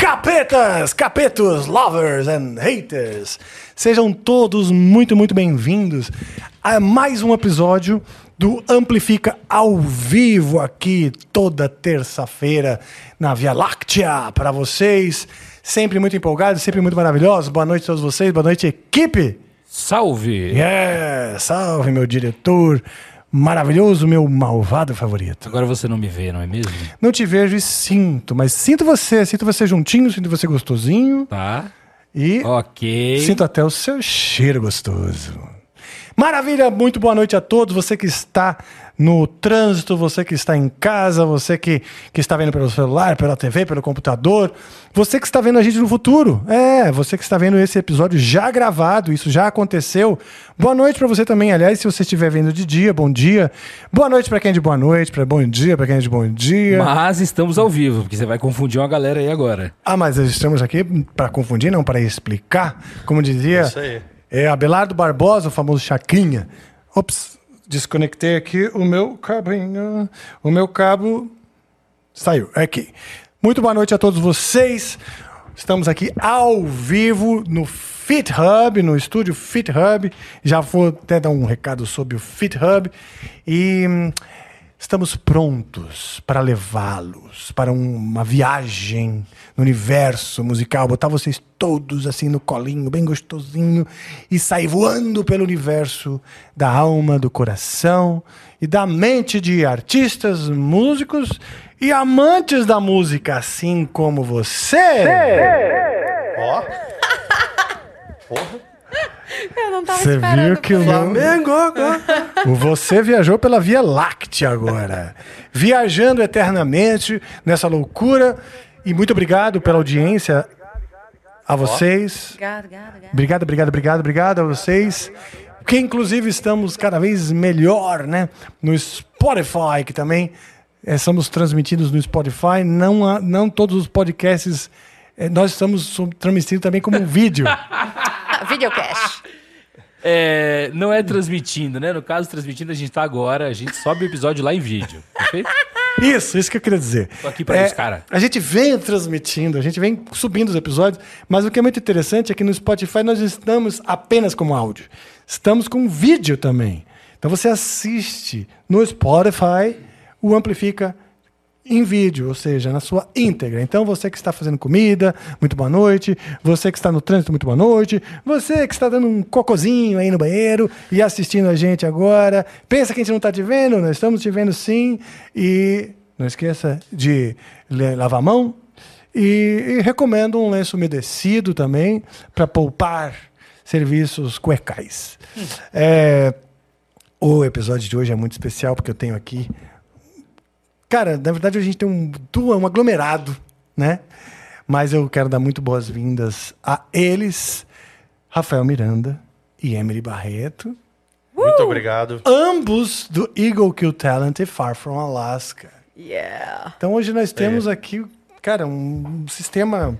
Capetas, capetos, lovers and haters, sejam todos muito, muito bem-vindos a mais um episódio do Amplifica ao vivo aqui toda terça-feira na Via Láctea para vocês. Sempre muito empolgados, sempre muito maravilhosos. Boa noite a todos vocês, boa noite, equipe. Salve! Yeah, salve, meu diretor maravilhoso, meu malvado favorito. Agora você não me vê, não é mesmo? Não te vejo e sinto, mas sinto você, sinto você juntinho, sinto você gostosinho. Tá. E Ok. sinto até o seu cheiro gostoso. Maravilha, muito boa noite a todos. Você que está no trânsito, você que está em casa, você que, que está vendo pelo celular, pela TV, pelo computador, você que está vendo a gente no futuro. É, você que está vendo esse episódio já gravado, isso já aconteceu. Boa noite para você também. Aliás, se você estiver vendo de dia, bom dia. Boa noite para quem é de boa noite, para bom dia, para quem é de bom dia. Mas estamos ao vivo, porque você vai confundir uma galera aí agora. Ah, mas estamos aqui para confundir, não para explicar. Como dizia Isso aí. é Abelardo Barbosa, o famoso Chacrinha. Ops, desconectei aqui o meu cabinho. O meu cabo saiu. É aqui. Muito boa noite a todos vocês. Estamos aqui ao vivo no Fit Hub, no estúdio Fit Hub. Já vou até dar um recado sobre o Fit Hub. E hum, estamos prontos para levá-los para um- uma viagem no universo musical, botar vocês todos assim no colinho, bem gostosinho, e sair voando pelo universo da alma, do coração e da mente de artistas, músicos e amantes da música, assim como você. Ó. Porra. Eu não tava Você viu que o Flamengo. O Você viajou pela Via Láctea agora. Viajando eternamente nessa loucura. E muito obrigado pela audiência a vocês. Obrigado, obrigado, obrigado. Obrigado, obrigado, obrigado, obrigado a vocês. Que inclusive estamos cada vez melhor, né? No Spotify, que também eh, somos transmitidos no Spotify. Não, há- não todos os podcasts. eh, nós estamos transmitindo também como um vídeo. Videocast. É, não é transmitindo, né? No caso, transmitindo a gente tá agora, a gente sobe o episódio lá em vídeo. Perfeito? Isso, isso que eu queria dizer. Tô aqui pra isso, cara. A gente vem transmitindo, a gente vem subindo os episódios, mas o que é muito interessante é que no Spotify nós estamos apenas como áudio. Estamos com vídeo também. Então você assiste no Spotify, o Amplifica em vídeo, ou seja, na sua íntegra. Então você que está fazendo comida, muito boa noite. Você que está no trânsito, muito boa noite. Você que está dando um cocozinho aí no banheiro e assistindo a gente agora. Pensa que a gente não está te vendo? Nós estamos te vendo sim. E não esqueça de lavar a mão. E, e recomendo um lenço umedecido também para poupar serviços cuecais. É, o episódio de hoje é muito especial porque eu tenho aqui Cara, na verdade a gente tem um, du- um aglomerado, né? Mas eu quero dar muito boas-vindas a eles, Rafael Miranda e Emily Barreto, Muito obrigado. ambos do Eagle Kill Talent e Far From Alaska. Yeah. Então hoje nós temos aqui, cara, um, um sistema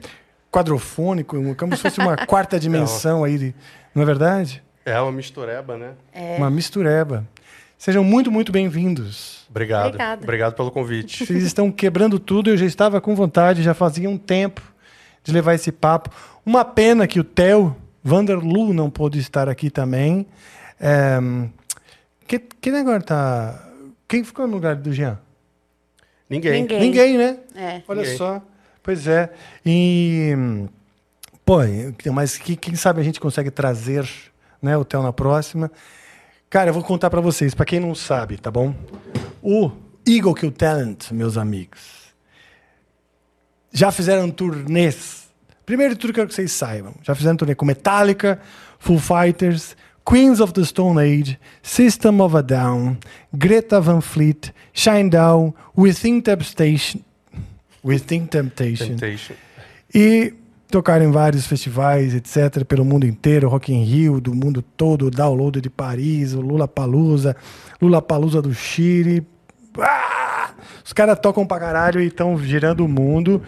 quadrofônico, como se fosse uma quarta dimensão aí, de- não é verdade? É uma mistureba, né? Uma mistureba. Sejam muito, muito bem-vindos. Obrigado. Obrigada. Obrigado pelo convite. Vocês estão quebrando tudo, eu já estava com vontade, já fazia um tempo de levar esse papo. Uma pena que o Theo Vanderlu não pôde estar aqui também. É, que, quem agora tá. Quem ficou no lugar do Jean? Ninguém. Ninguém. Ninguém, né? É. Olha Ninguém. só. Pois é. E. Pô, mas que, quem sabe a gente consegue trazer né, o Theo na próxima. Cara, eu vou contar pra vocês, pra quem não sabe, tá bom? O Eagle Kill Talent, meus amigos, já fizeram turnês. Primeiro tudo, quero que vocês saibam. Já fizeram turnê com Metallica, Full Fighters, Queens of the Stone Age, System of a Down, Greta Van Fleet, Shinedown, Within Temptation, Within Temptation, Temptation. e tocaram em vários festivais, etc., pelo mundo inteiro, Rock in Rio, do mundo todo, Download de Paris, o Lula Palusa, Lula Palusa do Chile. Ah! Os caras tocam pra caralho e estão girando o mundo.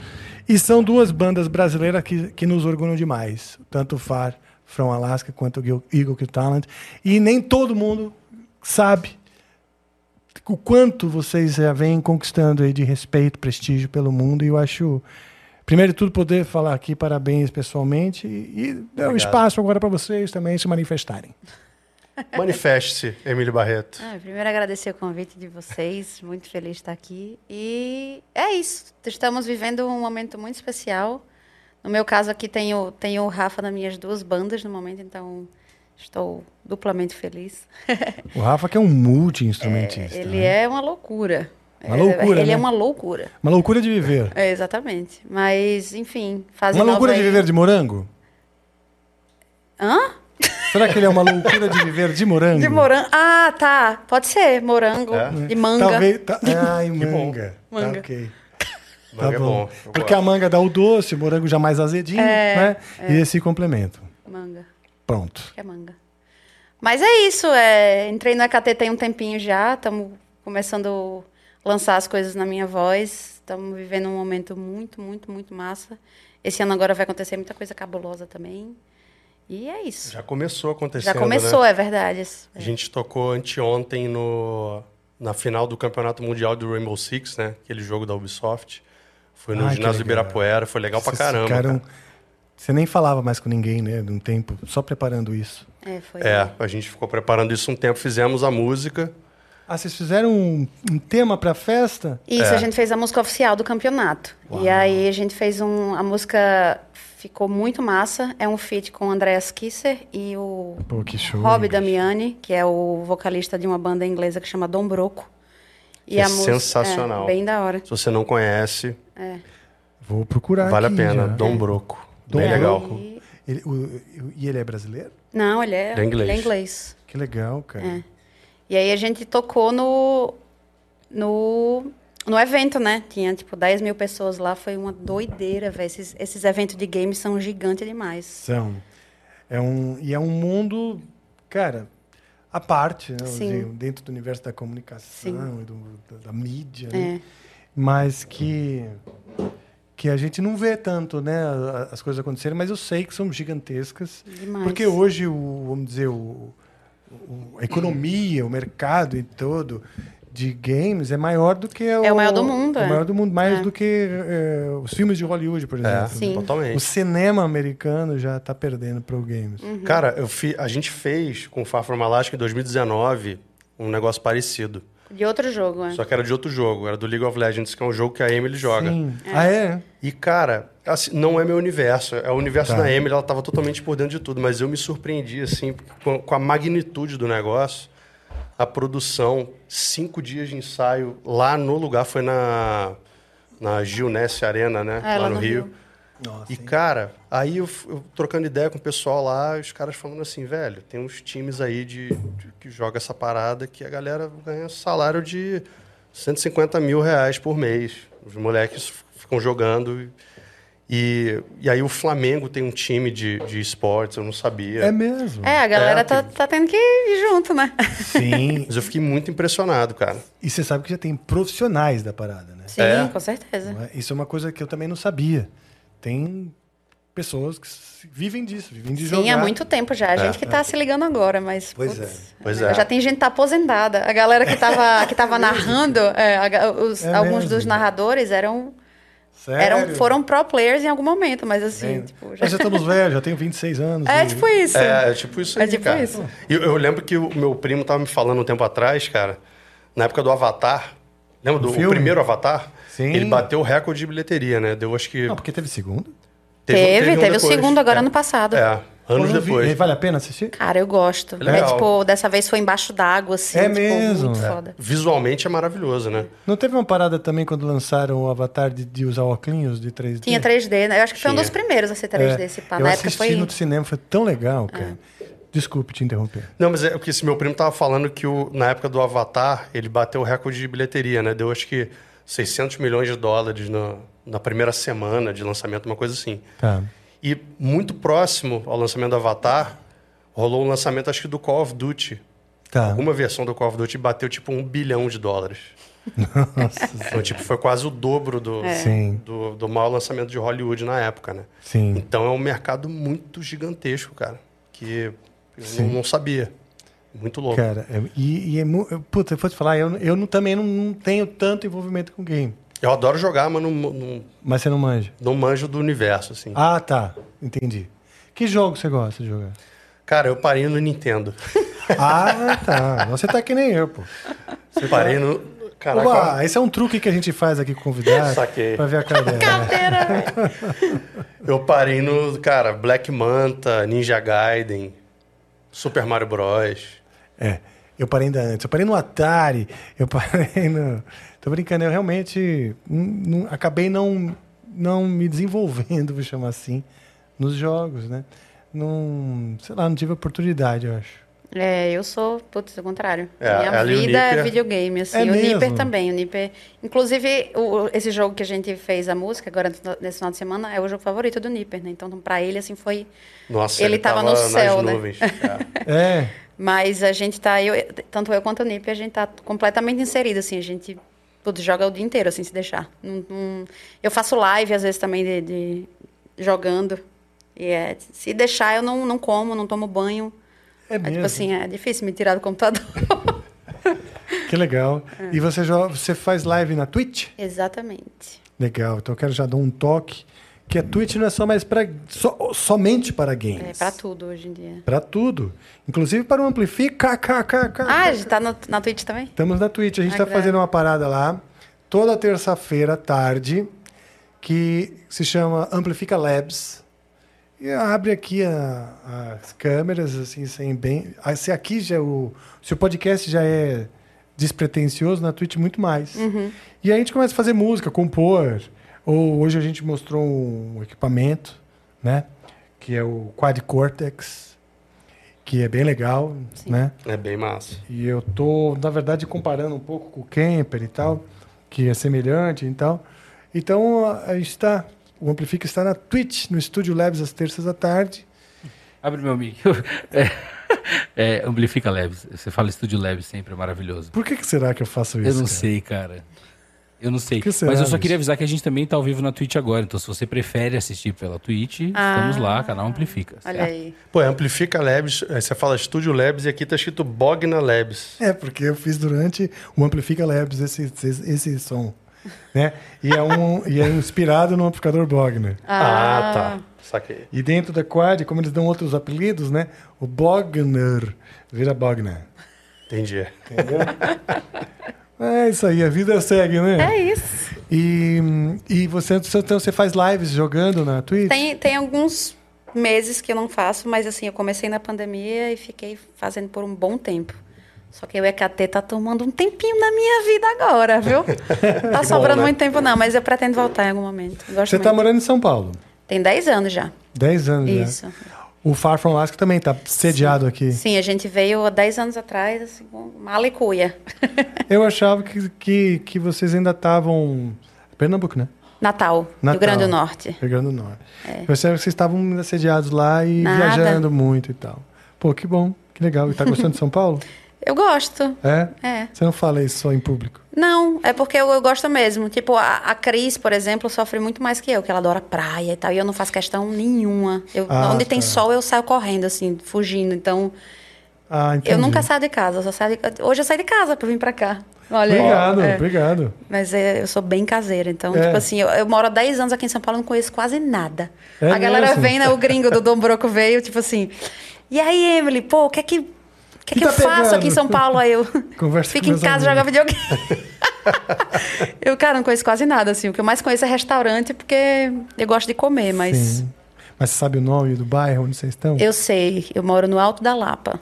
E são duas bandas brasileiras que, que nos orgulham demais. Tanto o Far From Alaska quanto o Eagle Eagle Kill Talent. E nem todo mundo sabe o quanto vocês já vêm conquistando aí de respeito, prestígio pelo mundo. E eu acho primeiro de tudo, poder falar aqui parabéns pessoalmente e, e dar um espaço agora para vocês também se manifestarem. Manifeste-se, Emílio Barreto. Ah, primeiro agradecer o convite de vocês, muito feliz de estar aqui. E é isso, estamos vivendo um momento muito especial. No meu caso aqui tenho, tenho o Rafa nas minhas duas bandas no momento, então estou duplamente feliz. O Rafa que é um multi-instrumentista. Ele né? é uma loucura. Uma É- loucura, Ele né? é uma loucura. Uma loucura de viver. É, exatamente. Mas, enfim, fase Uma nova loucura de aí- viver de morango? Hã? Será que ele é uma loucura de viver de morango? De morango. Ah, tá. Pode ser. Morango. É? De manga. Talvez. Tá... Ai, bom. manga. Manga. Tá ok. Manga tá é bom. bom. eu Porque a manga dá o doce, o morango já mais azedinho, É, né? E esse complemento. Manga. Pronto. Que é manga. Mas é isso. É... Entrei no EKT tem um tempinho já. Estamos começando lançar as coisas na minha voz. Estamos vivendo um momento muito, muito, muito massa. Esse ano agora vai acontecer muita coisa cabulosa também. E é isso. Já começou acontecendo, Já começou, né? é verdade. A gente tocou anteontem no, na final do Campeonato Mundial do Rainbow Six, né? Aquele jogo da Ubisoft. Foi no Ai, ginásio. Ibirapuera, foi legal pra Vocês caramba. ficaram- cara. Você nem falava mais com ninguém, né? De um tempo, só preparando isso. É, foi. É, a gente ficou preparando isso um tempo, fizemos a música. Ah, vocês fizeram um, um tema pra festa? Isso, É. a gente fez a música oficial do campeonato. E aí a gente fez um. A música ficou muito massa. É um feat com o Andreas Kisser e o Pô, que show. Rob? Damiani, que é o vocalista de uma banda inglesa que chama Dom Broco. E É a música- sensacional. É, bem da hora. Se você não conhece, Vou procurar vale aqui a pena. já. Dom Broco. Dom Bem legal. E- Ele, o- e ele é brasileiro? Não, ele é, Ele é inglês. ele é inglês. Que legal, cara. É. E aí a gente tocou no, no, no evento, né? Tinha tipo 10 mil pessoas lá, foi uma doideira, velho. Esses, esses eventos de games são gigantes demais. São. É um, e é um mundo, cara, à parte, né? digo, dentro do universo da comunicação Sim. e do, da, da mídia, É. né? mas que que a gente não vê tanto, né, as coisas acontecerem, mas eu sei que são gigantescas, Demais. porque hoje o, vamos dizer, o, o- a economia, o mercado e todo de games é maior do que É o maior do mundo, é o é. maior do mundo, mais É. do que eh, os filmes de Hollywood, por exemplo. É, Sim. totalmente. O cinema americano já está perdendo para o games. Uhum. Cara, eu fi- a gente fez com o Far From Alaska em 2019 um negócio parecido. De outro jogo, é. Só que era de outro jogo, era do League of Legends, que é um jogo que a Emily joga. Sim. Ah, é? E, cara, assim, não é meu universo. É o universo Tá. da Emily, ela tava totalmente por dentro de tudo. Mas eu me surpreendi, assim, com, com a magnitude do negócio. A produção, cinco dias de ensaio lá no lugar, foi na, na Gil Ness Arena, né? É, lá lá no no Rio. Rio. Nossa, E, hein? cara, aí eu, eu trocando ideia com o pessoal lá, os caras falando assim, velho, tem uns times aí de, de- que joga essa parada que a galera ganha salário de 150 mil reais por mês. Os moleques ficam jogando. E, e aí o Flamengo tem um time de, de esportes, eu não sabia. É mesmo. É, a galera É, tá, tá tendo que ir junto, né? Sim. Mas eu fiquei muito impressionado, cara. E você sabe que já tem profissionais da parada, né? Sim, É. com certeza. É? Isso é uma coisa que eu também não sabia. Tem pessoas que vivem disso, vivem de jogar. Sim, há muito tempo já. A gente que tá se ligando agora, mas. Pois putz, é, pois é. Já tem gente que tá aposentada. A galera que tava, que tava narrando, é, a ga- os- É alguns mesmo? dos narradores eram, Sério? eram. Foram pro players em algum momento, mas assim, É. tipo. Já... Nós já estamos velhos, já tenho 26 anos. É e- tipo isso. É, é tipo isso aí, É tipo cara. isso. E eu, eu lembro que o meu primo tava me falando um tempo atrás, cara, na época do Avatar. Lembra Do primeiro Avatar? Sim. Ele bateu o recorde de bilheteria, né? Deu acho que. Não, porque teve segundo. Teve, um teve, o segundo agora é. no passado. É, anos Eu não vi. depois. E Vale a pena assistir? Cara, eu gosto. É legal. É tipo, dessa vez foi embaixo d'água, assim. É tipo, mesmo? Muito É. foda. Visualmente é maravilhoso, né? Não teve uma parada também quando lançaram o Avatar de, de usar óculos de 3D? Tinha 3D, né? Eu acho que foi um dos primeiros a ser 3D, É, esse pá. Eu Na época assisti foi. no cinema, foi tão legal, cara. Desculpe te interromper. Não, mas é porque esse meu primo tava falando que o, na época do Avatar, ele bateu o recorde de bilheteria, né? Deu acho que 600 milhões de dólares na, na primeira semana de lançamento, uma coisa assim. Tá. E muito próximo ao lançamento do Avatar, rolou um lançamento, acho que do Call of Duty. Tá. Alguma versão do Call of Duty bateu tipo um bilhão de dólares. Nossa, Então, tipo, foi quase o dobro do, Sim. do, do maior lançamento de Hollywood na época, né? sim. Então é um mercado muito gigantesco, cara. Que eu Sim. não, sabia. Muito louco. Cara, é- e, e é puta, eu vou te falar, eu, eu não- também não, não tenho tanto envolvimento com game. Eu adoro jogar, mas não, não, Mas você não manja. não manjo do universo, assim. Ah, tá. Entendi. Que jogo você gosta de jogar? Cara, eu parei no Nintendo. Ah, tá. Você tá que nem eu, pô. Você parei no. Caraca, Oba, esse é um truque que a gente faz aqui com o convidado. Saquei. Pra ver a. Carteira, velho. eu parei no. Cara, Black Manta, Ninja Gaiden, Super Mario Bros. É. Eu parei ainda antes. Eu parei no Atari. Eu parei no. Tô brincando, eu realmente não- acabei não, não me desenvolvendo, vou chamar assim, nos jogos, né? Não, sei lá, não tive oportunidade, eu acho. É, eu sou, putz, o contrário. É, Minha o vida é videogame, assim. É o Nipper também. O Nipper... Inclusive, o- esse jogo que a gente fez a música, agora nesse final de semana, é o jogo favorito do Nipper, né? Então, pra ele, assim, foi... Nossa, Ele tava no nas céu, né? nuvens. É. É, Mas a gente tá, eu, tanto eu quanto o Nipper, a gente tá completamente inserido, assim. A gente putz, joga o dia inteiro, assim, se deixar. Não- não- eu faço live, às vezes, também, de, de- jogando. E é, se deixar, eu não, não como, não tomo banho. é É, mesmo. tipo assim, é difícil me tirar do computador. Que legal. E você, jo- você faz live na Twitch? Exatamente. Legal. Então eu quero já dar um toque. Que a Twitch não é só mais para somente para games. É pra tudo hoje em dia. Para tudo. Inclusive para o Amplifica. KKK. Ah, a gente tá no, na Twitch também? Estamos na Twitch. A gente Ah, está que fazendo uma parada lá, toda terça-feira à tarde, que se chama Amplifica Labs. E abre aqui a- as câmeras, assim, sem bem. ah, Se aqui já é o. Se o podcast já é despretensioso, na Twitch muito mais. Uhum. E aí a gente começa a fazer música, compor. Ou hoje a gente mostrou um equipamento, né? Que é o Quad Cortex, que é bem legal, Sim. né? É bem massa. E eu tô, na verdade, comparando um pouco com o Kemper e tal, que é semelhante e tal. Então, a a gente está, o Amplifica está na Twitch, no Estúdio Labs, às terças da tarde. Abre meu mic. É, é, Amplifica Labs. Você fala Estúdio Labs sempre, é maravilhoso. Por que, que será que eu faço isso? Eu não cara? sei, cara. Eu não sei. Mas eu só queria avisar que a gente também tá ao vivo na Twitch agora. Então, se você prefere assistir pela Twitch, Ah. estamos lá, canal Amplifica. Olha certo? aí. Pô, é Amplifica Labs, aí você fala Studio Labs e aqui tá escrito Bogna Labs. É, porque eu fiz durante o Amplifica Labs esse, esse, esse som. Né? E, é um, e é inspirado no amplificador Bogner. Ah, tá. Saquei. E dentro da Quad, como eles dão outros apelidos, né? O Bogner vira Bogner. Entendi. É isso aí, a vida segue, né? É isso. E, e você, então, você faz lives jogando na Twitch? Tem, tem alguns meses que eu não faço, mas assim, eu comecei na pandemia e fiquei fazendo por um bom tempo. Só que o EKT tá tomando um tempinho da minha vida agora, viu? Tá sobrando né? muito tempo não, mas eu pretendo voltar em algum momento. Gosto Você está muito. morando em São Paulo. Tem 10 anos já. 10 anos já. Isso. O Far From Alaska também está sediado aqui. Sim, a gente veio há 10 anos atrás, assim, com uma alecuia. Eu achava que, que, que vocês ainda estavam... Pernambuco, né? Natal, Natal. Rio Grande do Norte. Rio Grande do Norte. Eu achava que vocês estavam ainda sediados lá e Nada. viajando muito e tal. Pô, que bom, que legal. E tá gostando de São Paulo? Eu gosto. É? É. Você não fala isso só em público? Não, é porque eu, eu gosto mesmo. Tipo, a, a Cris, por exemplo, sofre muito mais que eu, que ela adora praia e tal. E eu não faço questão nenhuma. Eu, Ah, onde tem tá. sol, eu saio correndo, assim, fugindo. Então, Ah, entendi. eu nunca saio de casa. Eu só saio de- Hoje eu saí de casa pra vir pra cá. Olha. Obrigado, É. obrigado. Mas é, eu sou bem caseira. Então, É. tipo assim, eu, eu moro há 10 anos aqui em São Paulo, não conheço quase nada. É a galera mesmo? vem, né? O gringo do Dom Broco veio, tipo assim. E aí, Emily, pô, o que é que. O que, é Que que eu tá faço pegando? aqui em São Paulo? Aí eu Conversa fico em casa, amigos. joga videogame. eu, cara, não conheço quase nada, assim. O que eu mais conheço é restaurante, porque eu gosto de comer, mas Sim. Mas você sabe o nome do bairro onde vocês estão? eu sei, eu moro no Alto da Lapa.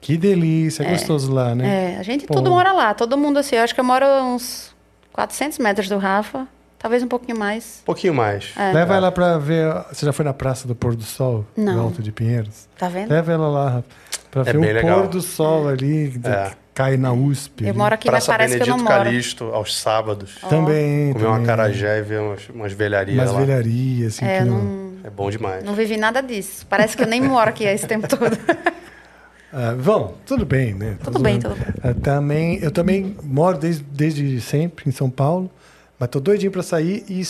Que delícia, é gostoso lá, né? É, a gente Pô. tudo mora lá, todo mundo assim. Eu acho que eu moro uns 400 metros do Rafa, talvez um pouquinho mais. Um pouquinho mais. É. Leva ela pra ver. Você já foi na Praça do Pôr do Sol? Não. No Alto de Pinheiros? Tá vendo? Leva ela lá pra É ver bem o legal. pôr do sol ali, que É. cai na USP. Eu ali. moro aqui, Praça mas parece que eu Benedito não moro. Calixto, aos sábados. Também. Comer uma também. carajé e ver umas, umas velharias Umas lá. velharias, assim. É, que eu não- não, É bom demais. não vivi nada disso. Parece que eu nem moro aqui esse tempo todo. Ah, bom, tudo bem, né? Tudo bem, tudo bem. Ah, também, eu também moro desde, desde sempre em São Paulo, mas tô doidinho pra sair e,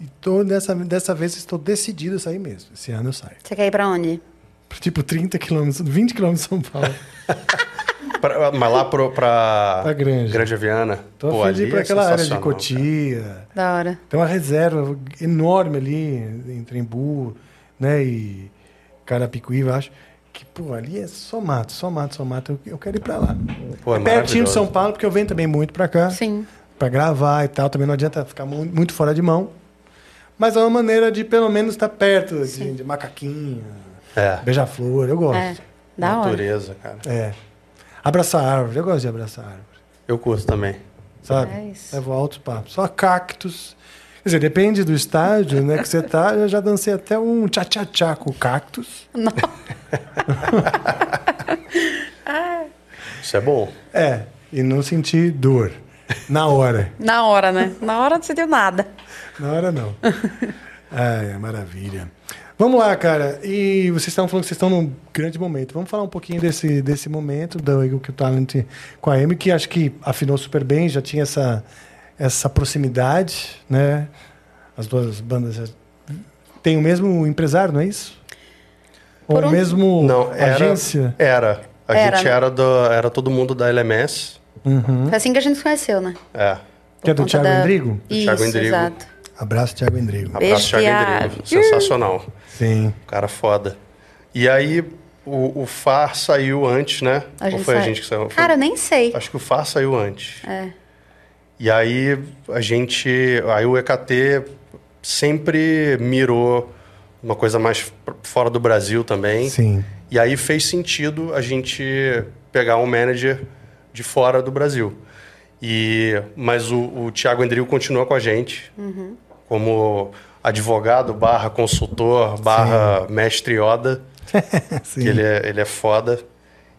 e tô nessa, dessa vez estou decidido a sair mesmo. Esse ano eu saio. Você quer ir pra onde? Tipo 30 quilômetros, 20 quilômetros de São Paulo. Pra- mas lá pro, pra, Pra Granja. Granja Viana. Tô Pô, ali pra é aquela área de Cotia. Da hora. Tem uma reserva enorme ali em Trembu, né? E Carapicuí, eu acho. Que, pô, ali é só mato, só mato, só mato. Eu, eu quero ir pra lá. Pô, é é pertinho de. São Paulo, porque eu venho também muito pra cá. Sim. Pra gravar e tal. Também não adianta ficar mu- muito fora de mão. Mas é uma maneira de, pelo menos, estar perto de, de macaquinho, É. beija-flor. Eu gosto. É. Da hora. Natureza, cara. É. Abraçar árvore. Eu gosto de abraçar árvore. Eu curto também. Sabe? É isso. Levo altos papos. Só cactos. Quer dizer, depende do estádio né, que você tá. Eu já dancei até um tchá-tchá-tchá com cactus. Isso é bom. É, e não senti dor. Na hora. Na hora, né? Na hora não se deu nada. Na hora não. Ai, é maravilha. Vamos lá, cara. E vocês estavam falando que vocês estão num grande momento. Vamos falar um pouquinho desse, desse momento do Eagle Kill Talent com a Amy, que acho que afinou super bem, já tinha essa, essa proximidade, né? As duas bandas já têm o mesmo empresário, não é isso? Ou Por o um- mesmo Não, era. agência? Era. A Era, gente né? era, do, era todo mundo da LMS. Uhum. Foi assim que a gente se conheceu, né? É. Que é do Thiago da- Endrigo? Do Isso, Thiago Endrigo. exato. Abraço, Thiago Endrigo. Beijo, Abraço, Thiago Thiago. Endrigo. Sensacional. Sim. Cara foda. E aí, o, o FAR saiu antes, né? A Ou foi a sai- gente que saiu? Foi- Cara, eu nem sei. Acho que o FAR saiu antes. É. E aí, a gente... Aí o EKT sempre mirou uma coisa mais fora do Brasil também. Sim. E aí fez sentido a gente pegar um manager de fora do Brasil. E, mas o, o Thiago Endrigo continua com a gente como advogado barra consultor barra mestre Yoda, Sim. que ele é, ele é foda.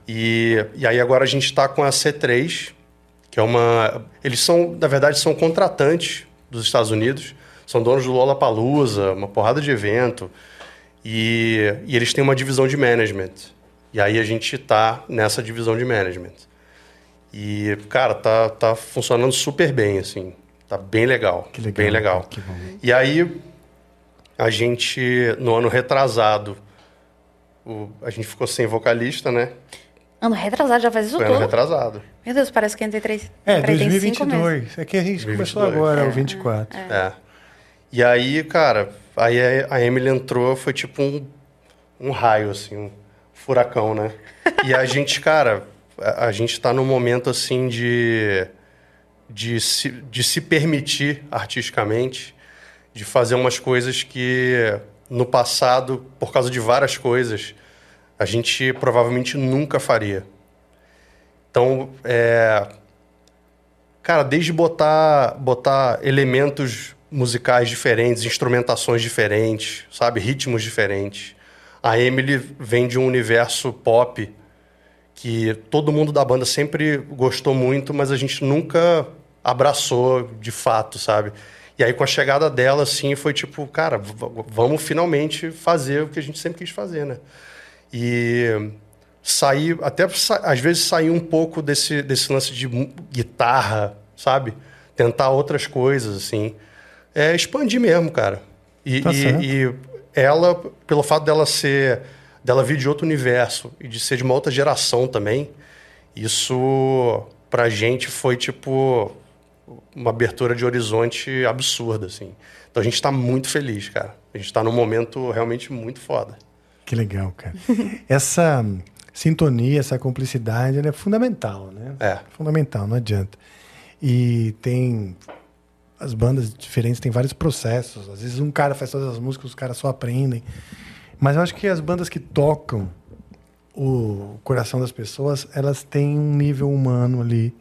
E, e aí agora a gente está com a C3, que é uma... Eles são, na verdade, são contratantes dos Estados Unidos, são donos do Lollapalooza, uma porrada de evento, e, e eles têm uma divisão de management. E aí a gente tá nessa divisão de management. E, cara, tá, tá funcionando super bem, assim. Tá bem legal. Que legal, Bem legal. que bom. E aí, a gente, no ano retrasado, o- a gente ficou sem vocalista, né? Ano retrasado já faz isso Foi ano tudo? retrasado. Meu Deus, parece que eu entrei três. É, cinco meses. 2022. É que a gente começou 2022. agora, o 24. É. E aí, cara, aí a a Emily entrou, foi tipo um, um raio, assim, um furacão, né? E a gente, cara, a, gente tá num momento, assim, de, de, se, de se permitir artisticamente, de fazer umas coisas que no passado, por causa de várias coisas, a gente provavelmente nunca faria. Então, é, Cara, desde botar, botar elementos musicais diferentes, instrumentações diferentes, sabe? Ritmos diferentes. A Emily vem de um universo pop que todo mundo da banda sempre gostou muito, mas a gente nunca abraçou de fato, sabe? E aí com a chegada dela, assim, foi tipo, cara, vamos finalmente fazer o que a gente sempre quis fazer, né? E sair, até às vezes sair um pouco desse, desse lance de guitarra, sabe? Tentar outras coisas, assim. É expandir mesmo, cara. E, Tá e- e ela, pelo fato dela ser, dela vir de outro universo e de ser de uma outra geração também, isso pra gente foi tipo uma abertura de horizonte absurda, assim. Então a gente tá muito feliz, cara. A gente tá num momento realmente muito foda. Que legal, cara. essa sintonia, essa cumplicidade, ela é fundamental, né? É. Fundamental, não adianta. E tem as bandas diferentes têm vários processos. Às vezes um cara faz todas as músicas, os caras só aprendem. Mas eu acho que as bandas que tocam o coração das pessoas, elas têm um nível humano ali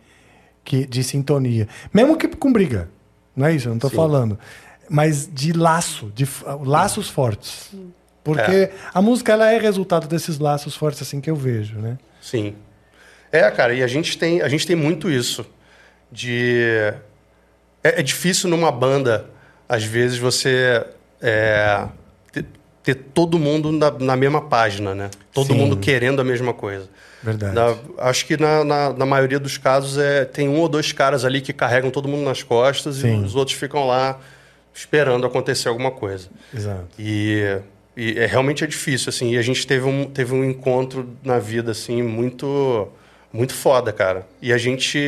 que, de sintonia. Mesmo que com briga. Não é isso, eu não estou falando. Mas de laço, de laços fortes. Porque É. a música ela é resultado desses laços fortes assim que eu vejo, né? Sim. É, cara, e a gente tem, a gente tem muito isso. De. É, é difícil numa banda, às vezes, você é, ter, todo mundo na, na mesma página, né? Todo Sim. mundo querendo a mesma coisa. Verdade. Na- acho que na, na, na maioria dos casos é, tem um ou dois caras ali que carregam todo mundo nas costas Sim. e os outros ficam lá esperando acontecer alguma coisa. Exato. E, e é, realmente é difícil, assim. E a gente teve um, teve um encontro na vida, assim, muito, Muito foda, cara. E a gente.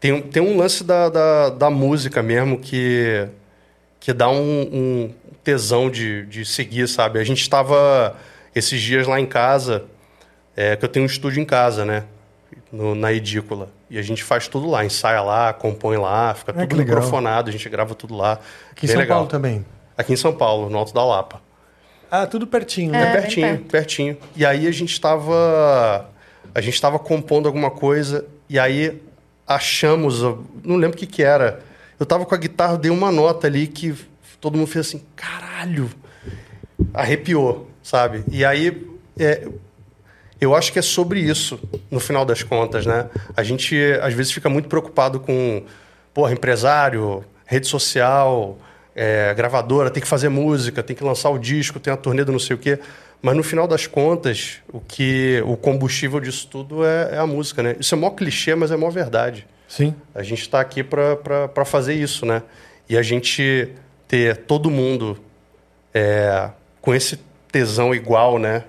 Tem, um- tem um lance da, da, da música mesmo que, que dá um, um tesão de, de seguir, sabe? A gente estava esses dias lá em casa, é, que eu tenho um estúdio em casa, né? No- na edícula. E a gente faz tudo lá, ensaia lá, compõe lá, fica que tudo microfonado, a gente grava tudo lá. Aqui em São legal. Paulo também. Aqui em São Paulo, no Alto da Lapa. Ah, tudo pertinho, É, né? É, bem pertinho, perto. pertinho. E aí a gente estava a gente estava compondo alguma coisa e aí achamos, não lembro o que que era. Eu tava com a guitarra, dei uma nota ali que todo mundo fez assim, caralho, arrepiou, sabe? E aí é, eu acho que é sobre isso, no final das contas, né? A gente às vezes fica muito preocupado com, porra, empresário, rede social, é, gravadora, tem que fazer música, tem que lançar o disco, tem a turnê do não sei o quê. Mas no final das contas, o que o combustível disso tudo é, é a música, né? Isso é mó clichê, mas é mó verdade. Sim. A gente está aqui para fazer isso, né? E a gente ter todo mundo é, com esse tesão igual, né?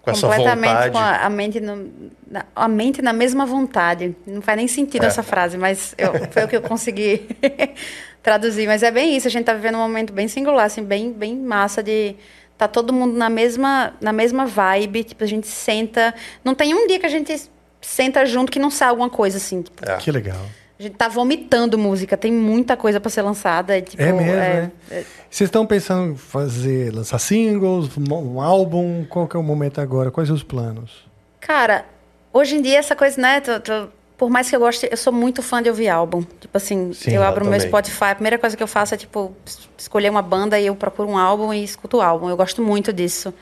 Com essa Completamente vontade. com a, a mente no- na, a mente na mesma vontade. Não faz nem sentido É. essa frase, mas eu- foi o que eu consegui traduzir. Mas é bem isso, a gente tá vivendo um momento bem singular, assim, bem, bem massa de tá todo mundo na mesma, na mesma vibe, tipo, a gente senta, não tem um dia que a gente senta junto que não sai alguma coisa assim, tipo, É. Que legal. A gente tá vomitando música, tem muita coisa para ser lançada, e, tipo, É mesmo, né? Vocês estão pensando em fazer, lançar singles, um um álbum? Qual que é o momento agora? Quais os planos? Cara, hoje em dia essa coisa, né? tô- tô- por mais que eu goste, eu sou muito fã de ouvir álbum. Tipo assim, Sim, eu eu abro meu também. Spotify, a primeira coisa que eu faço é, tipo, es- escolher uma banda e eu procuro um álbum e escuto o álbum. Eu gosto muito disso.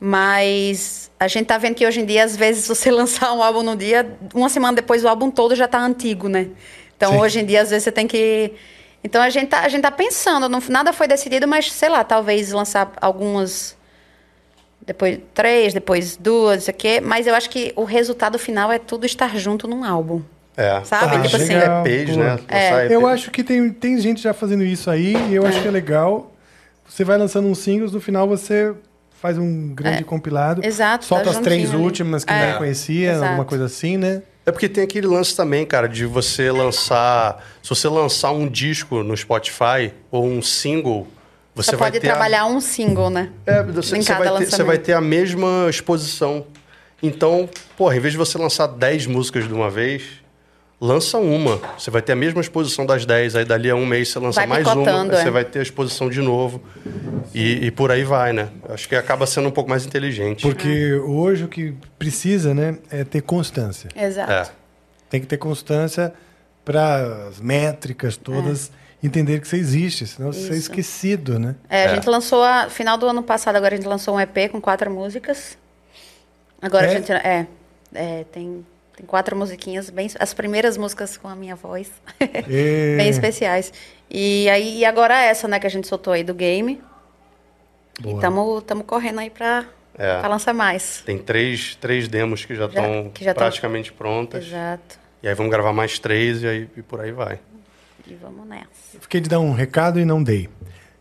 Mas a gente tá vendo que hoje em dia, às vezes, você lançar um álbum no dia, uma semana depois o álbum todo já tá antigo, né? Então, Sim. hoje em dia, às vezes, você tem que. Então, a gente tá, a gente tá pensando, não- nada foi decidido, mas sei lá, talvez lançar algumas depois três, depois duas, isso aqui. Mas eu acho que o resultado final é tudo estar junto num álbum. É. Sabe? Ah, Tipo assim. EPs, né? EP. Eu acho que tem, tem gente já fazendo isso aí e eu acho que é legal. Você vai lançando uns singles, no final você faz um grande compilado. Exato, Solta tá as três últimas que É, ninguém conhecia, exato. alguma coisa assim, né? É porque tem aquele lance também, cara, de você lançar. Se você lançar um disco no Spotify ou um single, você Você vai pode ter. a- trabalhar um single, né? É, você, em você cada vai ter, você lançamento. vai ter a mesma exposição. Então, porra, em vez de você lançar 10 músicas de uma vez, lança uma. Você vai ter a mesma exposição das 10. Aí dali a um mês você lança Vai mais uma, aí você é. vai ter a exposição de novo. E, e por aí vai, né? Acho que acaba sendo um pouco mais inteligente. Porque hoje o que precisa, né, é ter constância. Exato. É. Tem que ter constância para as métricas todas entender que você existe, senão você é É. Isso. esquecido, né? É, a É. gente lançou, a, final do ano passado, agora a gente lançou um EP com quatro músicas. Agora É? a gente. É, é, tem, tem quatro musiquinhas, bem, as primeiras músicas com a minha voz. E- bem especiais. E aí e agora essa, né, que a gente soltou aí do game. Boa. E estamos correndo aí pra, É. pra lançar mais. Tem três, três demos que já estão que já tão- praticamente prontas. Exato. E aí vamos gravar mais três e, aí, e por aí vai. E vamos nessa. Fiquei de dar um recado e não dei.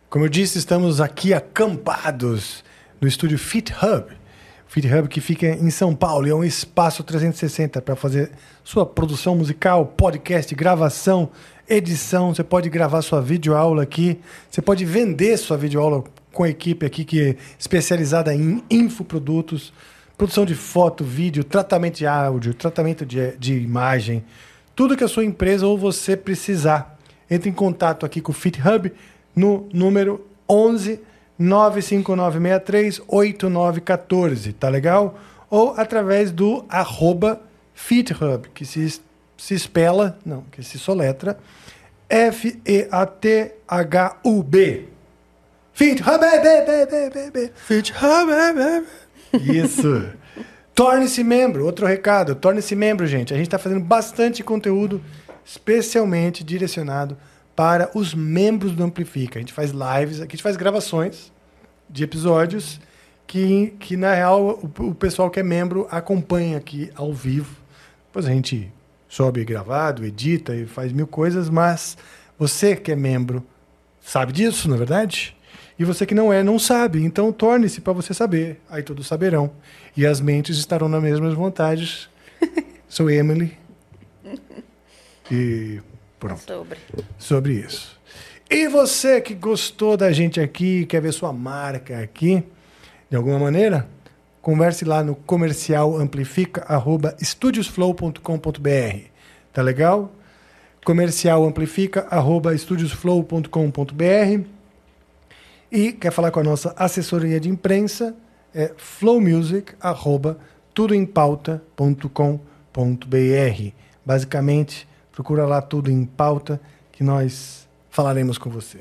Como eu disse, estamos aqui acampados no estúdio Fit Hub. Fit Hub que fica em São Paulo e é um espaço 360 para fazer sua produção musical, podcast, gravação, edição. Você pode gravar sua videoaula aqui. Você pode vender sua videoaula com a equipe aqui que é especializada em infoprodutos, produção de foto, vídeo, tratamento de áudio, tratamento de, de imagem, tudo que a sua empresa ou você precisar. Entre em contato aqui com o Fit Hub no número 11 95963 8914, tá legal? Ou através do arroba FitHub, que se, se espela, não, que se soletra F-E-A-T-H-U-B. FitHub, be, be, be, be, be. Fit Hub, é. Isso. Torne-se membro. Outro recado. Torne-se membro, gente. A gente está fazendo bastante conteúdo especialmente direcionado para os membros do Amplifica. A gente faz lives, aqui a gente faz gravações de episódios que, que na real, o, o pessoal que é membro acompanha aqui ao vivo. Depois a gente sobe gravado, edita e faz mil coisas, mas você que é membro sabe disso, na é verdade? E você que não é, não sabe. Então torne-se para você saber. Aí todos saberão. E as mentes estarão nas mesmas vontades sou Emily. E pronto Sobre. sobre isso. E você que gostou da gente aqui, quer ver sua marca aqui, de alguma maneira, converse lá no comercial amplifica arroba estudiosflow.com.br. Tá legal? Comercial amplifica arroba estudiosflow.com.br. E quer falar com a nossa assessoria de imprensa? É flowmusic arroba tudoempauta.com.br. Basicamente, procura lá tudo em pauta que nós falaremos com você.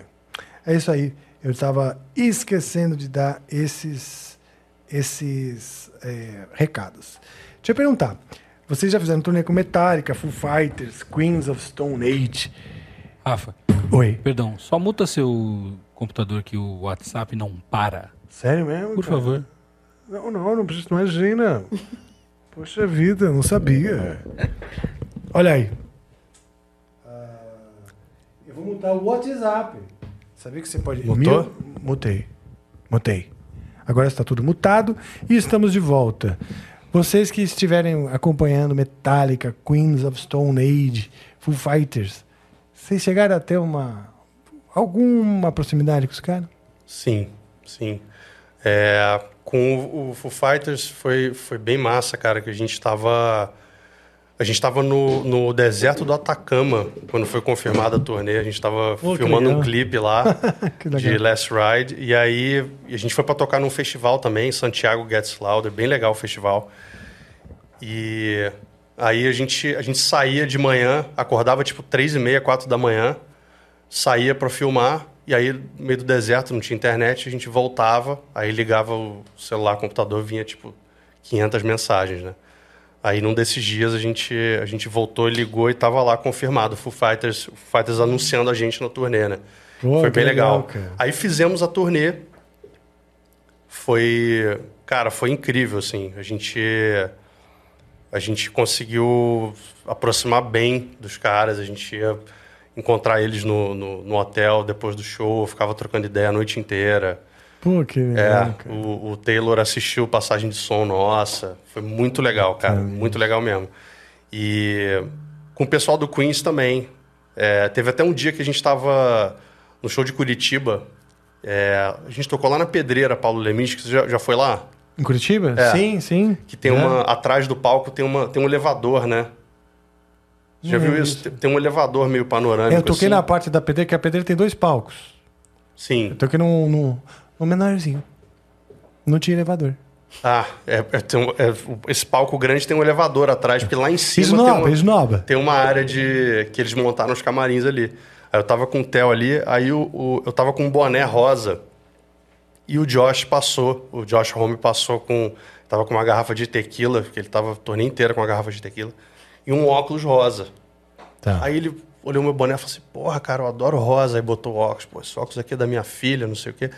É isso aí. Eu estava esquecendo de dar esses, esses é, recados. Deixa eu perguntar. Vocês já fizeram turnê com Metallica, Foo Fighters, Queens of Stone Age. Rafa, Oi. perdão, só muta seu computador que o WhatsApp não para. Sério mesmo? Por cara? favor. Não, não, não precisa, imagina. Poxa vida, não sabia. Olha aí. Vou mutar o WhatsApp. Sabia que você pode. Mutou? Mil- Mutei. Mutei. Agora está tudo mutado e estamos de volta. Vocês que estiverem acompanhando Metallica, Queens of Stone Age, Foo Fighters, vocês chegaram a ter uma alguma proximidade com os caras? Sim, sim. É, com o, o Foo Fighters foi, foi bem massa, cara, que a gente estava a gente estava no, no deserto do Atacama quando foi confirmada a turnê. A gente estava filmando um clipe lá de. Last Ride e aí a gente foi para tocar num festival também, Santiago Gets Louder, bem legal o festival. E aí a gente a gente saía de manhã, acordava tipo três e meia, quatro da manhã, saía para filmar e aí no meio do deserto não tinha internet, a gente voltava, aí ligava o celular, o computador, vinha tipo 500 mensagens, né? Aí num desses dias a gente a gente voltou, ligou e tava lá confirmado, Foo Fighters, Foo Fighters anunciando a gente na turnê, né? Pô, foi bem legal. cara. Aí fizemos a turnê. Foi, cara, foi incrível assim. A gente a gente conseguiu aproximar bem dos caras. A gente ia encontrar eles no, no, no hotel depois do show, ficava trocando ideia a noite inteira. Pô, que É, legal, cara. o, o Taylor assistiu passagem de som nossa. Foi muito legal, cara. Muito legal mesmo. E com o pessoal do Queens também. É, teve até um dia que a gente estava no show de Curitiba. É, a gente tocou lá na Pedreira, Paulo Lemis, que você já, já foi lá? Em Curitiba? É. Sim, sim. Que tem É. uma. Atrás do palco tem, uma, tem um elevador, né? Você já viu lembro isso? Tem- Tem um elevador meio panorâmico. É, eu toquei assim. na parte da pedreira, que a pedreira tem dois palcos. Sim. Eu toquei num, num, num menorzinho. Não tinha elevador. Ah, é, é, tem um- é, o- esse palco grande tem um elevador atrás, porque lá em cima tem Esnoba, uma, esnoba. tem uma área de que eles montaram os camarins ali. Aí eu tava com o Theo ali, aí o, o- eu tava com um boné rosa e o Josh passou, o Josh Home passou com, tava com uma garrafa de tequila, que ele tava a turnê inteira com uma garrafa de tequila, e um óculos rosa. Tá. Aí ele olhou meu boné e falou assim: Porra, cara, eu adoro rosa. Aí botou o óculos. Pô, esse óculos aqui é da minha filha, não sei o quê.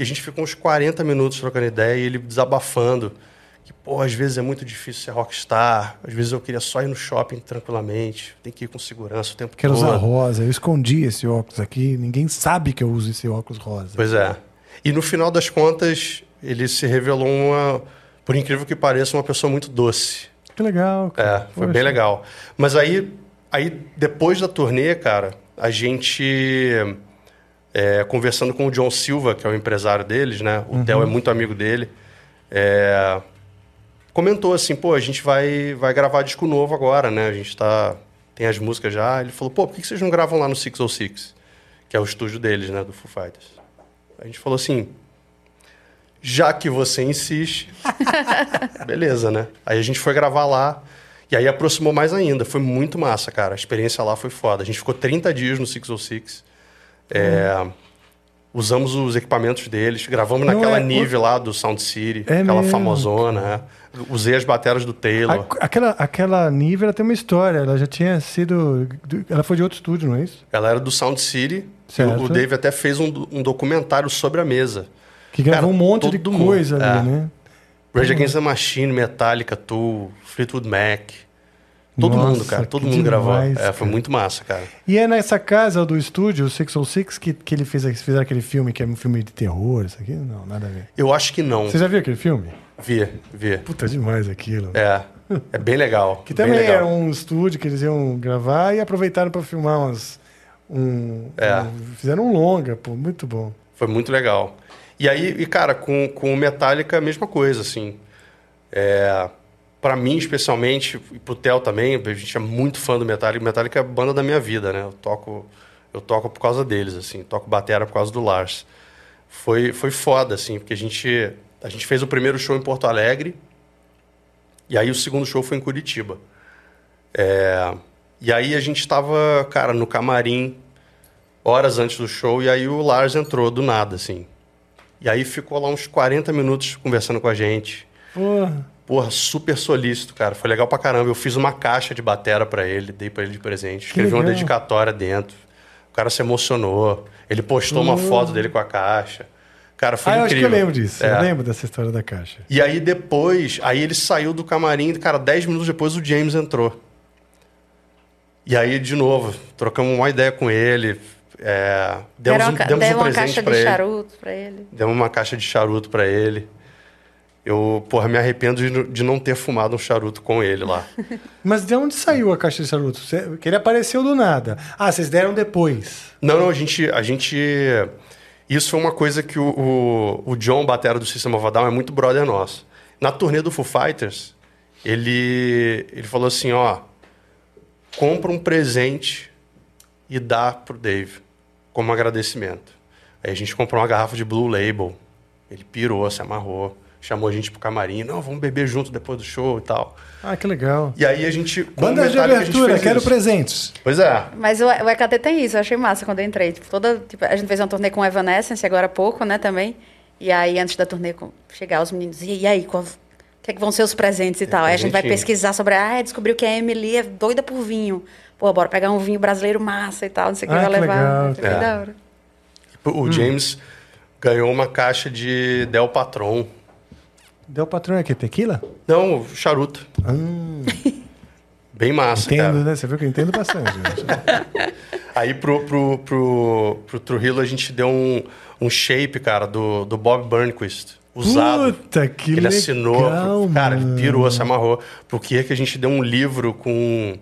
E a gente ficou uns 40 minutos trocando ideia e ele desabafando. Que, pô, às vezes é muito difícil ser rockstar. Às vezes eu queria só ir no shopping tranquilamente. Tem que ir com segurança o tempo Quero todo. usar rosa. Eu escondi esse óculos aqui. Ninguém sabe que eu uso esse óculos rosa. Pois é. E no final das contas, ele se revelou uma, por incrível que pareça, uma pessoa muito doce. Que legal. É, cara. foi Poxa. bem legal. Mas aí, aí depois da turnê, cara, a gente é, conversando com o John Silva, que é o empresário deles, né? O Theo é muito amigo dele. é, comentou assim, pô, a gente vai, vai gravar disco novo agora, né? A gente tá tem as músicas já. Ele falou, pô, por que que vocês não gravam lá no 606? Que é o estúdio deles, né? Do Foo Fighters. A gente falou assim, já que você insiste, beleza, né? Aí a gente foi gravar lá. E aí aproximou mais ainda. Foi muito massa, cara. A experiência lá foi foda. A gente ficou 30 dias no 606. É, Usamos os equipamentos deles. Gravamos Não naquela é- Nive lá do Sound City. É aquela mesmo, famosona. é. Usei as bateras do Taylor. A- aquela, aquela Nive, ela tem uma história. Ela já tinha sido... Ela foi de outro estúdio, não é isso? Ela era do Sound City. Certo. o, o Dave até fez um, um documentário sobre a mesa. Que gravou Cara, um monte de todo mundo. coisa ali, É. né? Rage Against the Machine, Metallica, Tool, Fleetwood Mac. Todo Nossa, mundo, cara. Todo mundo gravou. demais, É, foi muito massa, cara. E é nessa casa do estúdio, o 606, que, que ele fez, eles fizeram aquele filme que é um filme de terror, isso aqui? Não, nada a ver. Eu acho que não. Você já viu aquele filme? Vi, vi. Puta, demais aquilo. É. É bem legal. Que também legal. era um estúdio que eles iam gravar e aproveitaram para filmar umas. Um, É. um- fizeram um longa, pô, muito bom. Foi muito legal. E aí, e cara, com, com o Metallica, a mesma coisa, assim. É, para mim, especialmente, e pro Theo também, a gente é muito fã do Metallica. Metallica é a banda da minha vida, né? Eu toco, eu toco por causa deles, assim. Toco batera por causa do Lars. Foi, foi foda, assim, porque a gente, a gente fez o primeiro show em Porto Alegre. E aí o segundo show foi em Curitiba. É, e aí a gente tava, cara, no camarim horas antes do show, e aí o Lars entrou do nada, assim. E aí ficou lá uns 40 minutos conversando com a gente. Porra. Porra, super solícito, cara. Foi legal pra caramba. Eu fiz uma caixa de batera pra ele, dei pra ele de presente. Escrevi uma dedicatória dentro. O cara se emocionou. Ele postou uma foto dele com a caixa. Cara, foi ah, eu acho que incrível. eu lembro disso. É. Eu lembro dessa história da caixa. E aí depois, aí ele saiu do camarim, cara, 10 minutos depois o James entrou. E aí, de novo, trocamos uma ideia com ele. É, demos Deram um, uma, ca- demos deram um uma presente caixa pra de ele. charuto pra ele. Demos uma caixa de charuto pra ele. Eu, porra, me arrependo de, de não ter fumado um charuto com ele lá. Mas de onde saiu a caixa de charuto? Que ele apareceu do nada. Ah, vocês deram depois. Não, não, a gente. A gente isso foi uma coisa que o, o, o John, batera do System of a Down, é muito brother nosso. Na turnê do Foo Fighters, ele, ele falou assim: ó, compra um presente e dá pro Dave, como agradecimento. Aí a gente comprou uma garrafa de Blue Label. Ele pirou, se amarrou, chamou a gente pro camarim. Não, vamos beber junto depois do show e tal. Ah, que legal. E aí a gente. Banda de Metallica, a gente abertura, fez quero isso. presentes. Pois é. Mas o, o EKT tem isso, eu achei massa quando eu entrei. Tipo, toda, tipo, a gente fez uma turnê com o Evanescence agora há pouco, né, também. E aí, antes da turnê chegar, os meninos, e, e aí, qual, o que, é que vão ser os presentes e tal? Aí a gente vai pesquisar sobre, ah, descobriu que a Emily é doida por vinho. Pô, bora pegar um vinho brasileiro massa e tal, não sei o que Ah, vai que levar. legal, cara. da hora. O James ganhou uma caixa de Del Patron. Deu patrão aqui, tequila? Não, charuto. Bem massa, Entendo, cara. né? Você viu que eu entendo bastante. gente. Aí pro, pro, pro, pro Trujillo a gente deu um, um shape, cara, do, do Bob Burnquist. Usado. Puta, que ele legal, assinou. Cara, ele pirou, se amarrou. Porque que a gente deu um livro com.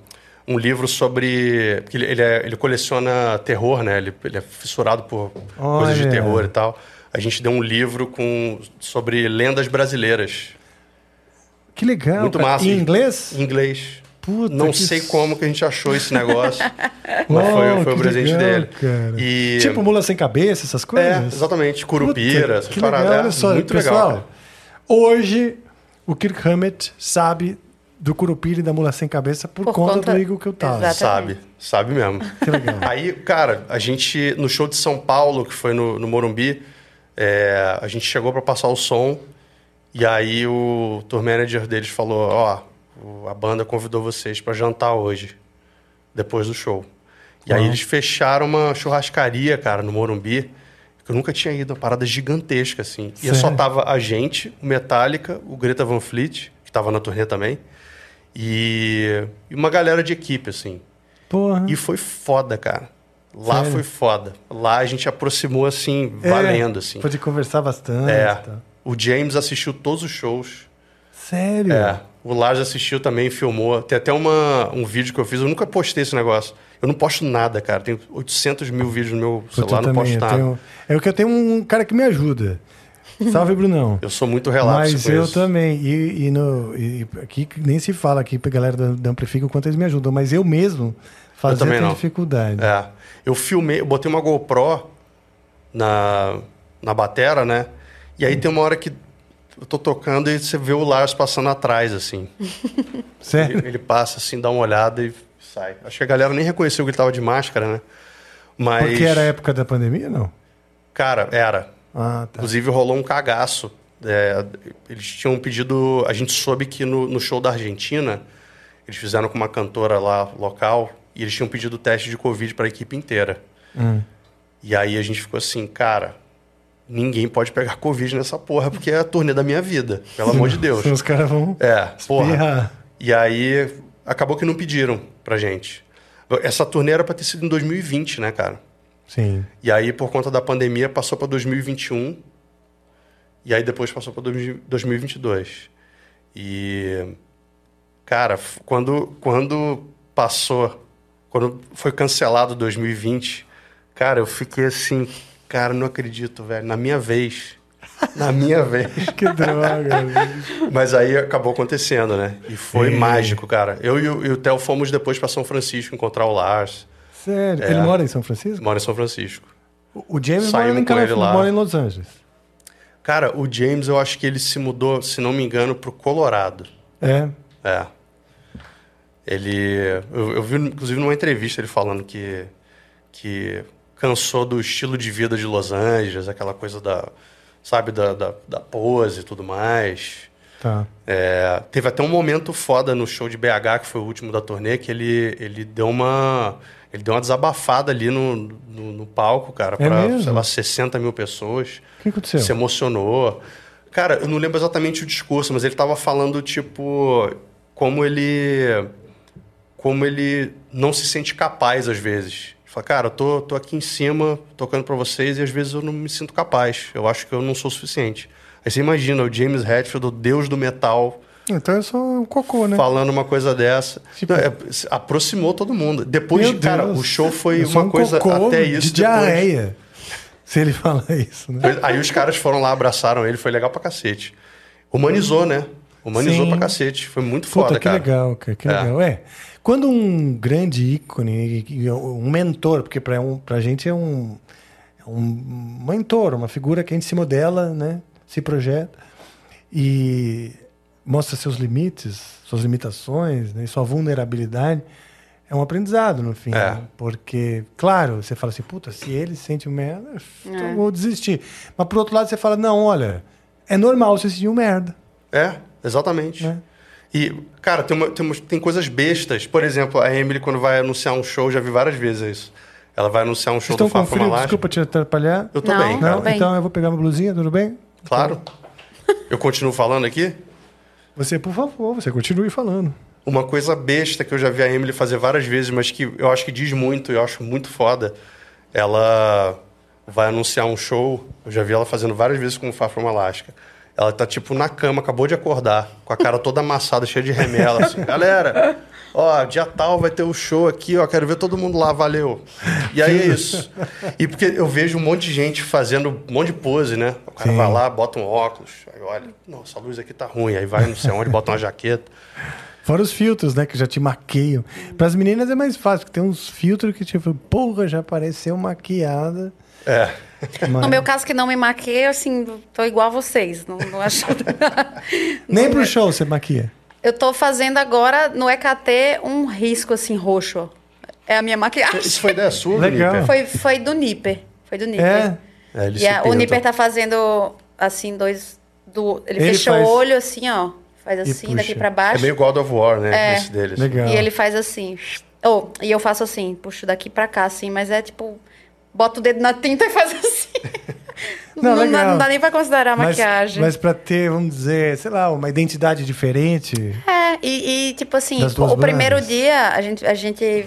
Um livro sobre. Porque ele, ele, é- ele coleciona terror, né? Ele, ele é fissurado por coisas de Olha. terror e tal. A gente deu um livro com, sobre lendas brasileiras. Que legal. Muito cara. massa. Em inglês? Em inglês. Puta, Não que sei como que a gente achou esse negócio. mas Uau, foi, foi o presente legal, dele. cara. E, Tipo mula sem cabeça, essas coisas? é, exatamente. Curupira, Puta, essas que legal, paradas. olha só, muito pessoal. legal. cara. Hoje, o Kirk Hammett sabe do Curupira e da mula sem cabeça por, Por conta, conta- do Igor que eu tava. Sabe, sabe mesmo. Que legal. Aí, cara, a gente, no show de São Paulo, que foi no, no Morumbi, é, a gente chegou para passar o som, e aí o tour manager deles falou, ó, o- a banda convidou vocês para jantar hoje, depois do show. E aí eles fecharam uma churrascaria, cara, no Morumbi, que eu nunca tinha ido, uma parada gigantesca, assim. E só tava a gente, o Metallica, o Greta Van Fleet, que tava na turnê também, e, e uma galera de equipe, assim. Porra. E foi foda, cara. Lá Sério? foi foda. Lá a gente aproximou, assim, É, valendo, assim. Pode conversar bastante. É. tá. O James assistiu todos os shows. Sério? É. O Lars assistiu também, filmou. Tem até uma, um vídeo que eu fiz. Eu nunca postei esse negócio. Eu não posto nada, cara. Tenho 800 mil vídeos no meu celular, eu não posto eu nada. tenho- É o que eu tenho um cara que me ajuda. Salve, Brunão. Eu sou muito relapso Mas eu isso. também. E, e no, e aqui nem se fala aqui pra galera da, da Amplifica o quanto eles me ajudam. Mas eu mesmo tem não. dificuldade. É. Eu filmei, eu botei uma GoPro na, na batera, né? E aí tem uma hora que eu tô tocando e você vê o Lars passando atrás, assim. Sério? Ele, ele passa assim, dá uma olhada e sai. Acho que a galera nem reconheceu que ele tava de máscara, né? Mas. Porque era a época da pandemia, não? Cara, era. Ah, tá. Inclusive rolou um cagaço. É, eles tinham pedido. A gente soube que no, no show da Argentina, eles fizeram com uma cantora lá local e eles tinham pedido teste de Covid para a equipe inteira. Hum. E aí a gente ficou assim, cara, ninguém pode pegar Covid nessa porra, porque é a turnê da minha vida, pelo amor de Deus. Os caras vão É, porra. espirrar. E aí acabou que não pediram pra gente. Essa turnê era pra ter sido em 2020, né, cara? Sim. E aí, por conta da pandemia, passou pra 2021. E aí depois passou pra 2022. E. Cara, quando, quando passou, quando foi cancelado 2020, cara, eu fiquei assim, cara, não acredito, velho, na minha vez. Na minha vez. Que droga. velho. Mas aí acabou acontecendo, né? E foi É. mágico, cara. Eu e o, e o Theo fomos depois pra São Francisco encontrar o Lars. Sério. É. Ele mora em São Francisco? Mora em São Francisco. O o James mora em, lá. mora em Los Angeles. Cara, o James, eu acho que ele se mudou, se não me engano, pro Colorado. É. É. Ele. Eu, eu vi, inclusive, numa entrevista ele falando que, que cansou do estilo de vida de Los Angeles, aquela coisa da. Sabe, da, da, da pose e tudo mais. Tá. É, teve até um momento foda no show de BH, que foi o último da turnê, que ele, ele deu uma. Ele deu uma desabafada ali no, no, no palco, cara, É pra, mesmo? sei lá, 60 mil pessoas. O que aconteceu? Se emocionou. Cara, eu não lembro exatamente o discurso, mas ele tava falando, tipo, como ele. Como ele não se sente capaz às vezes. Ele fala, cara, eu tô, tô aqui em cima, tocando pra vocês, e às vezes eu não me sinto capaz. Eu acho que eu não sou o suficiente. Aí você imagina, o James Hetfield, o deus do metal, Então é só um cocô, né? falando uma coisa dessa. Tipo- Não, é, aproximou todo mundo. Depois, Meu cara, Deus. o show foi Eu sou uma um coisa até isso. De diarreia. Se ele fala isso, né? Aí os caras foram lá, abraçaram ele, foi legal pra cacete. Humanizou, né? Humanizou Sim. pra cacete. Foi muito Puta, foda, que cara. legal, cara. Que É. legal. É. Quando um grande ícone, um mentor, porque pra, um, pra gente é um, é um mentor, uma figura que a gente se modela, né? Se projeta e mostra seus limites, suas limitações, né? e sua vulnerabilidade. É um aprendizado no fim. É. né? Porque, claro, você fala assim, puta, se ele sente um merda, É. eu vou desistir. Mas por outro lado, você fala, não, olha, é normal você sentir um merda. É, exatamente. Né? E, cara, tem, uma- tem, umas- tem coisas bestas. Por exemplo, a Emily, quando vai anunciar um show, já vi várias vezes isso. Ela vai anunciar um show Estão do From frio? Alaska. Desculpa te atrapalhar. Eu tô Não. bem, cara. Não, bem. então eu vou pegar uma blusinha, tudo bem? Claro. Eu continuo falando aqui? Você, por favor, você continue falando. Uma coisa besta que eu já vi a Emily fazer várias vezes, mas que eu acho que diz muito, eu acho muito foda. Ela vai anunciar um show, eu já vi ela fazendo várias vezes com o Far From Alaska. Ela tá, tipo, na cama, acabou de acordar, com a cara toda amassada, cheia de remela, assim. Galera, ó, dia tal vai ter o show aqui, ó, quero ver todo mundo lá, valeu. E aí é isso. E porque eu vejo um monte de gente fazendo um monte de pose, né? O cara Sim. vai lá, bota um óculos, aí olha, nossa, a luz aqui tá ruim, aí vai não sei onde, bota uma jaqueta. Fora os filtros, né, que já te maqueiam. Para as meninas é mais fácil, porque tem uns filtros que, tipo, porra, já apareceu maquiada. É. Mas... No meu caso, que não me maquei, assim, tô igual a vocês. Não, não acho... Nem pro show você maquia. Eu tô fazendo agora no EKT um risco, assim, roxo. É a minha maquiagem. Isso foi ideia sua, Legal. Foi, foi do Nipper. Foi do Nipper. É? É, ele E a- o. Nipper tá fazendo, assim, dois... Do, ele, Ele fechou faz- o olho, assim, ó. Faz assim, daqui pra É baixo. meio God of War, né? É. Esse deles. Legal. E ele faz assim. Oh, e eu faço assim, puxo daqui pra cá, assim, mas é tipo. Boto o dedo na tinta e faz assim. Não, não, dá, não dá nem pra considerar Mas, maquiagem. mas pra ter, vamos dizer, sei lá, uma identidade diferente. É, e, e, tipo assim, o primeiro dia, a gente, a gente.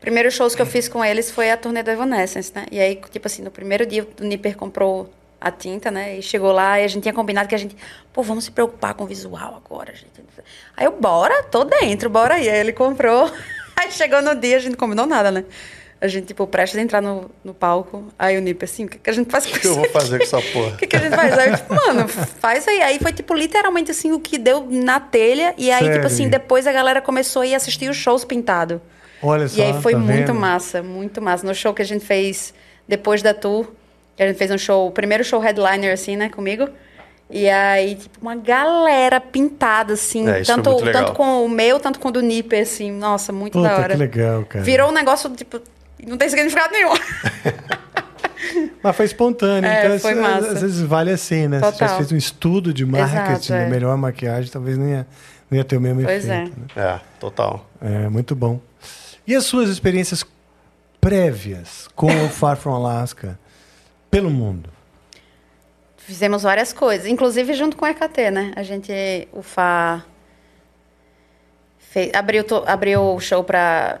Primeiros shows que eu fiz com eles foi a turnê do Evanescence, né? E aí, tipo assim, no primeiro dia o Nipper comprou a tinta, né? E chegou lá e a gente tinha combinado que a gente, pô, vamos se preocupar com o visual agora, gente. Aí eu, bora, tô dentro, bora aí. Aí ele comprou. Aí chegou no dia, a gente não combinou nada, né? A gente, tipo, prestes a entrar no, no palco. Aí o Nipper, assim, o que, que a gente faz com O que isso? eu vou fazer com essa O porra? que, que a gente faz? Aí eu, tipo, mano, faz aí. Aí foi, tipo, literalmente assim, o que deu na telha. E aí, Sério? tipo assim, depois a galera começou a ir assistir os shows pintado. Olha só. E aí foi tá muito vendo? massa, muito massa. No show que a gente fez depois da tour, que a gente fez um show, o primeiro show headliner, assim, né, comigo. E aí, tipo, uma galera pintada, assim, É, isso tanto, tanto com o meu, tanto com o do Nipper, assim. Nossa, muito da Puta, hora. que legal, cara. Virou um negócio, tipo, não tem significado nenhum. Mas foi espontâneo, É, então foi às- massa. às vezes vale assim, né? Se Total. tivesse feito um estudo de marketing, Exato, é. melhor maquiagem, talvez não ia, não ia ter o mesmo Pois efeito. é. né? É, total. É, muito bom. E as suas experiências prévias com o Far From Alaska pelo mundo? Fizemos várias coisas, inclusive junto com a EKT, né? A gente, o Fe- abriu, to- abriu o show pra.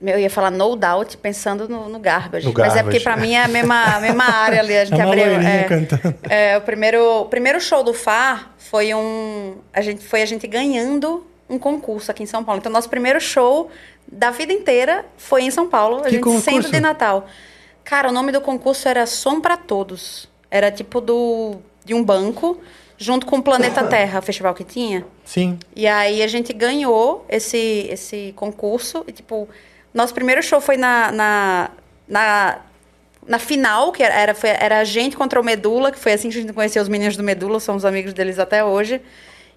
Eu ia falar No Doubt, pensando no, no Garbage. No Mas é Garbage. porque pra mim é a mesma, a mesma área ali. A gente É abriu. é, cantando. é, o primeiro, o primeiro show do Far foi um. A gente, foi a gente ganhando um concurso aqui em São Paulo. Então, nosso primeiro show da vida inteira foi em São Paulo. A Que gente concurso? sempre de Natal. Cara, o nome do concurso era Som pra Todos. Era tipo do de um banco, junto com o Planeta Terra, o festival que tinha. Sim. E aí a gente ganhou esse, esse concurso. E, tipo, nosso primeiro show foi na, na, na, na final, que era, foi- era a gente contra o Medula, que foi assim que a gente conheceu os meninos do Medula, somos amigos deles até hoje.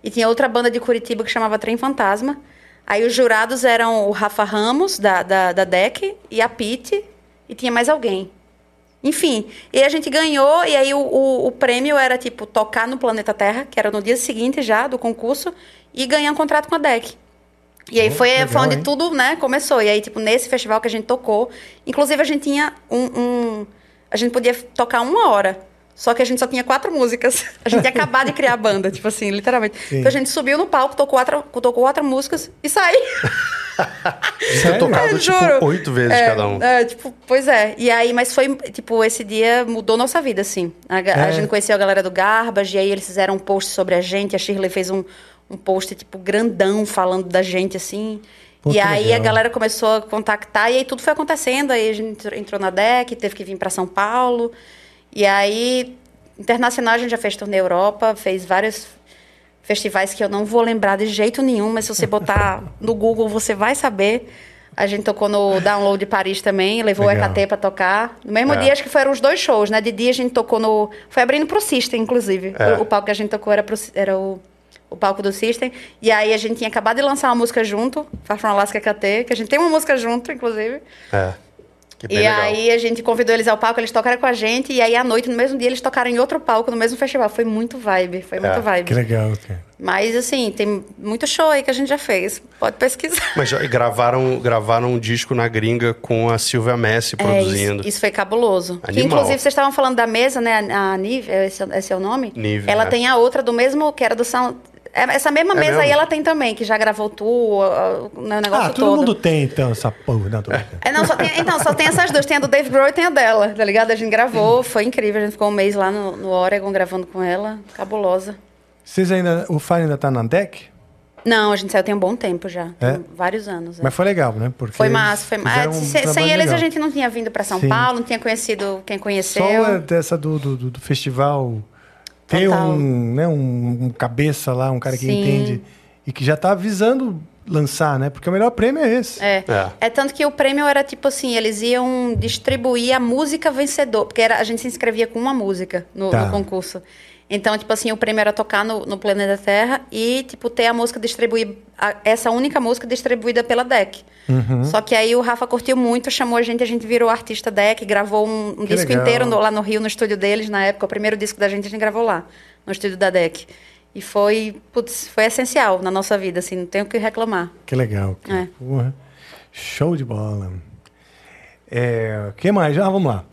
E tinha outra banda de Curitiba que chamava Trem Fantasma. Aí os jurados eram o Rafa Ramos, da, da, da DEC, e a Pete, e tinha mais alguém. Enfim, e a gente ganhou, e aí o, o, o prêmio era, tipo, tocar no Planeta Terra, que era no dia seguinte já do concurso, e ganhar um contrato com a DEC. E aí Oh, foi, legal, foi onde hein? tudo, né, começou. E aí, tipo, nesse festival que a gente tocou, inclusive a gente tinha um... um- a gente podia tocar uma hora, só que a gente só tinha quatro músicas. A gente tinha acabado de criar a banda, tipo assim, literalmente. Sim. Então a gente subiu no palco, tocou quatro, tocou quatro músicas e saiu. Tocado, Eu tipo, juro. oito vezes É, cada um. É, tipo, pois é. E aí, mas foi, tipo, esse dia mudou nossa vida, assim. A, ga- a É. gente conheceu a galera do Garbage, e aí eles fizeram um post sobre a gente, a Shirley fez um, um post, tipo, grandão, falando da gente, assim. Pô, e aí legal. a galera começou a contactar, e aí tudo foi acontecendo. Aí a gente entrou- na DEC, teve que vir para São Paulo. E aí, internacional, a gente já fez turnê Europa, fez vários festivais que eu não vou lembrar de jeito nenhum, mas se você botar no Google, você vai saber. A gente tocou no Download de Paris também, levou Legal. o EKT pra tocar. No mesmo É. dia, acho que foram os dois shows, né? De dia a gente tocou no. Foi abrindo pro System, inclusive. É. O, o palco que a gente tocou era, pro, era o, o palco do System. E aí a gente tinha acabado de lançar uma música junto, Far From Alaska EKT, que a gente tem uma música junto, inclusive. É. Que bem E legal. aí a gente convidou eles ao palco, eles tocaram com a gente, e aí à noite, no mesmo dia, eles tocaram em outro palco, no mesmo festival. Foi muito vibe, foi muito vibe. Que legal, cara. Mas assim, tem muito show aí que a gente já fez. Pode pesquisar. Mas já gravaram, gravaram um disco na gringa com a Silvia Messi É, produzindo. isso, isso foi cabuloso. Que, inclusive, vocês estavam falando da mesa, né? A Nive, esse, esse é o nome? Nive, Ela é. tem a outra do mesmo, que era do Sound... é, Essa mesma É mesa mesmo? aí ela tem também, que já gravou tu, o, o negócio Ah, todo todo. mundo tem, então, essa porra. Não, tô brincando. É, não, só tem, então, só tem essas duas. Tem a do Dave Grohl e tem a dela, tá ligado? A gente gravou, foi incrível. A gente ficou um mês lá no, no Oregon gravando com ela. Cabulosa. Vocês ainda. O Fire ainda tá na deck? Não, a gente saiu tem um bom tempo já. É? Tem vários anos. é. Mas foi legal, né? Porque Foi massa, foi massa. fizeram um sem, sem eles legal. a gente não tinha vindo pra São Sim. Paulo, não tinha conhecido quem conheceu. Só é dessa do, do- do festival ter Total. um, né, um, um cabeça lá, um cara que Sim. entende e que já tá avisando lançar, né? Porque o melhor prêmio é esse. É. É. É tanto que o prêmio era tipo assim, eles iam distribuir a música vencedor, porque era, a gente se inscrevia com uma música no, Tá. no concurso. Então, tipo assim, o prêmio era tocar no, no Planeta Terra e, tipo, ter a música distribuída, essa única música distribuída pela DEC. Uhum. Só que aí o Rafa curtiu muito, chamou a gente, a gente virou artista DEC, gravou um, um Que disco legal. inteiro no- lá no Rio, no estúdio deles, na época. O primeiro disco da gente a gente gravou lá, no estúdio da DEC. E foi, putz, foi essencial na nossa vida, assim, não tenho o que reclamar. Que legal. cara. É. Porra. Show de bola. É, que mais? Ah, vamos lá.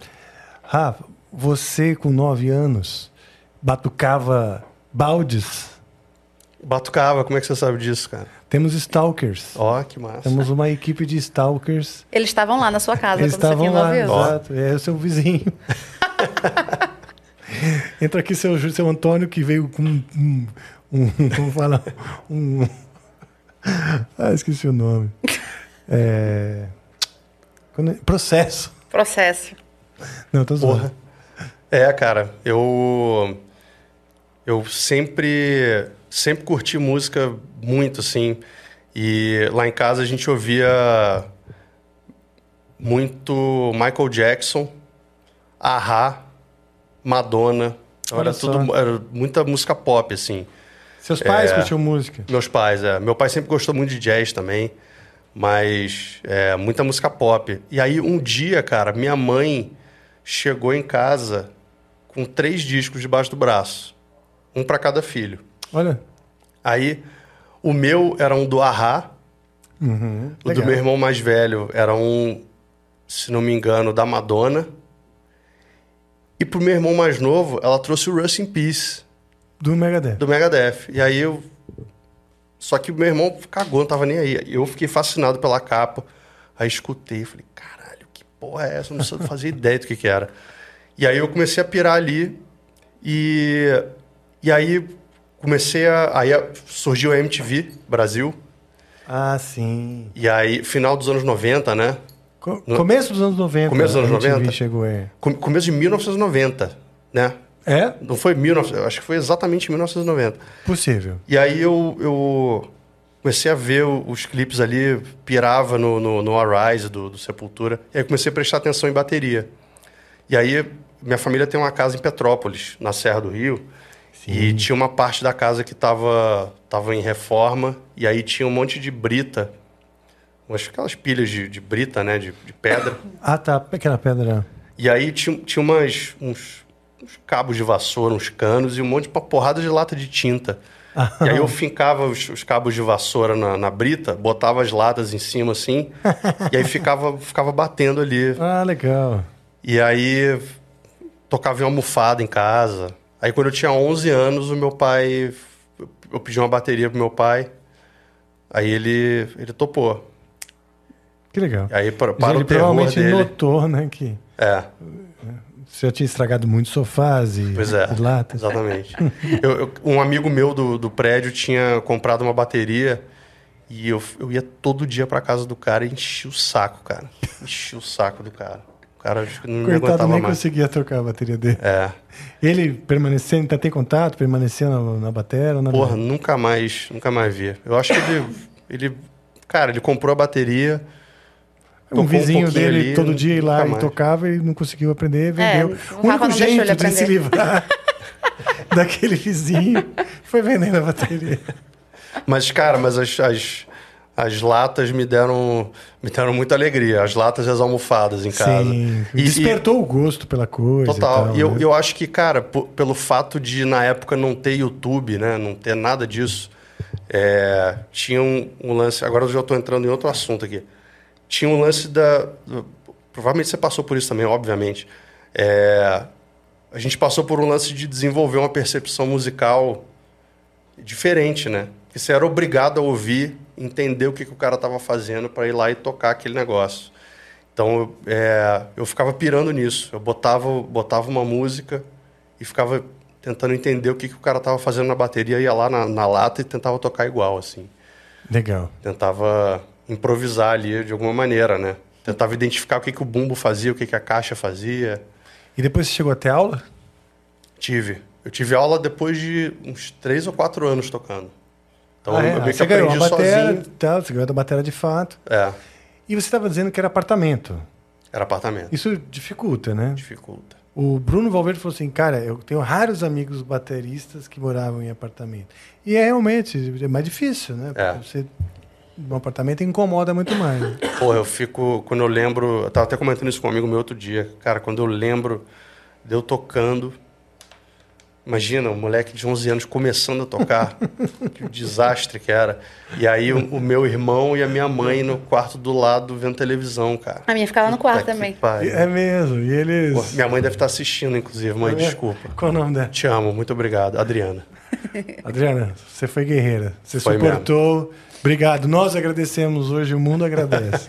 Rafa, você com nove anos batucava baldes. Batucava, como é que você sabe disso, cara? Temos stalkers. Ó, que massa. Temos uma equipe de stalkers. Eles estavam lá na sua casa Eles quando você estavam lá, exato. É o seu vizinho. Entra aqui seu, seu Antônio, que veio com um. um, um como fala? Um. Ah, esqueci o nome. É, quando- processo. Processo. Não, tô zoando. Porra. É, cara, eu eu sempre sempre curti música muito assim. E lá em casa a gente ouvia muito Michael Jackson, Ahá, Madonna. Então era só. tudo era muita música pop assim. Seus pais É. curtiam música. Meus pais, é. Meu pai sempre gostou muito de jazz também, mas é, muita música pop. E aí, um dia, cara, minha mãe chegou em casa com três discos debaixo do braço. Um para cada filho. Olha. Aí, o meu era um do Ahá, Uhum, o legal. do meu irmão mais velho era um, se não me engano, da Madonna. E pro meu irmão mais novo, ela trouxe o Rust in Peace, Do Megadeth. do Megadeth. E aí eu Só que meu irmão cagou, não tava nem aí. Eu fiquei fascinado pela capa. Aí escutei, falei, caralho, que porra é essa? Não fazia ideia do que que era. E aí eu comecei a pirar ali e, e aí comecei a... Aí surgiu a MTV Brasil. Ah, sim. E aí, final dos anos 90, né? Co- Começo dos anos 90. Começo dos anos a MTV 90? chegou, é. Com- Começo de 1990, né? É? Não foi 19... Acho que foi exatamente 1990. Possível. E aí eu, eu comecei a ver os clipes ali, pirava no, no, no Arise do, do Sepultura. E aí comecei a prestar atenção em bateria. E aí minha família tem uma casa em Petrópolis, na Serra do Rio. E tinha uma parte da casa que estava tava em reforma. E aí tinha um monte de brita. Umas, aquelas pilhas de, de brita, né? De, de pedra. Ah, tá. Aquela pedra. E aí tinha, tinha umas, uns, uns cabos de vassoura, uns canos e um monte de porrada de lata de tinta. e aí eu fincava os, os cabos de vassoura na, na brita, botava as latas em cima assim, e aí ficava, ficava batendo ali. Ah, legal. E aí tocava em almofada em casa. Aí quando eu tinha 11 anos, o meu pai... Eu pedi uma bateria pro meu pai, aí ele, ele topou. Que legal. Aí para, para ele o terror provavelmente dele... notou, né, que É. você já tinha estragado muitos sofás e, Pois é, latas. exatamente. Eu- eu- um amigo meu do, do prédio tinha comprado uma bateria e eu, eu ia todo dia pra casa do cara e enchia o saco, cara. Enchia o saco do cara. O cara acho que não me Coitado, aguentava nem mais. conseguia tocar a bateria dele. É. Ele permanecendo, ainda tem contato, permaneceu na, na bateria? Na Porra, nunca mais, nunca mais vi. Eu acho que ele, ele cara, ele comprou a bateria. um um vizinho pouquinho dele ali, todo dia ia lá e mais. tocava e não conseguiu aprender, É, vendeu. o o Rafa único jeito de se livrar daquele vizinho foi vendendo a bateria. Mas, cara, mas as, as, as latas me deram, me deram muita alegria. As latas e as almofadas em casa. Sim, E- e- despertou o gosto pela coisa. Total. E, tal, E eu, né? eu acho que, cara, pelo fato de na época não ter YouTube, né? Não ter nada disso. é, tinha um, um lance. Agora eu já estou entrando em outro assunto aqui. Tinha um lance da. provavelmente você passou por isso também, obviamente. É, a gente passou por um lance de desenvolver uma percepção musical diferente, né? Que você era obrigado a ouvir, entender o que, que o cara estava fazendo para ir lá e tocar aquele negócio. Então, eu, é, eu ficava pirando nisso. Eu botava, botava uma música e ficava tentando entender o que, que o cara estava fazendo na bateria, ia lá na, na lata e tentava tocar igual, assim. Legal. Tentava improvisar ali de alguma maneira, né? Tentava identificar o que, que o bumbo fazia, o que, que a caixa fazia. E depois você chegou até aula? Tive. Eu tive aula depois de uns três ou quatro anos tocando. Então, Ah, é? eu meio que você ganhou a bateria, sozinho. tal, você ganhou da bateria de fato. É, E você estava dizendo que era apartamento. era apartamento. Isso dificulta, né? Dificulta. O Bruno Valverde falou assim, cara, eu tenho raros amigos bateristas que moravam em apartamento. E é realmente é mais difícil, né? É. Porque você um apartamento incomoda muito mais. né? Pô, eu fico. Quando eu lembro. Eu tava até comentando isso com um amigo meu outro dia. Cara, quando eu lembro de eu tocando. Imagina, um moleque de 11 anos começando a tocar. que desastre que era. E aí o, o meu irmão e a minha mãe no quarto do lado vendo televisão, cara. A minha ficava no quarto Puta também. É mesmo. E eles. Pô, minha mãe deve estar assistindo, inclusive. Mãe, É. desculpa. Qual o nome dela? Te amo, muito obrigado. Adriana. Adriana, você foi guerreira. Você Foi suportou. Obrigado. Nós agradecemos hoje, o mundo agradece.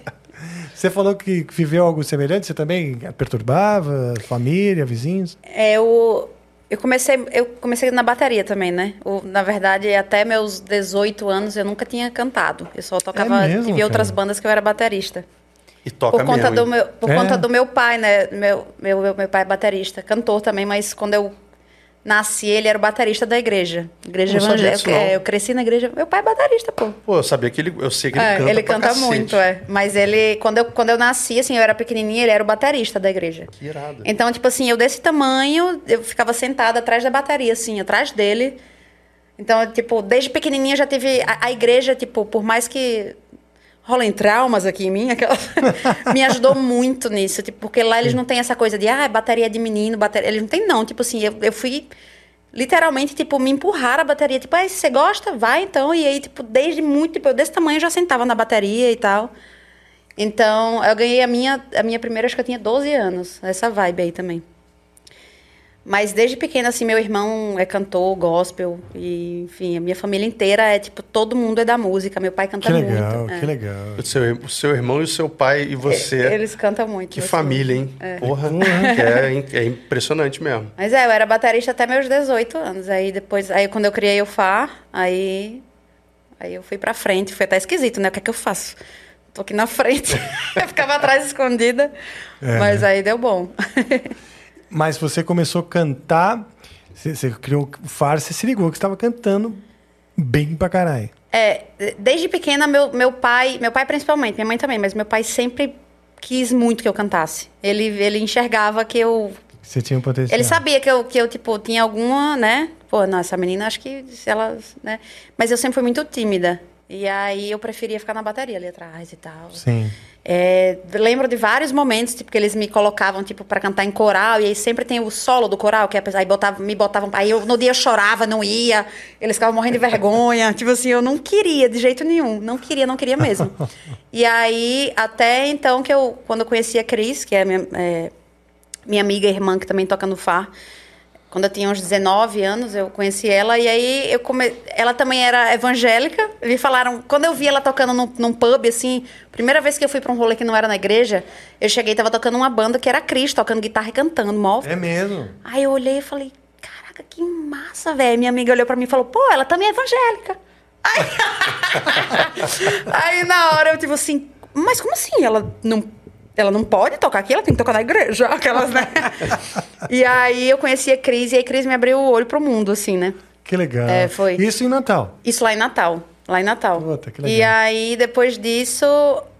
você falou que viveu algo semelhante, você também perturbava família, vizinhos? É, eu, eu comecei eu comecei na bateria também, né? O- na verdade, até meus 18 anos eu nunca tinha cantado. Eu só tocava É mesmo, tive outras cara? bandas que eu era baterista. E toca por conta mesmo. do meu por É. conta do meu pai, né? Meu, meu meu meu pai é baterista, cantor também, mas quando eu nasci, ele era o baterista da igreja. Igreja evangélica. não. É, eu cresci na igreja. Meu pai é baterista, pô. Pô, eu sabia que ele. Eu sei que ele É, canta. ele canta cacete. muito, é. Mas ele, quando eu, quando eu nasci, assim, eu era pequenininha, ele era o baterista da igreja. Que irado. Então, tipo assim, eu desse tamanho, eu ficava sentada atrás da bateria, assim, atrás dele. Então, tipo, desde pequenininha já tive a, a igreja, tipo, por mais que rolem traumas aqui em mim, aquela... me ajudou muito nisso, tipo, porque lá eles não têm essa coisa de, ah, bateria de menino, bateria... Eles não têm, não. Tipo assim, eu, eu fui literalmente, tipo, me empurrar a bateria. Tipo, ah, você gosta? Vai, então. E aí, tipo, desde muito, tipo, eu desse tamanho já sentava na bateria e tal. Então, eu ganhei a minha, a minha primeira, acho que eu tinha 12 anos. Essa vibe aí também. Mas desde pequena, assim, meu irmão é cantor, gospel, e, enfim, a minha família inteira é, tipo, todo mundo é da música. Meu pai canta Que legal, muito. é. que legal. O seu, o seu irmão e o seu pai e você. Eles cantam muito. Que família, hein? Porra, que é, é impressionante mesmo. Mas é, eu era baterista até meus 18 anos. Aí depois, aí quando eu criei o Fá, aí, aí eu fui pra frente. Foi até esquisito, né? O que é que eu faço? Tô aqui na frente. eu ficava atrás escondida. É, mas aí deu bom. Mas você começou a cantar, você, você criou o Far, você se ligou que estava cantando bem pra caralho. É, desde pequena, meu, meu pai, meu pai principalmente, minha mãe também, mas meu pai sempre quis muito que eu cantasse. Ele, ele enxergava que eu. Você tinha um potencial. Ele sabia que eu, que eu, tipo, tinha alguma, né? Pô, não, essa menina, acho que ela. Né? Mas eu sempre fui muito tímida. E aí eu preferia ficar na bateria ali atrás e tal. Sim. É, lembro de vários momentos, tipo, que eles me colocavam, tipo, para cantar em coral, e aí sempre tem o solo do coral, que é, aí botava, me botavam, aí eu, no dia eu chorava, não ia, eles ficavam morrendo de vergonha, tipo assim, eu não queria de jeito nenhum, não queria, não queria mesmo. e aí, até então que eu, quando eu conheci a Cris, que é minha, é, minha amiga e irmã, que também toca no Fá, quando eu tinha uns 19 anos, eu conheci ela e aí eu come... ela também era evangélica. Me falaram, quando eu vi ela tocando num, num pub assim, primeira vez que eu fui para um rolê que não era na igreja, eu cheguei e tava tocando uma banda que era Cris, tocando guitarra e cantando, mó. É mesmo. Aí eu olhei e falei, caraca, que massa, velho. Minha amiga olhou para mim e falou, pô, ela também é evangélica. Aí... aí na hora eu tipo assim, mas como assim? Ela não ela não pode tocar aqui, ela tem que tocar na igreja, aquelas, né? e aí eu conheci a Cris e aí a Cris me abriu o olho pro mundo, assim, né? Que legal. É, foi. Isso em Natal. Isso lá em Natal. Lá em Natal. Puta, que legal. E aí, depois disso,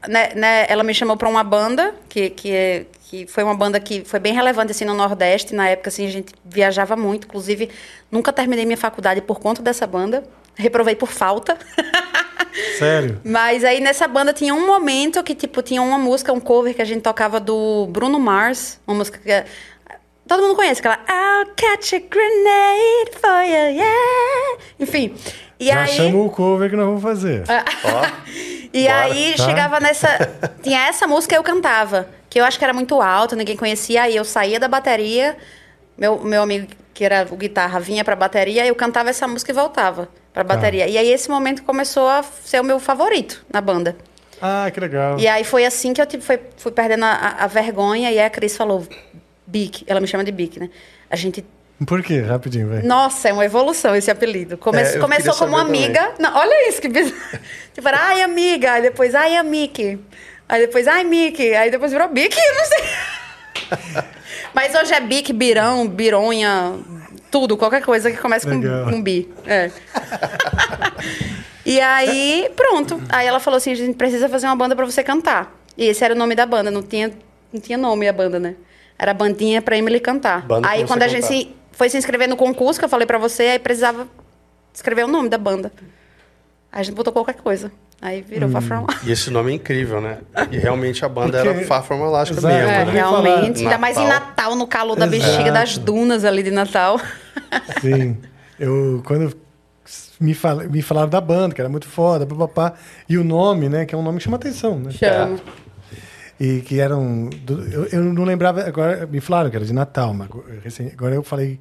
né, né, ela me chamou pra uma banda, que, que, é- que foi uma banda que foi bem relevante, assim, no Nordeste. Na época, assim, a gente viajava muito. Inclusive, nunca terminei minha faculdade por conta dessa banda. Reprovei por falta. Sério. Mas aí nessa banda tinha um momento que, tipo, tinha uma música, um cover que a gente tocava do Bruno Mars, uma música que. é- Todo mundo conhece, aquela I'll catch a grenade for you, yeah. Enfim. E Já aí. chama o cover que nós vamos fazer. E Bora. aí Tá. chegava nessa. Tinha essa música eu cantava, que eu acho que era muito alto, ninguém conhecia. Aí eu saía da bateria, meu, meu amigo, que era o guitarra, vinha pra bateria, eu cantava essa música e voltava pra Tá. bateria. E aí esse momento começou a ser o meu favorito na banda. Ah, que legal. E aí foi assim que eu tipo, fui, fui perdendo a, a- vergonha. E aí a Cris falou, Bic, ela me chama de Bic, né? A gente. Por quê? Rapidinho, vai. Nossa, é uma evolução esse apelido. Come- É, começou como amiga. Não, olha isso que bizarro. Tipo, era ai, amiga. Aí depois, ai, a Mickey. Aí depois, ai, Mickey. Aí depois virou Bic, não sei. Mas hoje é Bic, Birão, Bironha, tudo, qualquer coisa que comece com, Legal. com Bi. É. E aí, pronto. Aí ela falou assim: a gente precisa fazer uma banda pra você cantar. E esse era o nome da banda, não tinha, não tinha nome a banda, né? Era bandinha pra Emily cantar. Banda aí quando a gente cantar. se, foi se inscrever no concurso, que eu falei pra você, aí precisava escrever o nome da banda. Aí a gente botou qualquer coisa. Aí virou Hum. Far From Alaska. E esse nome é incrível, né? E realmente a banda Porque- era Far From Alaska Exato. mesmo. É, né? realmente. Ainda mais em Natal. No calor da Exato. bexiga das dunas ali de Natal. Sim. Eu, quando me, fal, me falaram da banda, que era muito foda, papapá, e o nome, né, que é um nome que chama atenção, né? Chama. E que eram. do- Eu, eu não lembrava, agora me falaram que era de Natal, mas agora eu falei,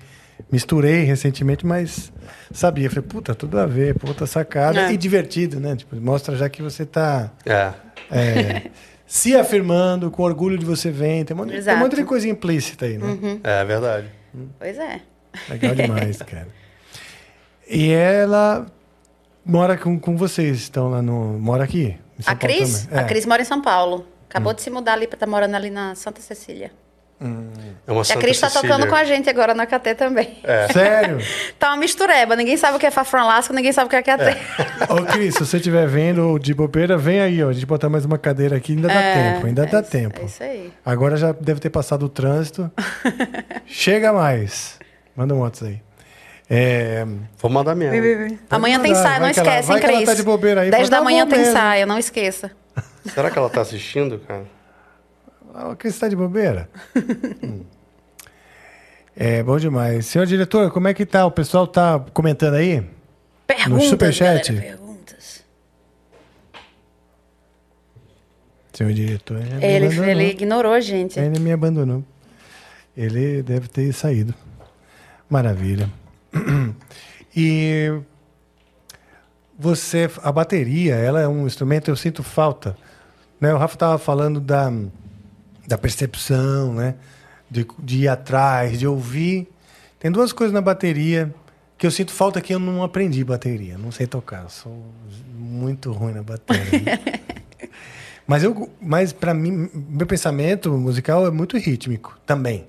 misturei recentemente, mas sabia. Falei, puta, tudo a ver, puta sacada. É. E divertido, né? Tipo, mostra já que você tá É. é, se afirmando, com orgulho de você vem. Tem um monte, tem um monte de coisa implícita aí, né? É verdade. Pois é. Legal demais, cara. E ela mora com, com vocês, estão lá no. Mora aqui? em São A Paulo Cris? também. A É. Cris mora em São Paulo. Acabou de se mudar ali, tá morando ali na Santa Cecília. É uma E a Cris tá Cecília. tocando com a gente agora na KT também. Sério? Tá uma mistureba. Ninguém sabe o que é Far From Alaska, ninguém sabe o que é KT. Ô, Cris, se você estiver vendo de bobeira, vem aí, ó. A gente botar mais uma cadeira aqui, ainda dá tempo, ainda é dá isso- tempo. É isso aí. Agora já deve ter passado o trânsito. Chega mais. Manda um WhatsApp aí. É, Vou mandar mesmo. Amanhã tem mandar, ensaio, não esquece, hein, que ela Cris? tá de bobeira aí, 10 fala, da "Não, manhã tem mesmo." ensaio, não esqueça. Será que ela tá assistindo, cara? Ah, Cris tá de bobeira? Hum. É bom demais. Senhor diretor, como é que tá? O pessoal tá comentando aí? Perguntas, superchat? galera, perguntas. Senhor diretor, ele, Ele, ele ignorou a gente. Ele me abandonou. Ele deve ter saído. Maravilha. E você, a bateria, ela é um instrumento, eu sinto falta. Né? O Rafa estava falando da, da percepção, né? De, de ir atrás, de ouvir. Tem duas coisas na bateria que eu sinto falta que eu não aprendi bateria. Não sei tocar, sou muito ruim na bateria. mas eu, mas para mim, meu pensamento musical é muito rítmico também,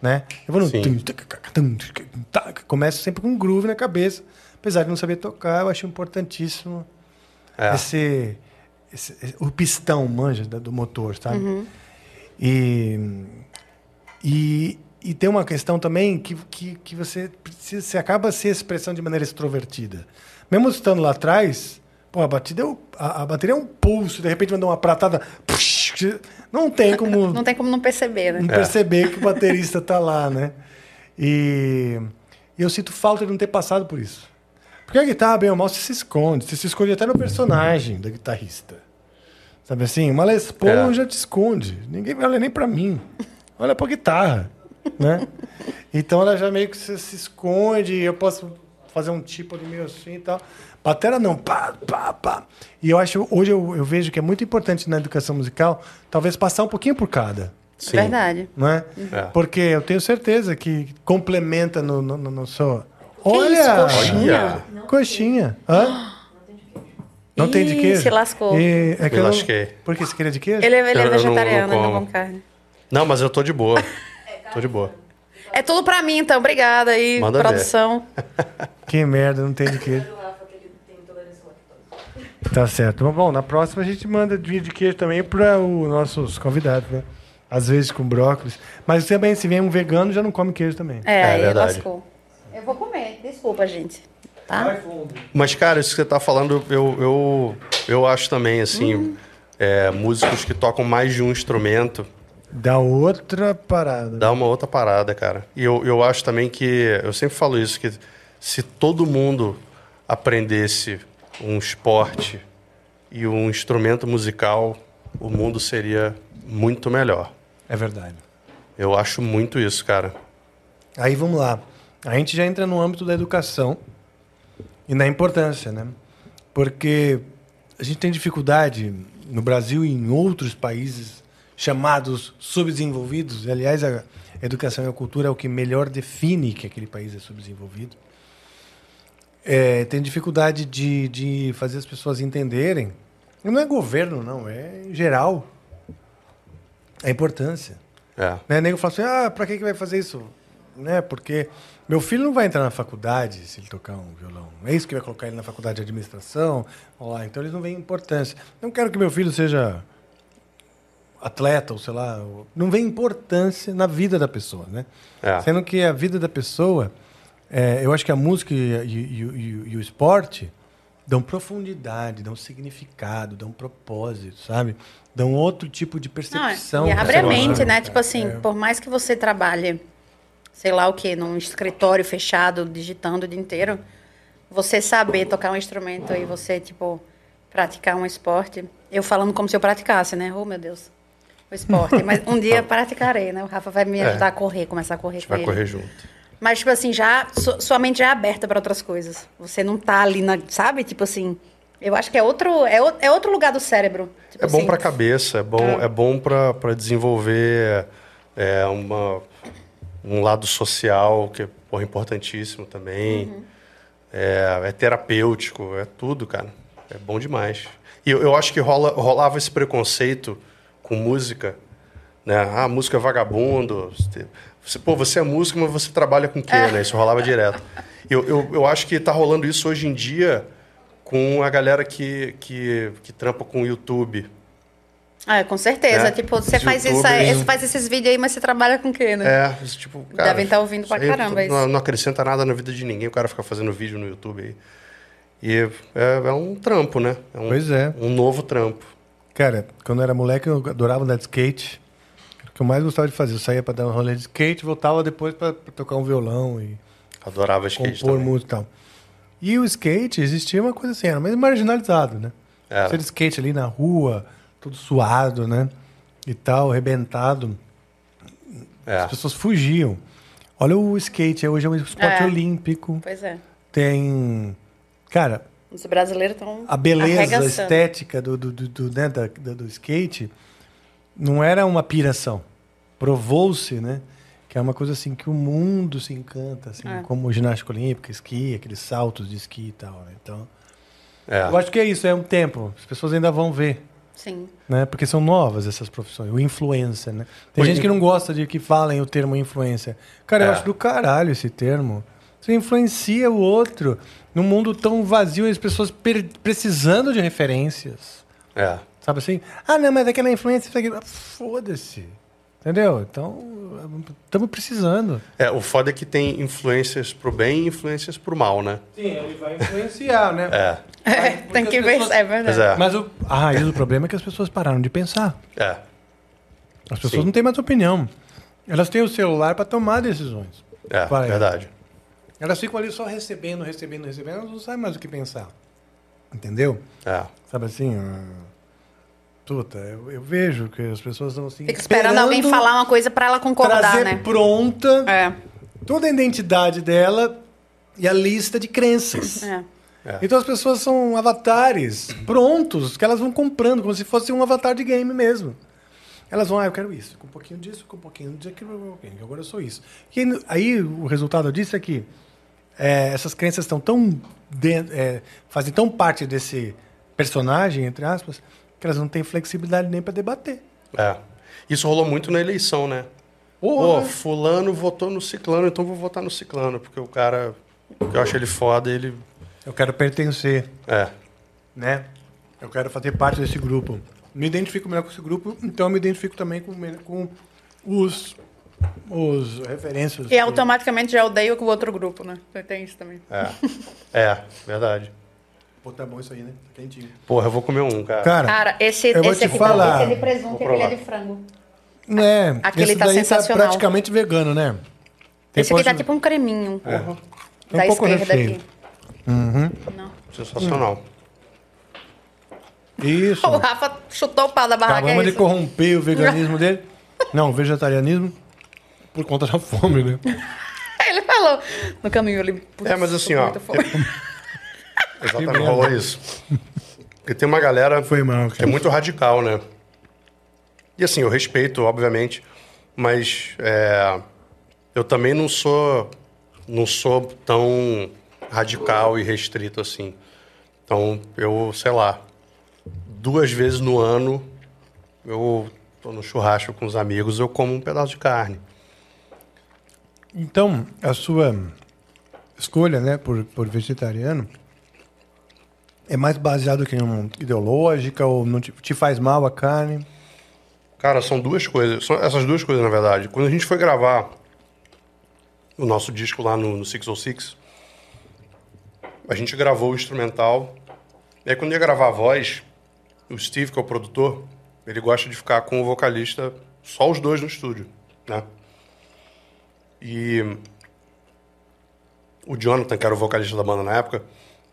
né? Eu vou no tum, tum, começo sempre com um groove na cabeça, apesar de não saber tocar, eu acho importantíssimo É. esse, esse- o pistão manja do motor, sabe? E, e e tem uma questão também que, que, que você precisa, você acaba se expressando de maneira extrovertida. Mesmo estando lá atrás, pô, a batida é o- a, a bateria é um pulso, de repente dar uma pratada, não tem como Não tem como não perceber, né? não perceber que o baterista tá lá, né? E e eu sinto falta de não ter passado por isso. Porque a guitarra, bem ou mal, você se esconde. Você se esconde até no personagem da guitarrista. Sabe assim? Uma Les Paul É. já te esconde. Ninguém olha nem pra mim. Olha pra guitarra, né? Então ela já meio que se, se esconde. Eu posso fazer um tipo ali meio assim e tal. Batera não, pá, pá, pá. E eu acho, hoje eu, eu vejo que é muito importante na educação musical, talvez passar um pouquinho por cada Sim. Verdade. não é? É. Porque eu tenho certeza que complementa no, no, no, no seu. Olha! isso, coxinha? Coxinha. Hã? Não tem de Ih, queijo? se lascou. E, é que Me eu não- lasquei. Por que você queria de queijo? Ele, é- ele é eu não- vegetariano, não ele não como. come carne. Não, mas eu tô de boa. Tô de boa. É tudo pra mim, então. Obrigada aí, Manda ver. produção. Que merda, não tem de queijo. Tá certo. Bom, Bom, na próxima a gente manda vinho de queijo também para os nossos convidados, né? Às vezes com brócolis. Mas também, se vem um vegano, já não come queijo também. É, É aí verdade. lascou. Eu vou comer, desculpa, gente. Tá? Mas, cara, isso que você tá falando, eu, eu, eu acho também, assim, Hum. é, músicos que tocam mais de um instrumento, Dá outra parada. dá uma outra parada, cara. E eu, eu acho também que, eu sempre falo isso, que se todo mundo aprendesse um esporte e um instrumento musical, o mundo seria muito melhor. É verdade. Eu acho muito isso, cara. Aí vamos lá. A gente já entra no âmbito da educação e na importância, né? Porque a gente tem dificuldade no Brasil e em outros países chamados subdesenvolvidos. Aliás, a educação e a cultura é o que melhor define que aquele país é subdesenvolvido. É, tem dificuldade de, de fazer as pessoas entenderem. Não é governo, não, é em geral. A importância. É. Né? Nego fala assim, ah, pra que, que vai fazer isso? Né? Porque meu filho não vai entrar na faculdade se ele tocar um violão. É isso que vai colocar ele na faculdade de administração. Lá, então eles não veem importância. Não quero que meu filho seja atleta, ou sei lá. Não vê importância na vida da pessoa, né? É. Sendo que a vida da pessoa, é, eu acho que a música e, e- e- e- e o esporte dão profundidade, dão significado, dão propósito, sabe? Dão outro tipo de Não, percepção. e pra abre a mente, né? Tipo assim, por mais que você trabalhe, sei lá o quê, num escritório fechado, digitando o dia inteiro, você saber tocar um instrumento e você, tipo, praticar um esporte. Eu falando como se eu praticasse, né? Oh, meu Deus. O esporte. Mas um dia praticarei, né? O Rafa vai me É. ajudar a correr, começar a correr A gente com vai ele. correr junto. Mas, tipo assim, já, su- sua mente já é aberta para outras coisas. Você não tá ali, na, sabe? Tipo assim, eu acho que é outro, é, o- é outro lugar do cérebro. Tipo É bom assim, para a cabeça, é bom, é. bom para desenvolver é, uma, um lado social que é porra, importantíssimo também. É, é terapêutico, é tudo, cara. É bom demais. E eu, eu acho que rola, rolava esse preconceito com música, né? Ah, música é vagabundo. Você, pô, você é músico, mas você trabalha com o quê, né? Isso rolava direto. Eu, eu, eu acho que tá rolando isso hoje em dia com a galera que, que, que trampa com o YouTube. Ah, com certeza. É, Tipo, você os faz, você faz esses vídeos aí, mas você trabalha com o quê, né? É, tipo, cara, Devem tá ouvindo pra caramba Não, isso. não acrescenta nada na vida de ninguém, o cara fica fazendo vídeo no YouTube aí. E é, é um trampo, né? É um, Pois é. Um novo trampo. Cara, quando eu era moleque, eu adorava andar de skate. O que eu mais gostava de fazer, eu saía pra dar um rolê de skate, voltava depois pra, pra tocar um violão e Adorava skate compor também. música e tal. E o skate existia uma coisa assim, era meio marginalizado, né? Era. Você de skate ali na rua, todo suado, né? E tal, arrebentado. É. As pessoas fugiam. Olha o skate, hoje é um esporte É. olímpico. Pois é. Tem. Cara, Os brasileiros estão a beleza arregaçando. estética do, do, do, do, né, da- do- do skate não era uma piração. Provou-se, né? Que é uma coisa assim que o mundo se encanta, assim, É. como ginástica olímpica, esqui, aqueles saltos de esqui e tal. Né? Então, É. eu acho que é isso, é um tempo. As pessoas ainda vão ver. Sim. Né? Porque são novas essas profissões. O influencer, né? Tem Oi, gente que não gosta de que falem o termo influencer. Cara, eu É. acho do caralho esse termo. Você influencia o outro num mundo tão vazio e as pessoas precisando de referências. É. Sabe assim? Ah, não, mas aquela influência. isso aqui- Ah, Foda-se. Entendeu? Então, estamos precisando. É, o foda é que tem influências pro bem e influências pro mal, né? Sim, ele vai influenciar, né? É. É, tem que ver. É verdade. É. Mas o, a raiz do problema é que as pessoas pararam de pensar. É. As pessoas Sim. não têm mais opinião. Elas têm o celular para tomar decisões. É, Vai. verdade. Elas ficam ali só recebendo, recebendo, recebendo, elas não sabem mais o que pensar. Entendeu? É. Sabe assim? Puta, eu, eu vejo que as pessoas estão assim. Fica esperando alguém falar uma coisa pra ela concordar, trazer né? pronta É. toda a identidade dela e a lista de crenças. É. Então as pessoas são avatares prontos, que elas vão comprando, como se fosse um avatar de game mesmo. Elas vão, ah, eu quero isso, com um pouquinho disso, com um pouquinho daquilo, um pouquinho, agora eu sou isso. E aí, aí o resultado disso é que é, essas crenças estão tão. de- é, fazem tão parte desse personagem, entre aspas, que elas não têm flexibilidade nem para debater. É. Isso rolou muito na eleição, né? Pô, Porra. fulano votou no ciclano, então vou votar no ciclano, porque o cara, eu acho ele foda, ele... Eu quero pertencer, É, né? Eu quero fazer parte desse grupo. Me identifico melhor com esse grupo, então eu me identifico também com, com os, os referências. E automaticamente já odeio com o outro grupo, né? Tem isso também. é, é, verdade. Pô, tá bom isso aí, né? Tá quentinho. Porra, eu vou comer um, cara. Cara, Cara, esse, Eu vou esse te aqui falar. tá, esse é de presunto Vou e aquele é de frango. é, Aquele esse tá daí sensacional. tá praticamente vegano, né? Tem esse aqui tá posto- tipo um creminho. É Da um pouco esquerda recheio. aqui. Uhum. Não. Sensacional. Isso. O Rafa chutou o pau da barraca. Acabamos é de corromper o veganismo dele. Não, o vegetarianismo por conta da fome, né? Ele falou no caminho ali. putz, É, mas assim, ó. Exatamente, rolou isso. Porque tem uma galera Foi mal, que é muito radical, né? E assim, eu respeito, obviamente, mas é, eu também não sou não sou tão radical e restrito assim. Então, eu, sei lá, duas vezes no ano eu tô no churrasco com os amigos, eu como um pedaço de carne. Então, a sua escolha, né, por, por vegetariano é mais baseado que em ideológica ou não te, te faz mal a carne? Cara, são duas coisas. São essas duas coisas, na verdade. Quando a gente foi gravar o nosso disco lá no, no 606, a gente gravou o instrumental. E aí, quando ia gravar a voz, o Steve, que é o produtor, ele gosta de ficar com o vocalista, só os dois no estúdio, né? E o Jonathan, que era o vocalista da banda na época,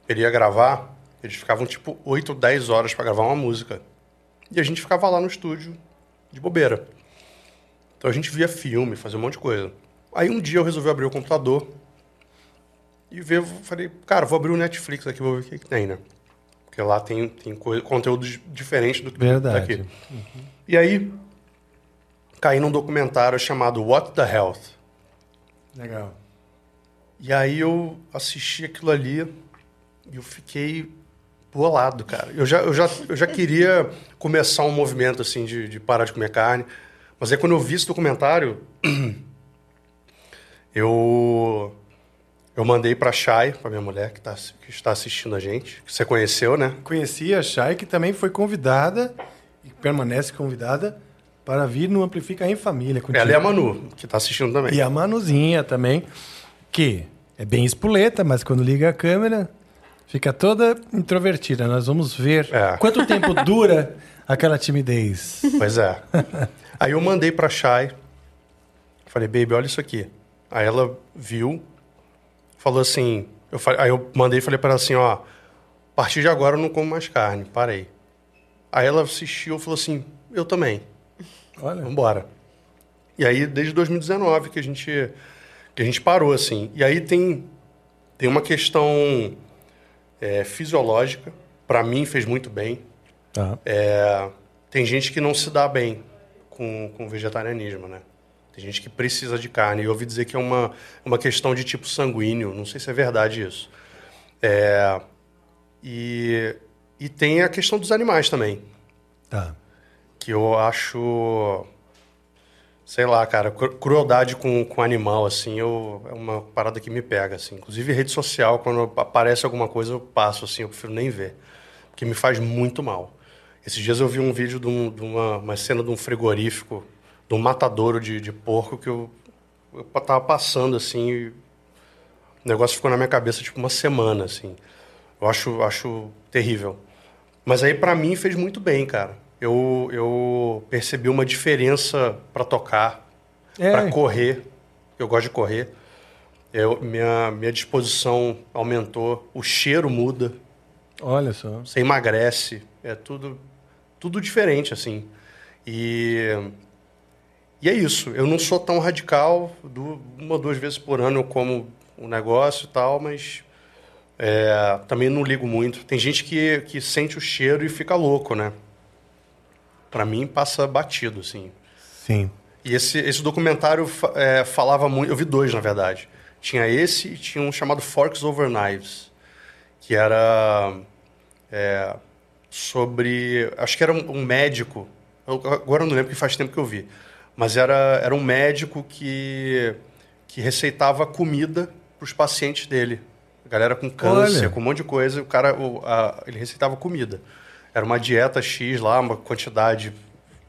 ele ia gravar, eles ficavam tipo 8, 10 horas para gravar uma música. E a gente ficava lá no estúdio de bobeira. Então a gente via filme, fazia um monte de coisa. Aí um dia eu resolvi abrir o computador e ver, falei, cara, vou abrir o Netflix aqui, vou ver o que, que tem, né? Porque lá tem, tem conteúdo diferente do que Verdade. daqui. E aí caí num documentário chamado What the Health. Legal. E aí eu assisti aquilo ali e eu fiquei bolado, cara. Eu já, eu já, eu já queria começar um movimento assim de, de parar de comer carne. Mas aí quando eu vi esse documentário, eu eu mandei pra Chay, pra minha mulher que, tá, que está assistindo a gente, que você conheceu, né? Conheci a Chay, que também foi convidada e permanece convidada para vir no Amplifica em Família. contigo. Ela e a Manu, que tá assistindo também. E a Manuzinha também, que é bem espoleta, mas quando liga a câmera, fica toda introvertida. Nós vamos ver É. quanto tempo dura aquela timidez. Pois é. Aí eu mandei pra Chay. Falei, baby, olha isso aqui. Aí ela viu, falou assim. Eu, fa- aí eu mandei e falei pra ela assim: ó, a partir de agora eu não como mais carne, parei. Aí ela assistiu e falou assim: eu também, Olha. vambora. E aí, desde 2019 que a gente, que a gente parou, assim. E aí tem, tem uma questão é, fisiológica, para mim fez muito bem. É, tem gente que não se dá bem com, com vegetarianismo, né? Tem gente que precisa de carne. E eu ouvi dizer que é uma, uma questão de tipo sanguíneo. Não sei se é verdade isso. É, e, e tem a questão dos animais também. Tá. Que eu acho. Sei lá, cara, cru- crueldade com, com animal, assim, eu, é uma parada que me pega, assim. Inclusive, rede social, quando aparece alguma coisa, eu passo, assim, eu prefiro nem ver. Porque me faz muito mal. Esses dias eu vi um vídeo de, um- de uma, uma cena de um frigorífico, de um matadouro de, de porco, que eu, eu tava passando, assim, o negócio ficou na minha cabeça, tipo, uma semana, assim. Eu acho, acho terrível. Mas aí, pra mim, fez muito bem, cara. Eu, eu percebi uma diferença pra tocar, É. pra correr. Eu gosto de correr. Eu, minha, minha disposição aumentou, o cheiro muda, Olha só. você emagrece, é tudo, tudo diferente, assim. E, e é isso. Eu não sou tão radical, du- uma ou duas vezes por ano eu como um negócio e tal, mas é, também não ligo muito. Tem gente que, que sente o cheiro e fica louco, né? Pra mim passa batido, assim. Sim. E esse, esse documentário é, falava muito. Eu vi dois, na verdade. Tinha esse e tinha um chamado Forks Over Knives, que era é, sobre. Acho que era um, um médico. eu- agora eu não lembro que faz tempo que eu vi. Mas era, era um médico que, que receitava comida para os pacientes dele. Galera com câncer, Olha. com um monte de coisa. O cara, o- a- ele receitava comida. Era uma dieta X lá, uma quantidade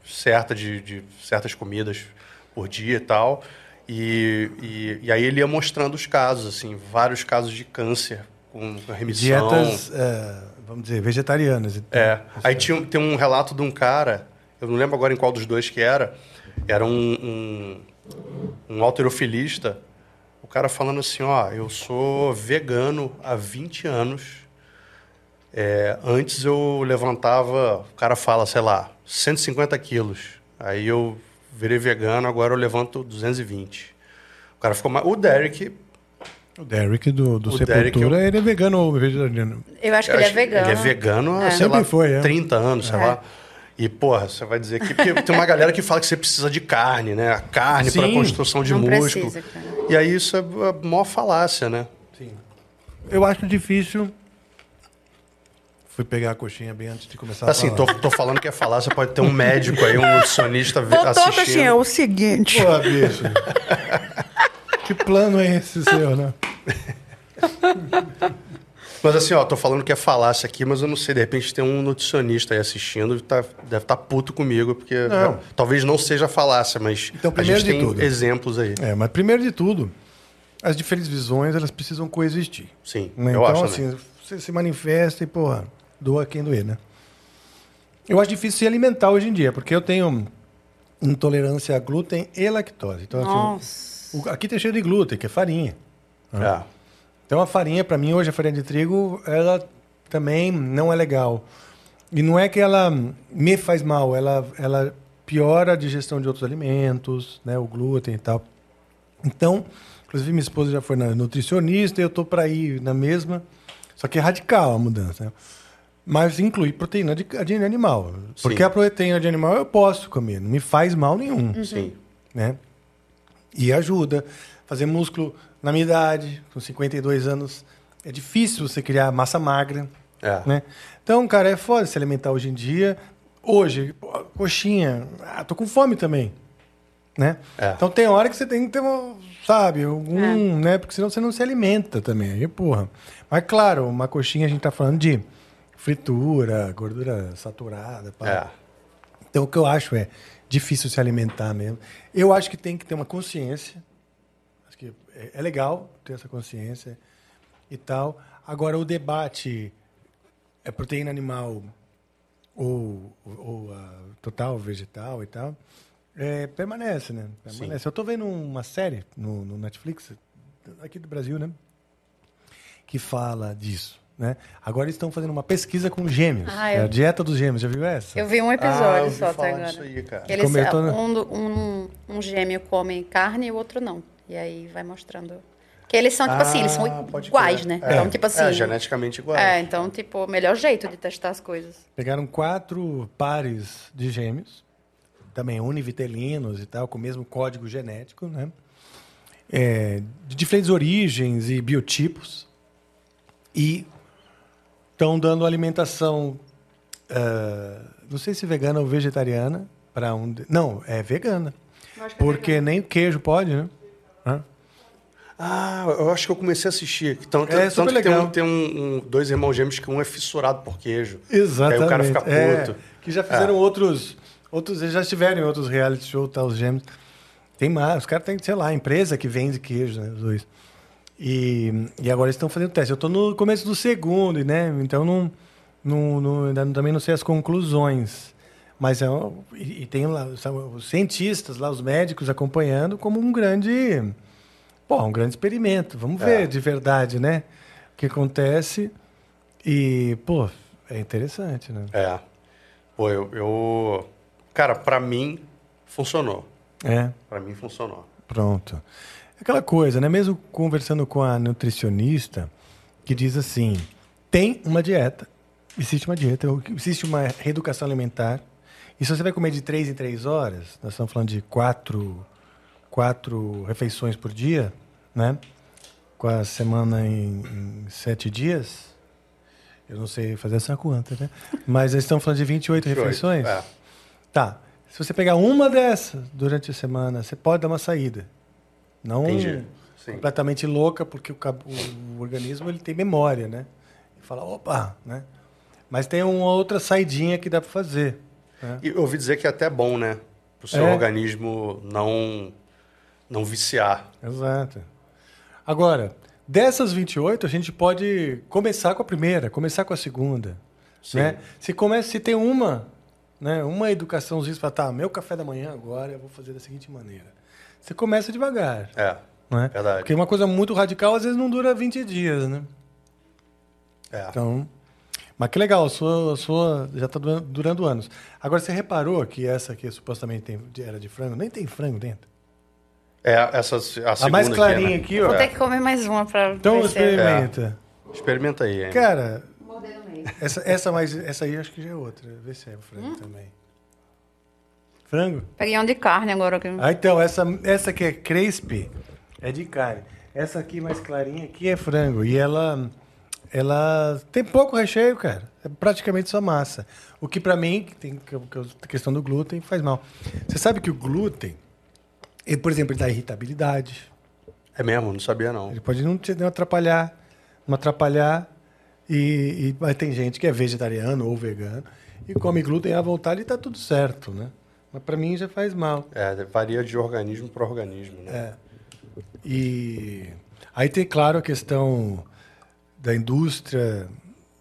certa de, de certas comidas por dia e tal. E, e, e aí ele ia mostrando os casos, assim, vários casos de câncer com remissão. Dietas, é, vamos dizer, vegetarianas. então. É. Aí tinha, tem um relato de um cara, eu não lembro agora em qual dos dois que era, era um, um, um alterofilista. O cara falando assim, ó, eu sou vegano há 20 anos. É, antes eu levantava, o cara fala, sei lá, 150 quilos. Aí eu virei vegano, agora eu levanto 220. O cara ficou mais... O Derek, O Derek do, do O Sepultura, Derek é o- ele é vegano ou vegetariano? Eu acho que Eu ele é acho vegano. Ele é vegano há, É. sei lá, foi, é. 30 anos, sei É. lá. E, porra, você vai dizer que. Porque tem uma galera que fala que você precisa de carne, né? A carne para Sim. construção de Não músculo. precisa. E aí isso é a maior falácia, né? Eu acho difícil. Fui pegar a coxinha bem antes de começar Assim, a tô, falar. tô falando que é falácia, pode ter um médico aí, um nutricionista Voltou, assistindo. assim, é o seguinte. Pô, bicho. que plano é esse seu, né? Mas assim, ó, tô falando que é falácia aqui, mas eu não sei, de repente tem um nutricionista aí assistindo tá, deve estar puto comigo, porque Não. né, talvez não seja falácia, mas Então, a primeiro gente de tem tudo. exemplos aí. É, mas primeiro de tudo, as diferentes visões, elas precisam coexistir. Sim, né? eu então, acho, né? assim, você se manifesta e, porra, doa quem doer, né? Eu acho difícil se alimentar hoje em dia, porque eu tenho intolerância a glúten e lactose. Então, assim, o- aqui tem cheio de glúten, que é farinha. É. Então a farinha, para mim, hoje a farinha de trigo, ela também não é legal. E não é que ela me faz mal, ela, ela piora a digestão de outros alimentos, né, o glúten e tal. Então, inclusive minha esposa já foi na nutricionista e eu tô para ir na mesma, só que é radical a mudança. né? Mas inclui proteína de, de animal. Porque Sim. a proteína de animal eu posso comer, não me faz mal nenhum Sim. né? E ajuda. Fazer músculo na minha idade, com 52 anos, é difícil você criar massa magra, É. né? Então, cara, é foda se alimentar hoje em dia. Hoje, coxinha, ah, tô com fome também, né? É. Então tem hora que você tem que ter, sabe, algum, né? Porque senão você não se alimenta também. Aí, porra. Mas claro, uma coxinha a gente tá falando de fritura, gordura saturada. É. Então, o que eu acho é difícil se alimentar mesmo. Eu acho que tem que ter uma consciência. Acho que é, é legal ter essa consciência e tal. Agora, o debate é proteína animal ou, ou, ah, total vegetal e tal, é, permanece, né? Permanece. Eu estou vendo uma série no, no Netflix, aqui do Brasil, né? Que fala disso. Né? Agora eles estão fazendo uma pesquisa com gêmeos. Ah, É eu- a dieta dos gêmeos. Já viu essa? Eu vi um Ah, episódio ouvi só até falar agora. disso aí, cara. Eles, Comentou, né? um, um, um gêmeo come carne e o outro não. E aí vai mostrando. Que eles são, tipo assim, eles Ah, são iguais, né? É, Então, tipo assim. É, geneticamente igual. É, então, tipo, o melhor jeito de testar as coisas. Pegaram quatro pares de gêmeos, também univitelinos e tal, com o mesmo código genético, né? É, de diferentes origens e biotipos. E estão dando alimentação, ah, não sei se vegana ou vegetariana, para um. de- Não, é vegana. Porque nem o queijo pode, né? Hã? Ah, eu acho que eu comecei a assistir. Tanto, É, tanto que tem, um, tem um- um- dois irmãos gêmeos que um é fissurado por queijo. Exatamente. Aí o cara fica É, puto. que já fizeram outros, outros. Eles já estiveram em outros reality shows, tá, os gêmeos. Tem mais. Os caras têm, sei lá, empresa que vende queijo, né? Os dois. E, e agora eles estão fazendo teste. Eu estou no começo do segundo, né? Então não, não, não- também não sei as conclusões. Mas é, e, tem lá os cientistas, lá, os médicos acompanhando como um grande. Pô, um grande experimento. Vamos ver É. de verdade, né? O que acontece. E, pô, é interessante, né? É. Pô, eu. eu- Cara, pra mim, funcionou. É. Pra mim, funcionou. Pronto. Aquela coisa, né? Mesmo conversando com a nutricionista, que diz assim: tem uma dieta, existe uma dieta, existe uma reeducação alimentar. E se você vai comer de três em três horas, nós estamos falando de quatro, quatro refeições por dia, né? Com a semana em, em sete dias. Eu não sei fazer essa conta, né? Mas nós estamos falando de 28 refeições. É. Tá. Se você pegar uma dessas durante a semana, você pode dar uma saída. Não completamente louca, porque o, o organismo ele tem memória, né? E fala, opa, né? Mas tem uma outra saidinha que dá para fazer. né? E eu ouvi dizer que é até bom, né? Pro seu É. organismo não, não viciar. Exato. Agora, dessas 28, a gente pode começar com a primeira, começar com a segunda. Sim. Né? Se começa, se tem uma, né, uma educaçãozinha, fala, tá, meu café da manhã agora eu vou fazer da seguinte maneira. Você começa devagar. É. Não é? Verdade. Porque uma coisa muito radical às vezes não dura 20 dias, né? É. Então, mas que legal, a sua, a sua já está durando, durando anos. Agora, você reparou que essa aqui supostamente tem, era de frango? Nem tem frango dentro. É, essa, a, segunda A mais aqui, clarinha né? aqui, ó. Vou ter que comer mais uma pra Então, ver se- experimenta. Experimenta aí, hein? Cara, essa, essa, mais, essa aí acho que já é outra. Vê se é frango também. Frango? Peguei um de carne agora. Que... Ah, então, essa, essa que é crespe é de carne. Essa aqui mais clarinha aqui é frango. E ela, ela tem pouco recheio, cara. É praticamente só massa. O que pra mim, que tem que- que a questão do glúten, faz mal. Você sabe que o glúten, ele, por exemplo, ele dá irritabilidade. É mesmo, não sabia não. Ele pode não te não atrapalhar, não atrapalhar. E, e- mas tem gente que é vegetariano ou vegano e come glúten à vontade e tá tudo certo, né? Mas pra mim já faz mal. É, varia de organismo para organismo, né? É. E aí tem, claro, a questão da indústria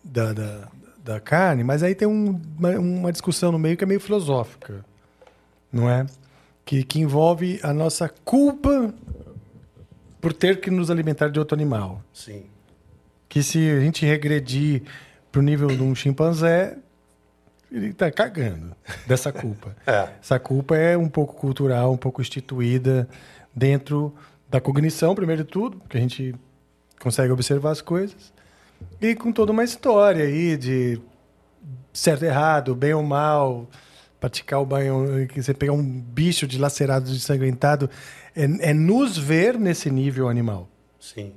da, da, da carne, mas aí tem um- uma, uma discussão no meio que é meio filosófica, não é? Que, que envolve a nossa culpa por ter que nos alimentar de outro animal. Sim. Que se a gente regredir para o nível de um chimpanzé, ele está cagando dessa culpa. É. Essa culpa é um pouco cultural, um pouco instituída dentro da cognição, primeiro de tudo, porque a gente consegue observar as coisas, e com toda uma história aí de certo e errado, bem ou mal, praticar o banho, que você pegar um bicho dilacerado, ensanguentado, é, é nos ver nesse nível animal. Sim.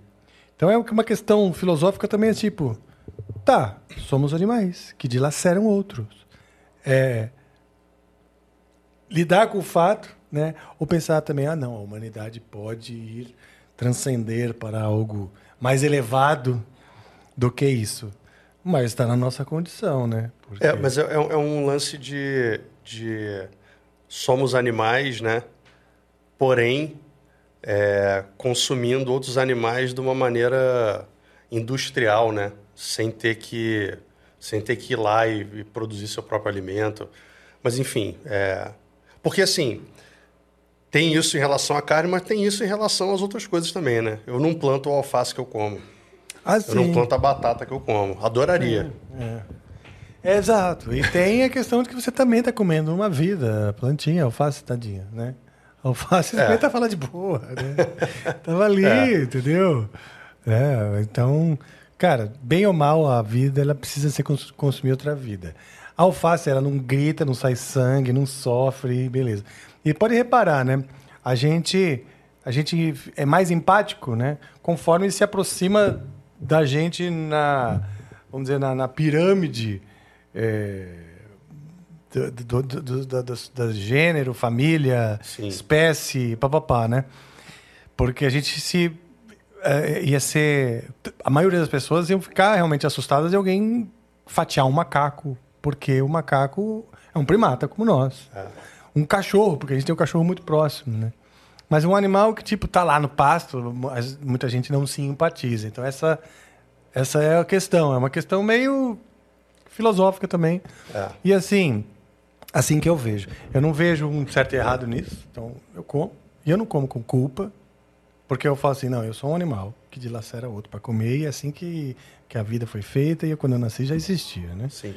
Então é uma questão filosófica também, é tipo, tá, somos animais que dilaceram outros. É, lidar com o fato, né? Ou pensar também, ah, não, a humanidade pode ir transcender para algo mais elevado do que isso. Mas está na nossa condição, né? Porque- É, mas é, é um- é um lance de, de somos animais, né? Porém, é, consumindo outros animais de uma maneira industrial, né? Sem ter que, sem ter que ir lá e, e produzir seu próprio alimento. Mas, enfim, é, porque assim, tem isso em relação à carne, mas tem isso em relação às outras coisas também, né? Eu não planto o alface que eu como. Ah, Eu não planto a batata que eu como. Adoraria. É, exato. E tem a questão de que você também está comendo uma vida, plantinha, alface, tadinha, né? Alface É. é. tá falando de boa, né? Tava ali, entendeu? É, então, cara, bem ou mal a vida, ela precisa ser cons- consumir outra vida. A alface, ela não grita, não sai sangue, não sofre, beleza. E pode reparar, né? A gente, a gente é mais empático, né? Conforme se aproxima da gente na, vamos dizer, na, na pirâmide é, do, do, do, do, gênero, família, Sim. espécie, papapá, né? Porque a gente se. Eh, ia ser. A maioria das pessoas iam ficar realmente assustadas de alguém fatiar um macaco, porque o macaco é um primata como nós. É. Um cachorro, porque a gente tem um cachorro muito próximo, né? Mas um animal que, tipo, tá lá no pasto, muita gente não se empatiza. Então, essa, essa é a questão. É uma questão meio filosófica também. É. E assim, assim que eu vejo. Eu não vejo um certo e errado nisso. Então, eu como. E eu não como com culpa, porque eu falo assim, não, eu sou um animal que dilacera outro para comer, e é assim que, que a vida foi feita, e eu, quando eu nasci já existia, né? Sim.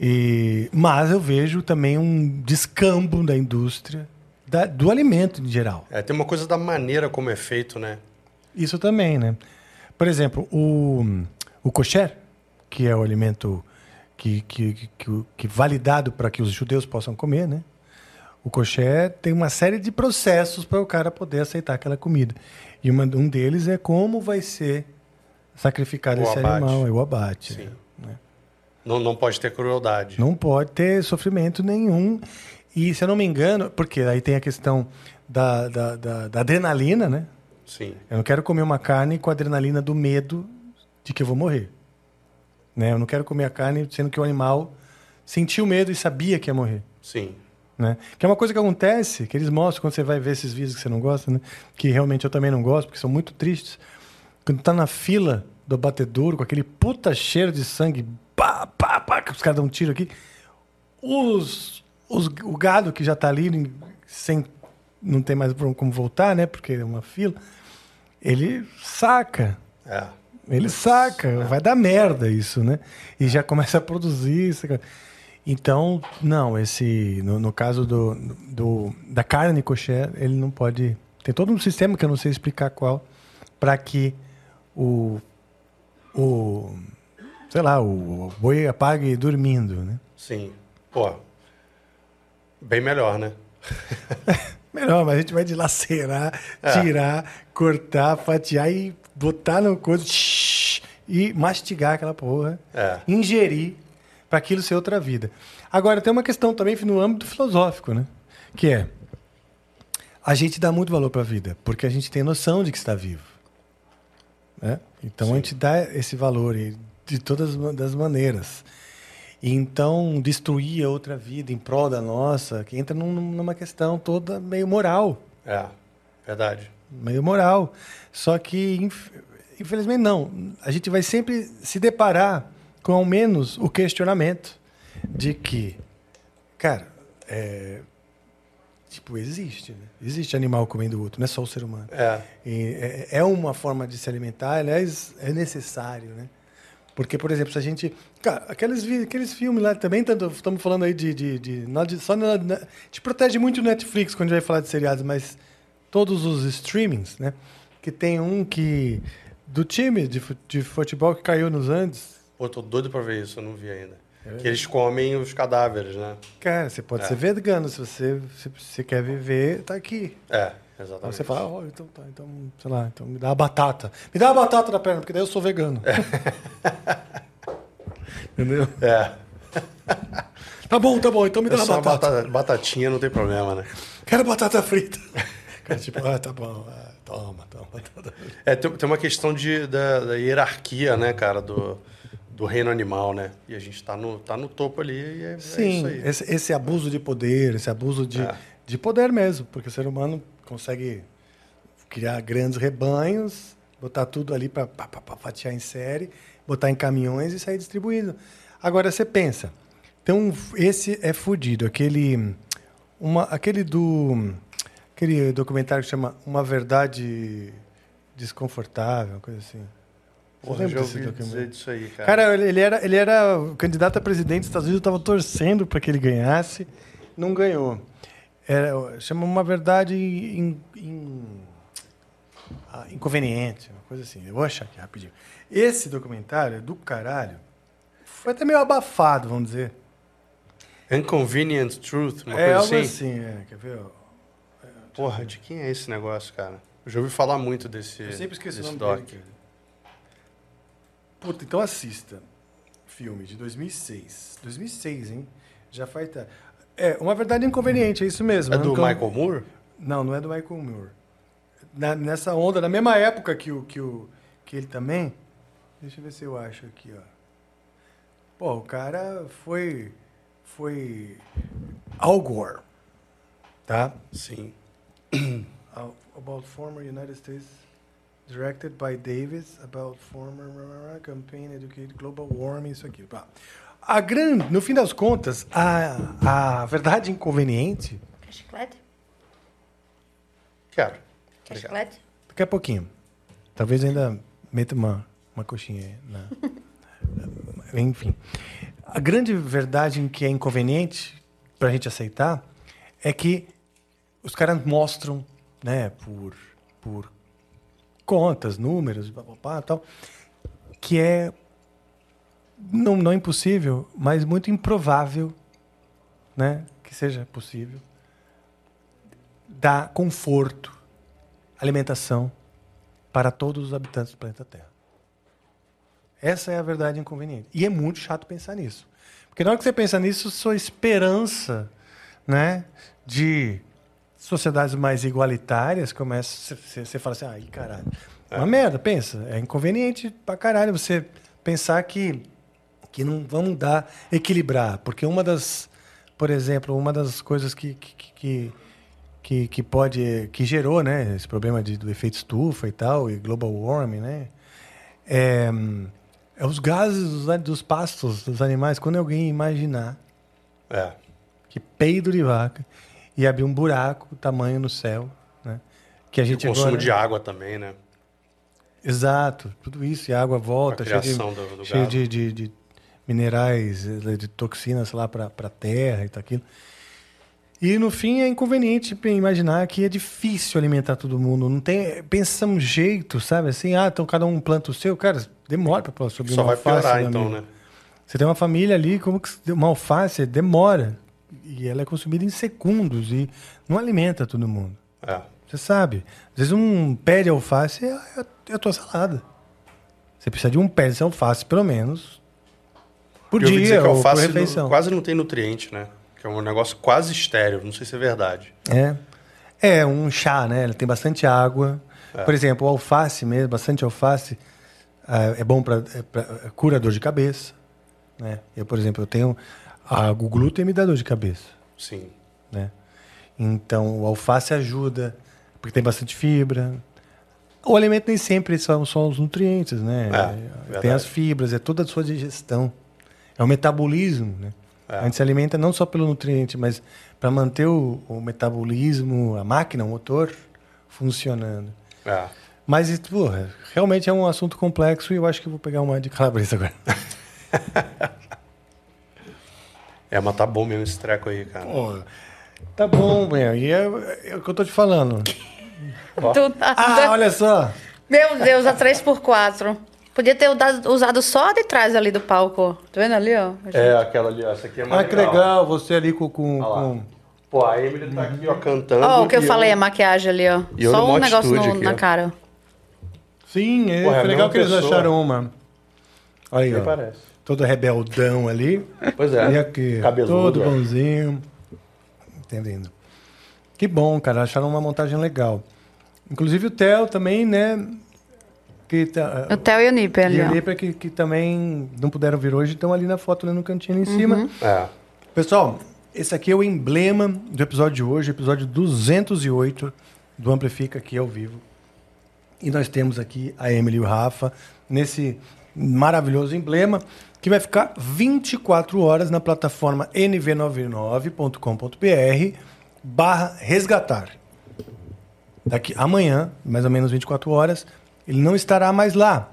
E, mas eu vejo também um descambo da indústria da- do alimento em geral. É, tem uma coisa da maneira como é feito, né? Isso também, né? Por exemplo, o, o kosher, que é o alimento que, que, que, que, que validado para que os judeus possam comer, né? O kosher tem uma série de processos para o cara poder aceitar aquela comida. E uma, um deles é como vai ser sacrificado O esse abate. animal, é o abate. Sim. né? Não, não pode ter crueldade. Não pode ter sofrimento nenhum. E, se eu não me engano, porque aí tem a questão da, da, da, da adrenalina, né? Sim. Eu não quero comer uma carne com a adrenalina do medo de que eu vou morrer. Né? Eu não quero comer a carne sendo que o animal sentiu medo e sabia que ia morrer. Sim. Né? Que é uma coisa que acontece, que eles mostram quando você vai ver esses vídeos que você não gosta, né? que realmente eu também não gosto, porque são muito tristes. Quando tá na fila do abatedouro, com aquele puta cheiro de sangue, pá, pá, pá, que os caras dão um tiro aqui, os, os, o gado que já tá ali, sem, não tem mais como voltar, né? Porque é uma fila, ele saca. É. Ele saca, vai dar merda isso, né? E já começa a produzir. isso. Então, não, esse. No, no caso do, do, da carne kosher, ele não pode. Tem todo um sistema que eu não sei explicar qual, para que o. O. Sei lá, o boi apague dormindo, né? Sim. Pô. Bem melhor, né? Melhor, mas a gente vai dilacerar, É. tirar, cortar, fatiar e botar no coisa e mastigar aquela porra. É. Ingerir para aquilo ser outra vida. Agora, tem uma questão também no âmbito filosófico, né? Que é a gente dá muito valor para a vida, porque a gente tem noção de que está vivo. Né? Então a gente dá esse valor de todas as maneiras. E então destruir a outra vida em prol da nossa, que entra num- numa questão toda meio moral, É. Verdade. meio moral. Só que inf- infelizmente não. A gente vai sempre se deparar com ao menos o questionamento de que, cara, é, tipo existe, né? existe animal comendo outro, não é só o ser humano. É. É, é uma forma de se alimentar, aliás, é necessário, né? Porque, por exemplo, se a gente. Cara, aqueles, aqueles filmes lá também, tanto, estamos falando aí de. de, de, de- só na, na- te protege muito o Netflix quando a gente vai falar de seriados, mas todos os streamings, né? Que tem um que. Do time de, de futebol que caiu nos Andes. Pô, tô doido pra ver isso, eu não vi ainda. É. Que eles comem os cadáveres, né? Cara, você pode É. ser vegano, se você, se você quer viver, tá aqui. É, Aí exatamente. você fala, ó, então tá, então, sei lá, então me dá a batata. Me dá a batata da perna, porque daí eu sou vegano. Entendeu? É. Tá bom, tá bom, então me dá É uma uma batata. batata, batatinha, não tem problema, né? Quero batata frita. Cara, tipo, ah, tá bom, ah, toma, toma. É, tem, tem uma questão de, da, da hierarquia, né, cara, do, do reino animal, né? E a gente tá no, tá no topo ali e é, é Sim, isso aí. esse, esse abuso de poder, esse abuso de, É. de poder mesmo, porque o ser humano consegue criar grandes rebanhos, botar tudo ali para fatiar em série, botar em caminhões e sair distribuindo. Agora você pensa, um, esse é fudido, aquele, uma, aquele do, aquele documentário que chama Uma Verdade Desconfortável, uma coisa assim. Porra, lembra já desse ouvi dizer disso aí, cara. Cara, ele era, ele era o candidato a presidente dos Estados Unidos, eu estava torcendo para que ele ganhasse, não ganhou. Era, chama uma verdade in- in- ah, inconveniente, uma coisa assim. Eu vou achar aqui rapidinho. Esse documentário é do caralho. Foi até meio abafado, vamos dizer. Inconvenient Truth, uma é coisa algo assim. assim, é, quer ver? Porra, de quem é esse negócio, cara? Eu já ouvi falar muito desse. Eu sempre esqueço o desse nome doc. dele. cara. Puta, então assista. Filme de 2006. 2006, hein? Já faz... ta- É, uma verdade inconveniente, é isso mesmo. É do Incon- Michael Moore? Não, não é do Michael Moore. Na- nessa onda, na mesma época que, o, que, o, que ele também. Deixa eu ver se eu acho aqui, ó. Pô, o cara foi. Foi. Al Gore. Tá? Sim. About former United States. Directed by Davis. About former campaign educate global warming. Isso aqui. A grande, no fim das contas, a, a verdade inconveniente. Quer chiclete? Quero. Quer Obrigado. chiclete? Daqui a pouquinho. Talvez ainda meta uma, uma coxinha aí. Na... Enfim. A grande verdade em que é inconveniente para a gente aceitar é que os caras mostram, né, por, por contas, números, papapá, tal, que é não, não impossível, mas muito improvável, né, que seja possível dar conforto alimentação para todos os habitantes do planeta Terra. Essa é a verdade inconveniente. E é muito chato pensar nisso. Porque na hora que você pensa nisso, sua esperança né, de sociedades mais igualitárias começa. Você, fala assim, ai, caralho. É uma merda, pensa. É inconveniente pra caralho você pensar que, que não vamos dar, equilibrar. Porque uma das, por exemplo, uma das coisas que, que, que, que, que pode. que gerou né, esse problema de, do efeito estufa e tal, e global warming, né? É, é os gases dos, a- dos pastos, dos animais. Quando alguém imaginar É. que peido de vaca e abrir um buraco tamanho no céu, né? Que a E o gente consumo agora... de água também, né? Exato, tudo isso, e a água volta, A cheio de, do- do cheio de, de- de minerais, eh, de toxinas lá para a terra e tal aquilo. E no fim é inconveniente imaginar que é difícil alimentar todo mundo. Não tem, pensa um jeito, sabe? Assim, ah, então cada um planta o seu, cara, demora para subir Só uma vai alface, piorar, meu então, amigo. né? Você tem uma família ali, como que uma alface demora e ela é consumida em segundos e não alimenta todo mundo. É. Você sabe. Às vezes um pé de alface é a, é a tua salada. Você precisa de um pé de alface, pelo menos, por Eu dizer dia que ou por refeição. não- quase não tem nutriente, né? Que é um negócio quase estéreo. Não sei se é verdade. É. É um chá, né? Ele tem bastante água. Por exemplo, alface mesmo, bastante alface, ah, é bom para cura dor de cabeça. Né? Eu, por exemplo, eu tenho... A, o glúten me dá dor de cabeça. Sim. né? Então, o alface ajuda, porque tem bastante fibra. O alimento nem sempre são só os nutrientes, né? É, tem as fibras, é toda a sua digestão. É o metabolismo, né? É. A gente se alimenta não só pelo nutriente, mas para manter o, o metabolismo, a máquina, o motor funcionando. É. Mas, porra, realmente é um assunto complexo e eu acho que vou pegar uma de calabresa agora. É, mas tá bom mesmo esse treco aí, cara. Pô, tá bom, meu. E é, é o que eu tô te falando. Do nada. Ah, olha só. Meu Deus, a 3x4. Podia ter usado- usado só a de trás ali do palco. Tá vendo ali, ó? É, aquela ali, ó. Essa aqui é mais Ah, que legal, você ali com. com, Olha lá. com- Pô, a Emily tá aqui, ó, cantando. Ó, o que eu e falei, a maquiagem ali, ó. e eu Só um negócio no- aqui, na ó. cara. Sim, é, Porra, é a foi legal mesma que eles pessoa. acharam uma. Aí, Nem ó. parece. Todo rebeldão ali. Pois é. E aqui, Cabeludo, todo ó. bonzinho. Entendendo. Que bom, cara. Acharam uma montagem legal. Inclusive o Theo também, né? Que tá, O Theo e o Nipe ali, e ó. ali para que, que também não puderam vir hoje, estão ali na foto, ali no cantinho ali em cima. É. Pessoal, esse aqui é o emblema do episódio de hoje, episódio 208 do Amplifica aqui ao vivo. E nós temos aqui a Emily e o Rafa nesse maravilhoso emblema que vai ficar 24 horas na plataforma nv99.com.br barra resgatar. Daqui amanhã, mais ou menos 24 horas, ele não estará mais lá.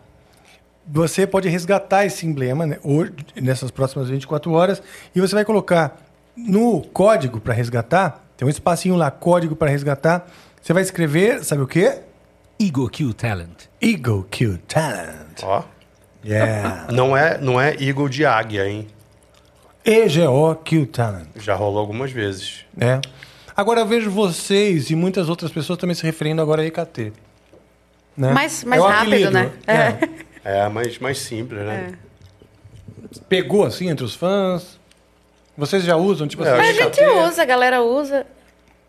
Você pode resgatar esse emblema né, hoje, nessas próximas 24 horas e você vai colocar no código para resgatar, Tem um espacinho lá, código para resgatar. Você vai escrever, sabe o quê? Eagle Q Talent. Eagle Q Talent. Ó. Yeah. Não é, não é Eagle de águia, hein? EGO Q Talent. Já rolou algumas vezes. É. Agora eu vejo vocês e muitas outras pessoas também se referindo agora a EKT. Né? Mais- mais É rápido, apelido. né? É. É, mais, mais simples, né? Pegou assim entre os fãs. Vocês já usam, tipo É, assim, A gente usa, a galera usa.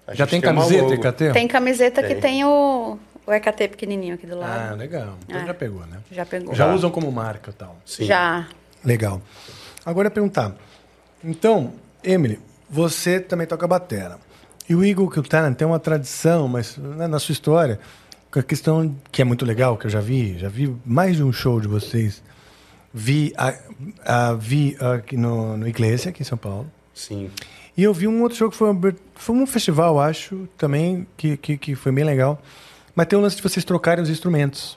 A Já tem camiseta. EKT? Tem camiseta que Tem. tem o, o EKT pequenininho aqui do Ah, lado. legal. Então É. já pegou, né? Já pegou. Já Já. usam como marca e tal. Sim. Já. Legal. Agora eu ia perguntar. Então, Emily, você também toca batera. E o Eagle Kill Talent tem uma tradição, mas né, na sua história, com a questão que é muito legal, que eu já vi, já vi mais de um show de vocês. Vi, a, a- vi aqui no, no Iglesia, aqui em São Paulo. Sim. E eu vi um outro show que foi, foi um festival, acho, também, que, que, que foi bem legal. Mas tem o lance de vocês trocarem os instrumentos.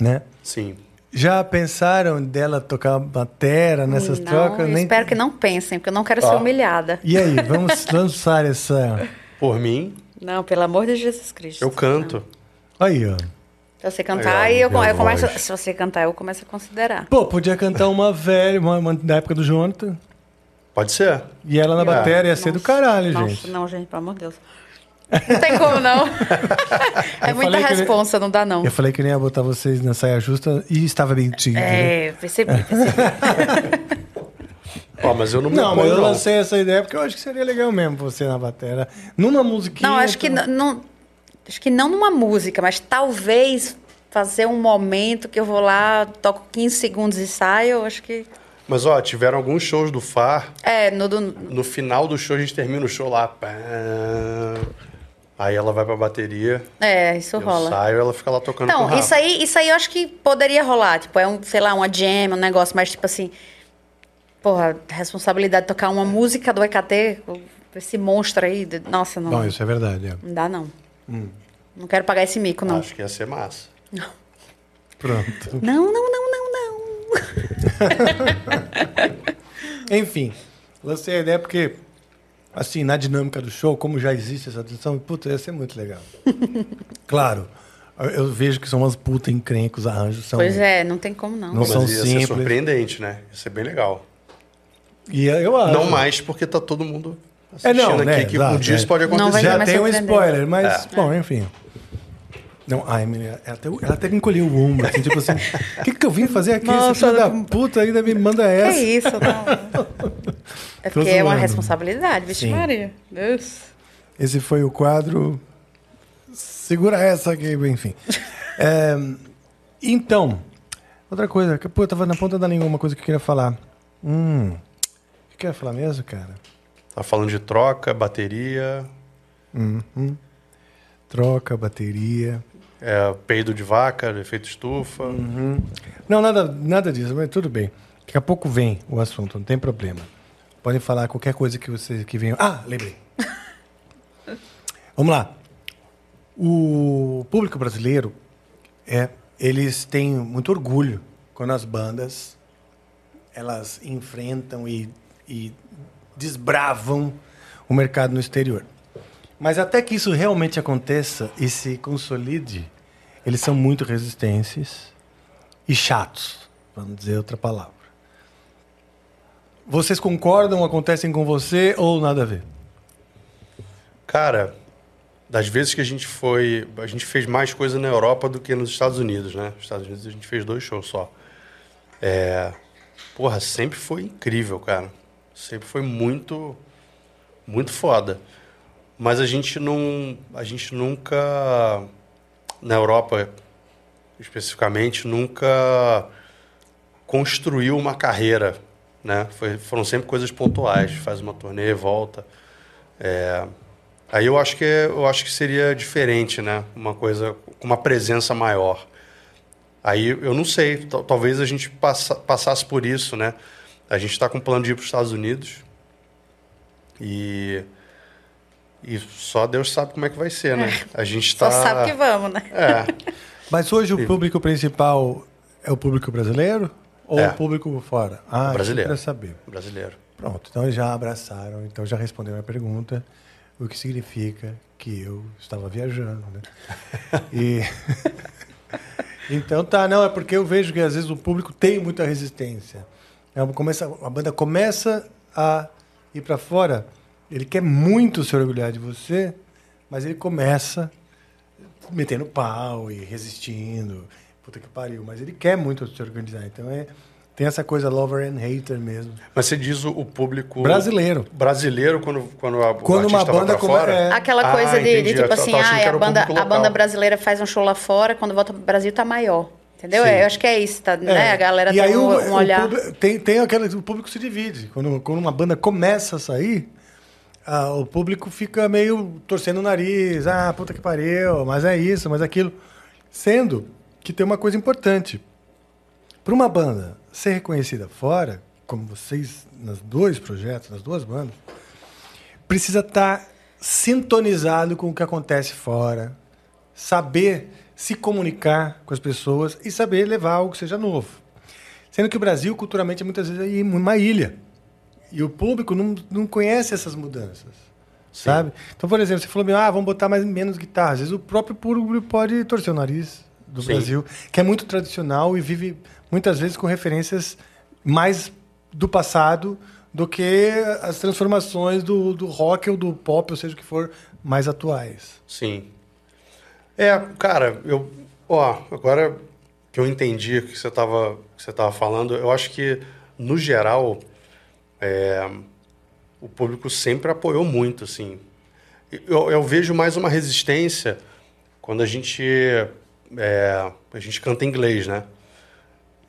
Né? Sim. Já pensaram dela tocar batera nessas não, trocas? eu espero que não pensem, porque eu não quero ser Ó. humilhada. E aí, vamos lançar essa. Por mim, Não, pelo amor de Jesus Cristo. eu canto. Aí, ó. Se você cantar, Aí, eu, minha eu começo. Se você cantar, eu começo a considerar. Pô, podia cantar uma velha, uma, uma da época do Jonathan. Pode ser? E ela na Ah. bateria ia ser do caralho, Nossa, gente. não, gente, pelo amor de Deus. Não tem como, não. é Eu muita responsa, não dá, não. Eu falei que nem ia botar vocês na saia justa e estava mentindo. né? É, percebi, percebi. Ó, mas eu não me Não, mas eu lancei essa ideia porque eu acho que seria legal mesmo você na bateria. Numa musiquinha. Não, acho que então- não, não- acho que não numa música, mas talvez fazer um momento que eu vou lá, toco 15 segundos e saio, eu acho que. Mas, ó, tiveram alguns shows do FAR. É, no do. No final do show, a gente termina o show lá. pá. Aí ela vai pra bateria. É, isso Eu rola. saio ela fica lá tocando com o Não, Rafa. isso aí, isso aí eu acho que poderia rolar. Tipo, é um, sei lá, uma jam, um negócio, mas tipo assim. Porra, responsabilidade de tocar uma música do EKT, esse monstro aí. Nossa, não. Bom, isso é verdade. é. Não dá, não. Não quero pagar esse mico, não. Acho que ia ser massa. Pronto. Não, não, não, não, não. Enfim, lancei a ideia porque, assim, na dinâmica do show, como já existe essa tradição, puta, ia ser muito legal. claro, eu- vejo que são umas puta encrencos, arranjos são. Pois é, não tem como não. Não Mas são ia ser simples. surpreendente, né? Ia ser bem legal. E eu acho. Não mais porque tá todo mundo É, assistindo não, aqui, né, que exato, um dia é. isso pode Não vai acontecer. Já tem um spoiler, mas, É. bom, enfim. Não, a Emily, ela até, ela até encolheu o ombro, assim, tipo assim, o que, que eu vim fazer aqui? Esse Nossa, filho da puta ainda me manda Que essa. isso, não. É Tô porque é uma responsabilidade, vixe Sim. Maria. Deus. Esse foi o quadro. Segura essa aqui, enfim. É, então, outra coisa, que, pô, eu tava na ponta da língua uma coisa que eu queria falar. Hum, o que eu queria falar mesmo, cara? Tá falando de troca, bateria, Uhum. Troca, bateria. É, peido de vaca, efeito estufa. Uhum. Não, nada, nada disso, mas tudo bem. Daqui a pouco vem o assunto, não tem problema. Podem falar qualquer coisa que vocês que venham. Ah, lembrei. Vamos lá. O público brasileiro é, eles têm muito orgulho quando as bandas elas enfrentam e, e desbravam o mercado no exterior. Mas até que isso realmente aconteça e se consolide, eles são muito resistentes e chatos, vamos dizer outra palavra. Vocês concordam, acontecem com você ou nada a ver? Cara, das vezes que a gente foi. A gente fez mais coisa na Europa do que nos Estados Unidos, né? Nos Estados Unidos a gente fez dois shows só. É. Porra, sempre foi incrível, cara. Sempre foi muito. Muito foda. Mas a gente não. A gente nunca. Na Europa, especificamente, nunca construiu uma carreira, né? Foi, foram sempre coisas pontuais. Faz uma turnê, volta. É, Aí eu acho que eu acho que seria diferente, né? Uma coisa com uma presença maior. Aí eu não sei, tal- talvez a gente passa, passasse por isso, né? A gente está com plano de ir para os Estados Unidos e e só Deus sabe como é que vai ser, né? A gente Só está sabe que vamos, né? é, Mas hoje o público principal é o público brasileiro ou É. o público fora? Ah, Brasileiro. Para saber. brasileiro. Pronto, então eles já abraçaram, então já responderam a pergunta. o que significa que eu estava viajando, né? E então tá, não é porque eu vejo que às vezes o público tem muita resistência. É, começa, a banda começa a ir para fora, ele quer muito se orgulhar de você, mas ele começa metendo pau e resistindo, puta que pariu, mas ele quer muito se organizar. Então é tem essa coisa lover and hater mesmo. Mas você diz o, público brasileiro. Brasileiro quando quando a quando uma banda como é... aquela coisa ah, de, de, tipo assim, ah, a banda a banda brasileira faz um show lá fora, quando volta pro Brasil tá maior. Entendeu? Eu acho que é isso, tá, né? É. A galera e tem aí um, o, um olhar. O tem tem aquela o público se divide. Quando quando uma banda começa a sair, ah, o público fica meio torcendo o nariz, ah, puta que pariu, mas é isso, mas é aquilo. Sendo que tem uma coisa importante. Para uma banda ser reconhecida fora, como vocês nos dois projetos, nas duas bandas, precisa estar tá sintonizado com o que acontece fora, saber se comunicar com as pessoas e saber levar algo que seja novo. Sendo que o Brasil, culturalmente, é muitas vezes é uma ilha. E o público não, não conhece essas mudanças. Sim. Sabe? Então, por exemplo, você falou, ah, vamos botar mais, menos guitarra. Às vezes o próprio público pode torcer o nariz do Sim. Brasil, que é muito tradicional e vive muitas vezes com referências mais do passado do que as transformações do, do rock ou do pop, ou seja o que for, mais atuais. Sim. É, cara, eu. Ó, agora que eu entendi o que você estava falando, eu acho que, no geral, é, o público sempre apoiou muito, assim. Eu, eu vejo mais uma resistência quando a gente é, a gente canta em inglês, né?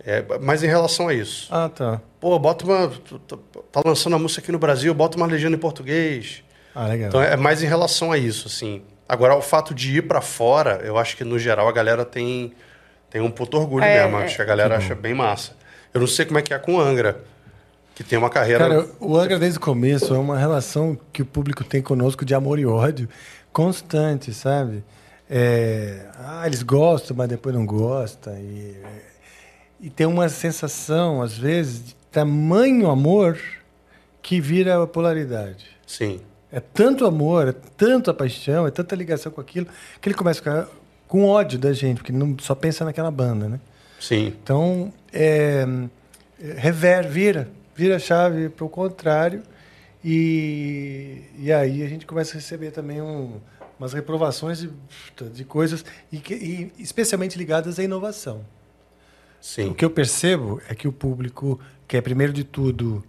É, mas em relação a isso. Ah, tá. Pô, bota uma. Tá lançando a música aqui no Brasil, bota uma legenda em português. Ah, legal. Então é mais em relação a isso, assim. Agora, o fato de ir para fora, eu acho que no geral a galera tem, tem um puto orgulho é, mesmo. Acho que a galera acha bem massa. Eu não sei como é que é com o Angra, que tem uma carreira. Cara, o Angra desde o começo é uma relação que o público tem conosco de amor e ódio constante, sabe? É, ah, eles gostam, mas depois não gostam. E, e tem uma sensação, às vezes, de tamanho amor que vira polaridade. Sim. É tanto amor, é tanta paixão, é tanta ligação com aquilo, que ele começa a ficar com ódio da gente, porque não só pensa naquela banda, né? Sim. Então, é, rever, vira, vira a chave para o contrário, e, e aí a gente começa a receber também um, umas reprovações de, de coisas, e, que, e especialmente ligadas à inovação. Sim. O que eu percebo é que o público quer, primeiro de tudo,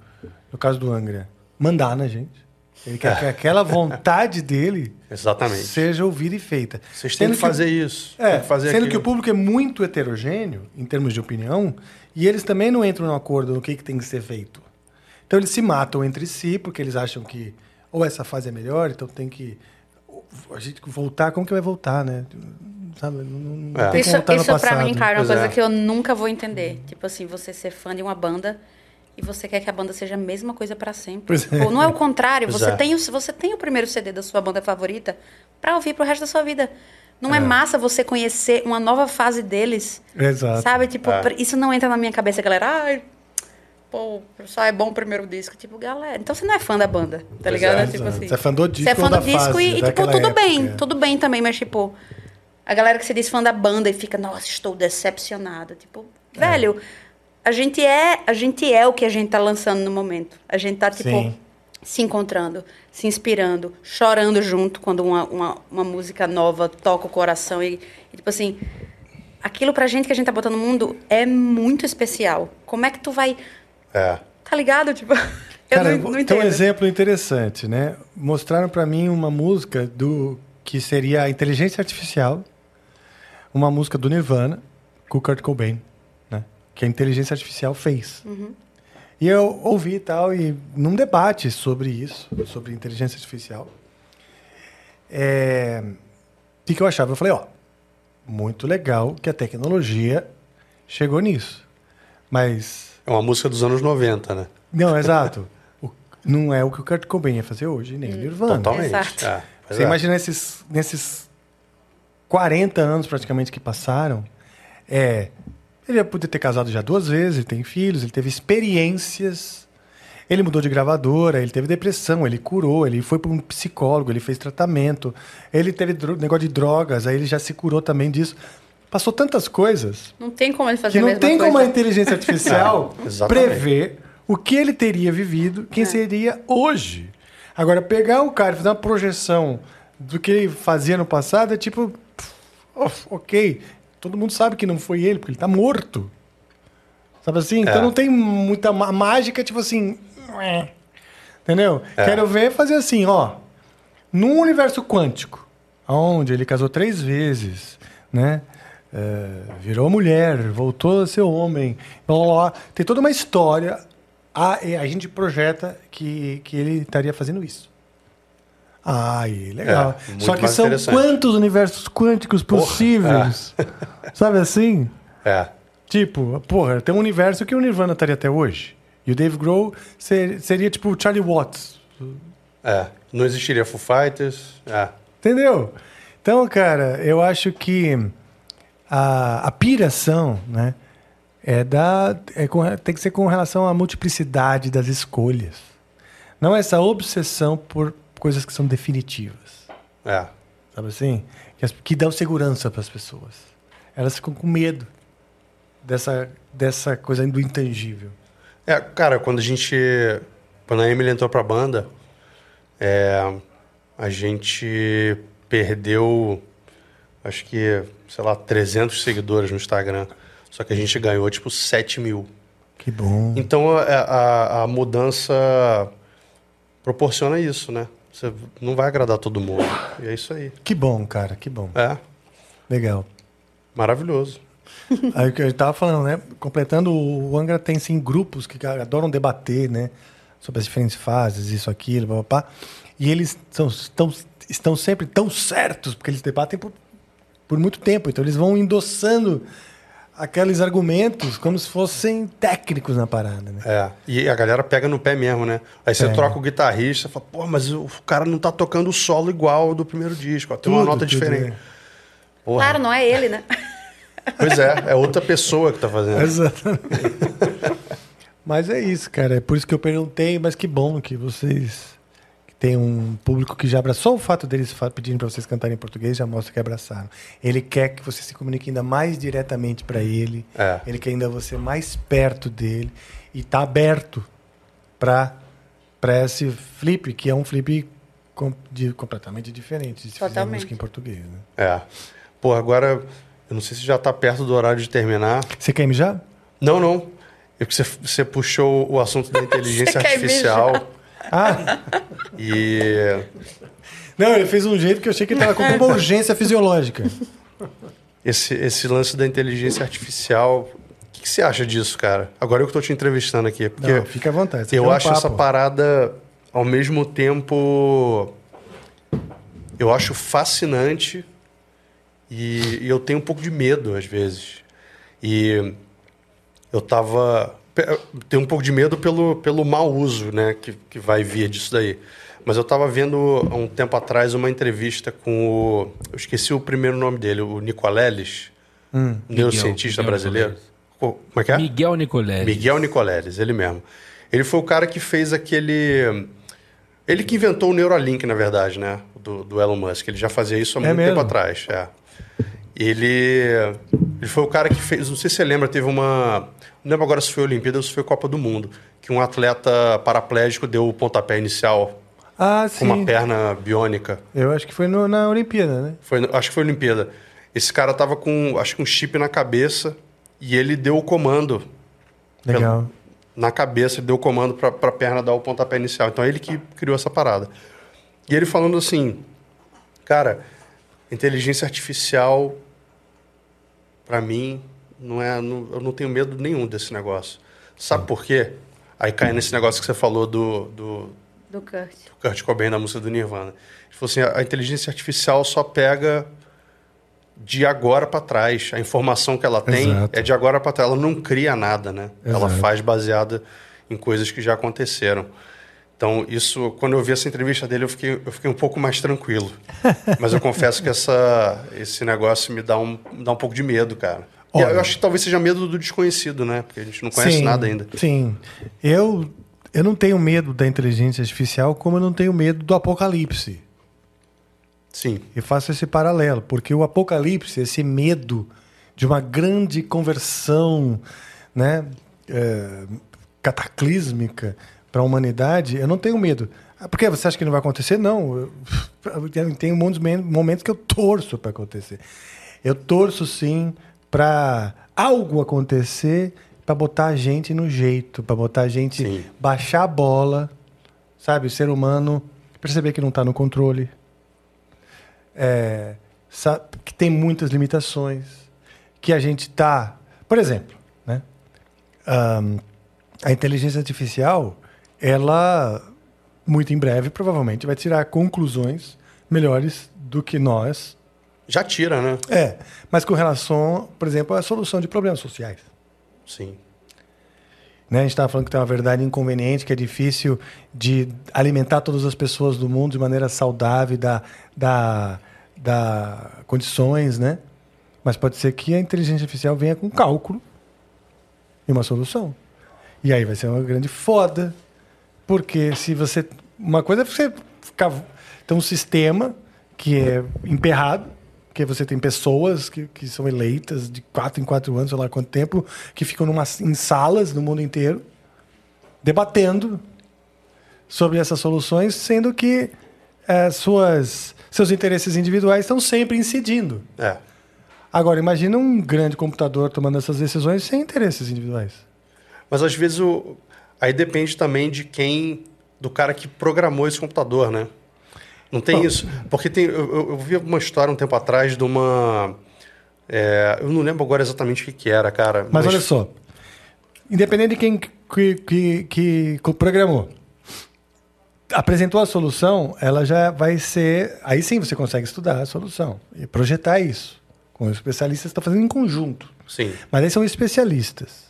no caso do Angra, mandar na gente. Ele quer é. que aquela vontade dele Exatamente. seja ouvida e feita. Vocês têm que fazer isso. É, que fazer sendo aquilo. que o público é muito heterogêneo, em termos de opinião, e eles também não entram no acordo no que, que tem que ser feito. Então eles se matam entre si, porque eles acham que ou essa fase é melhor, então tem que a gente voltar, como que vai voltar, né? Sabe? Não, não é. isso isso para mim, cara, é uma pois coisa é. que eu nunca vou entender. Tipo assim, você ser fã de uma banda e você quer que a banda seja a mesma coisa para sempre. Tipo, não é o contrário. Você é. tem o, você tem o primeiro CD da sua banda favorita para ouvir pro resto da sua vida. Não é. é. massa você conhecer uma nova fase deles. Exato. Sabe? Tipo, é. isso não entra na minha cabeça, galera. Ai, pô, só é bom o primeiro disco. Tipo, galera, então você não é fã da banda, tá ligado? Exato. Tipo assim. Você é fã do disco. Você é fã do disco fase, e, e tipo, tudo época. bem, tudo bem também, mas tipo, a galera que se diz fã da banda e fica, nossa, estou decepcionada. Tipo, é. velho, a gente é, a gente é o que a gente tá lançando no momento. A gente tá, tipo, Sim. se encontrando, se inspirando, chorando junto quando uma, uma, uma música nova toca o coração. E, e, tipo assim, aquilo pra gente que a gente tá botando no mundo é muito especial. Como é que tu vai é. Tá ligado? Tipo, Cara, eu não, não Tem um exemplo interessante, né? Mostraram para mim uma música do que seria a inteligência artificial, uma música do Nirvana, com Kurt Cobain? Que a inteligência artificial fez. Uhum. E eu ouvi e tal, e num debate sobre isso, sobre inteligência artificial, é... o que, que eu achava? Eu falei, ó, muito legal que a tecnologia chegou nisso. Mas é uma música dos anos 90, né? Não, exato. O, não é o que o Kurt Cobain ia fazer hoje, nem o Nirvana. Totalmente. Exato. É, Você é. imagina nesses, nesses 40 anos praticamente que passaram, é, ele ia poder ter casado já duas vezes, ele tem filhos, ele teve experiências. Ele mudou de gravadora, ele teve depressão, ele curou, ele foi para um psicólogo, ele fez tratamento, ele teve negócio de drogas, aí ele já se curou também disso. Passou tantas coisas Não tem como ele fazer que a não tem coisa. como a inteligência artificial É, prever o que ele teria vivido, É. quem seria hoje. Agora, pegar o cara e fazer uma projeção do que ele fazia no passado é tipo. pff, oh, ok. Todo mundo sabe que não foi ele, porque ele tá morto. Sabe assim? Então É. não tem muita má- mágica, tipo assim. Entendeu? É. Quero ver fazer assim, ó. Num universo quântico, onde ele casou três vezes, né? É, virou mulher, voltou a ser homem, blá, blá, blá. tem toda uma história. A, a gente projeta que, que ele estaria fazendo isso. Ai, legal. É, Só que são quantos universos quânticos possíveis? Sabe assim? É. Tipo, porra, tem um universo que o Nirvana estaria até hoje. E o Dave Grohl ser- seria tipo o Charlie Watts. É. Não existiria Foo Fighters. É. Entendeu? Então, cara, eu acho que a, a piração, né? É da, é com- tem que ser com relação à multiplicidade das escolhas. Não essa obsessão por coisas que são definitivas. É. Sabe assim? Que, que dão segurança para as pessoas. Elas ficam com medo dessa, dessa coisa do intangível. É, cara, quando a gente. Quando a Emily entrou pra banda, é, a gente perdeu, acho que, sei lá, 300 seguidores no Instagram. Só que a gente ganhou, tipo, 7 mil. Que bom. Então a, a, a mudança proporciona isso, né? Você não vai agradar todo mundo. E é isso aí. Que bom, cara, que bom. É, Legal. maravilhoso. Aí o que eu tava falando, né? Completando, o Angra tem sim grupos que adoram debater, né? Sobre as diferentes fases, isso, aquilo, papá. E eles são, estão, estão sempre tão certos, porque eles debatem por, por muito tempo. Então eles vão endossando aqueles argumentos como se fossem técnicos na parada, né? É, e a galera pega no pé mesmo, né? Aí você Pega. troca o guitarrista, fala, pô, mas o cara não tá tocando o solo igual ao do primeiro disco, ó, tem uma Tudo, nota tudo, diferente. é. Porra. Claro, não é ele, né? Pois é, é outra pessoa que tá fazendo. Exatamente. mas é isso, cara. É por isso que eu perguntei, mas que bom que vocês tem um público que já abraçou o fato deles pedindo para vocês cantarem em português, já mostra que abraçaram. Ele quer que você se comunique ainda mais diretamente para ele. É. Ele quer ainda você mais perto dele e tá aberto para para esse flip, que é um flip com- de- completamente diferente de se fizer Totalmente. música em português, né? É. Pô, agora, eu não sei se já tá perto do horário de terminar. Você quer mijar? Não, não. É que você, você puxou o assunto da inteligência artificial. Ah, E. não, ele fez um jeito que eu achei que ele tava com uma urgência fisiológica. Esse, esse lance da inteligência artificial. O que, que você acha disso, cara? Agora eu que tô te entrevistando aqui. Porque Não, fica à vontade. aqui eu um acho essa papo. parada, ao mesmo tempo. Eu acho fascinante e, e eu tenho um pouco de medo, às vezes. E eu tava. Tenho um pouco de medo pelo, pelo mau uso né, que, que vai vir disso daí. Mas eu tava vendo há um tempo atrás uma entrevista com o. Eu esqueci o primeiro nome dele, o Nicoleles, Hum. neurocientista Miguel brasileiro. Nicoleles. Co- Como é que é? Miguel Nicoleles. Miguel Nicoleles, ele mesmo. Ele foi o cara que fez aquele. Ele que inventou o Neuralink, na verdade, né? Do, do Elon Musk. Ele já fazia isso há É muito mesmo? tempo atrás. É. Ele, ele foi o cara que fez. Não sei se você lembra, teve uma. Não lembro agora se foi Olimpíada ou se foi Copa do Mundo. Que um atleta paraplégico deu o pontapé inicial Ah, com uma perna biônica. Eu acho que foi no- na Olimpíada, né? Foi, acho que foi Olimpíada. Esse cara tava com, acho que um chip na cabeça e ele deu o comando Legal. na cabeça, ele deu o comando para a perna dar o pontapé inicial. Então, é ele que criou essa parada. E ele falando assim, cara, inteligência artificial, para mim, não é, não- eu não tenho medo nenhum desse negócio. Sabe por quê? Aí cai nesse negócio que você falou do, do, Do Kurt. do Kurt Cobain da música do Nirvana. Ele falou assim, a inteligência artificial só pega de agora para trás. A informação que ela tem Exato. é de agora para trás. Ela não cria nada, né? Ela Exato. faz baseada em coisas que já aconteceram. Então, isso, quando eu vi essa entrevista dele, eu fiquei, eu fiquei um pouco mais tranquilo. Mas eu confesso que essa, esse negócio me dá um, dá um pouco de medo, cara. Olha. eu acho que talvez seja medo do desconhecido, né? Porque a gente não conhece Sim, nada ainda. Sim. Eu, eu não tenho medo da inteligência artificial como eu não tenho medo do apocalipse. Sim. E faço esse paralelo, porque o apocalipse, esse medo de uma grande conversão né, é, cataclísmica para a humanidade, eu não tenho medo. Ah, Por que você acha que não vai acontecer? Não. Eu, tenho muitos men- momentos que eu torço para acontecer. Eu torço sim para algo acontecer para botar a gente no jeito, para botar a gente Sim. baixar a bola, sabe? O ser humano perceber que não está no controle, é, que tem muitas limitações, que a gente está, por exemplo, né? Ahn, a inteligência artificial, ela muito em breve provavelmente vai tirar conclusões melhores do que nós. Já tira, né? É, mas com relação, por exemplo, à solução de problemas sociais. Sim. Né? A gente estava falando que tem uma verdade inconveniente, que é difícil de alimentar todas as pessoas do mundo de maneira saudável, dar, dar, dar condições, né? Mas pode ser que a inteligência artificial venha com cálculo e uma solução. E aí vai ser uma grande foda, porque se você... Uma coisa é você ficar... Tem um sistema que é emperrado, que você tem pessoas que, que são eleitas de quatro em quatro anos, sei lá quanto tempo, que ficam numa, em salas no mundo inteiro, debatendo sobre essas soluções, sendo que eh, suas, seus interesses individuais estão sempre incidindo. É. Agora, imagina um grande computador tomando essas decisões sem interesses individuais. Mas às vezes o... aí depende também de quem. do cara que programou esse computador, né? Não tem Bom. isso. Porque tem, eu, eu- vi uma história um tempo atrás de uma. é, eu não lembro agora exatamente o que, que era, cara. Mas, olha só, independente de quem que, que, que programou, apresentou a solução, ela já vai ser. Aí sim você consegue estudar a solução e projetar isso. Com os especialistas estão fazendo em conjunto. Sim. Mas aí são especialistas.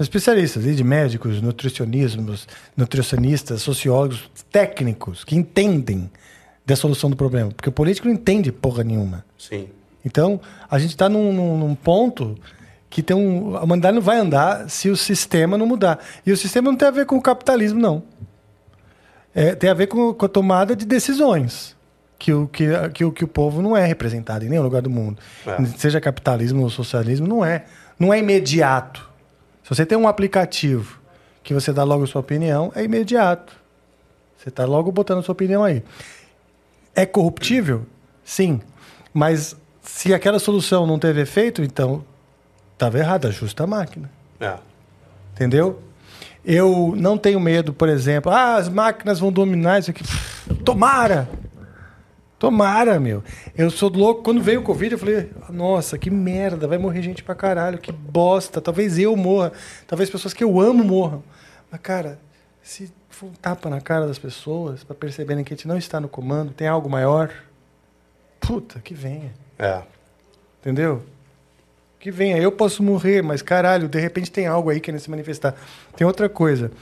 São especialistas, desde médicos, nutricionismos, nutricionistas, sociólogos, técnicos, que entendem da solução do problema. Porque o político não entende porra nenhuma. Sim. Então, a gente está num, num- num ponto que tem um, a humanidade não vai andar se o sistema não mudar. E o sistema não tem a ver com o capitalismo, não. É, tem a ver com, com a tomada de decisões. Que o, que, que, o, que o povo não é representado em nenhum lugar do mundo. É. Seja capitalismo ou socialismo, não é. Não é imediato. Se você tem um aplicativo que você dá logo sua opinião, é imediato. Você está logo botando a sua opinião aí. É corruptível? Sim. Mas se aquela solução não teve efeito, então estava errado, ajusta a máquina. É. Entendeu? Eu não tenho medo, por exemplo, ah, as máquinas vão dominar isso aqui. Tomara! Tomara, meu. Eu sou louco. Quando veio o Covid, eu falei, nossa, que merda, vai morrer gente pra caralho, que bosta. Talvez eu morra, talvez pessoas que eu amo morram. Mas, cara, se for um tapa na cara das pessoas pra perceberem que a gente não está no comando, tem algo maior, puta, que venha. É. Entendeu? Que venha, eu posso morrer, mas caralho, de repente tem algo aí querendo se manifestar. Tem outra coisa.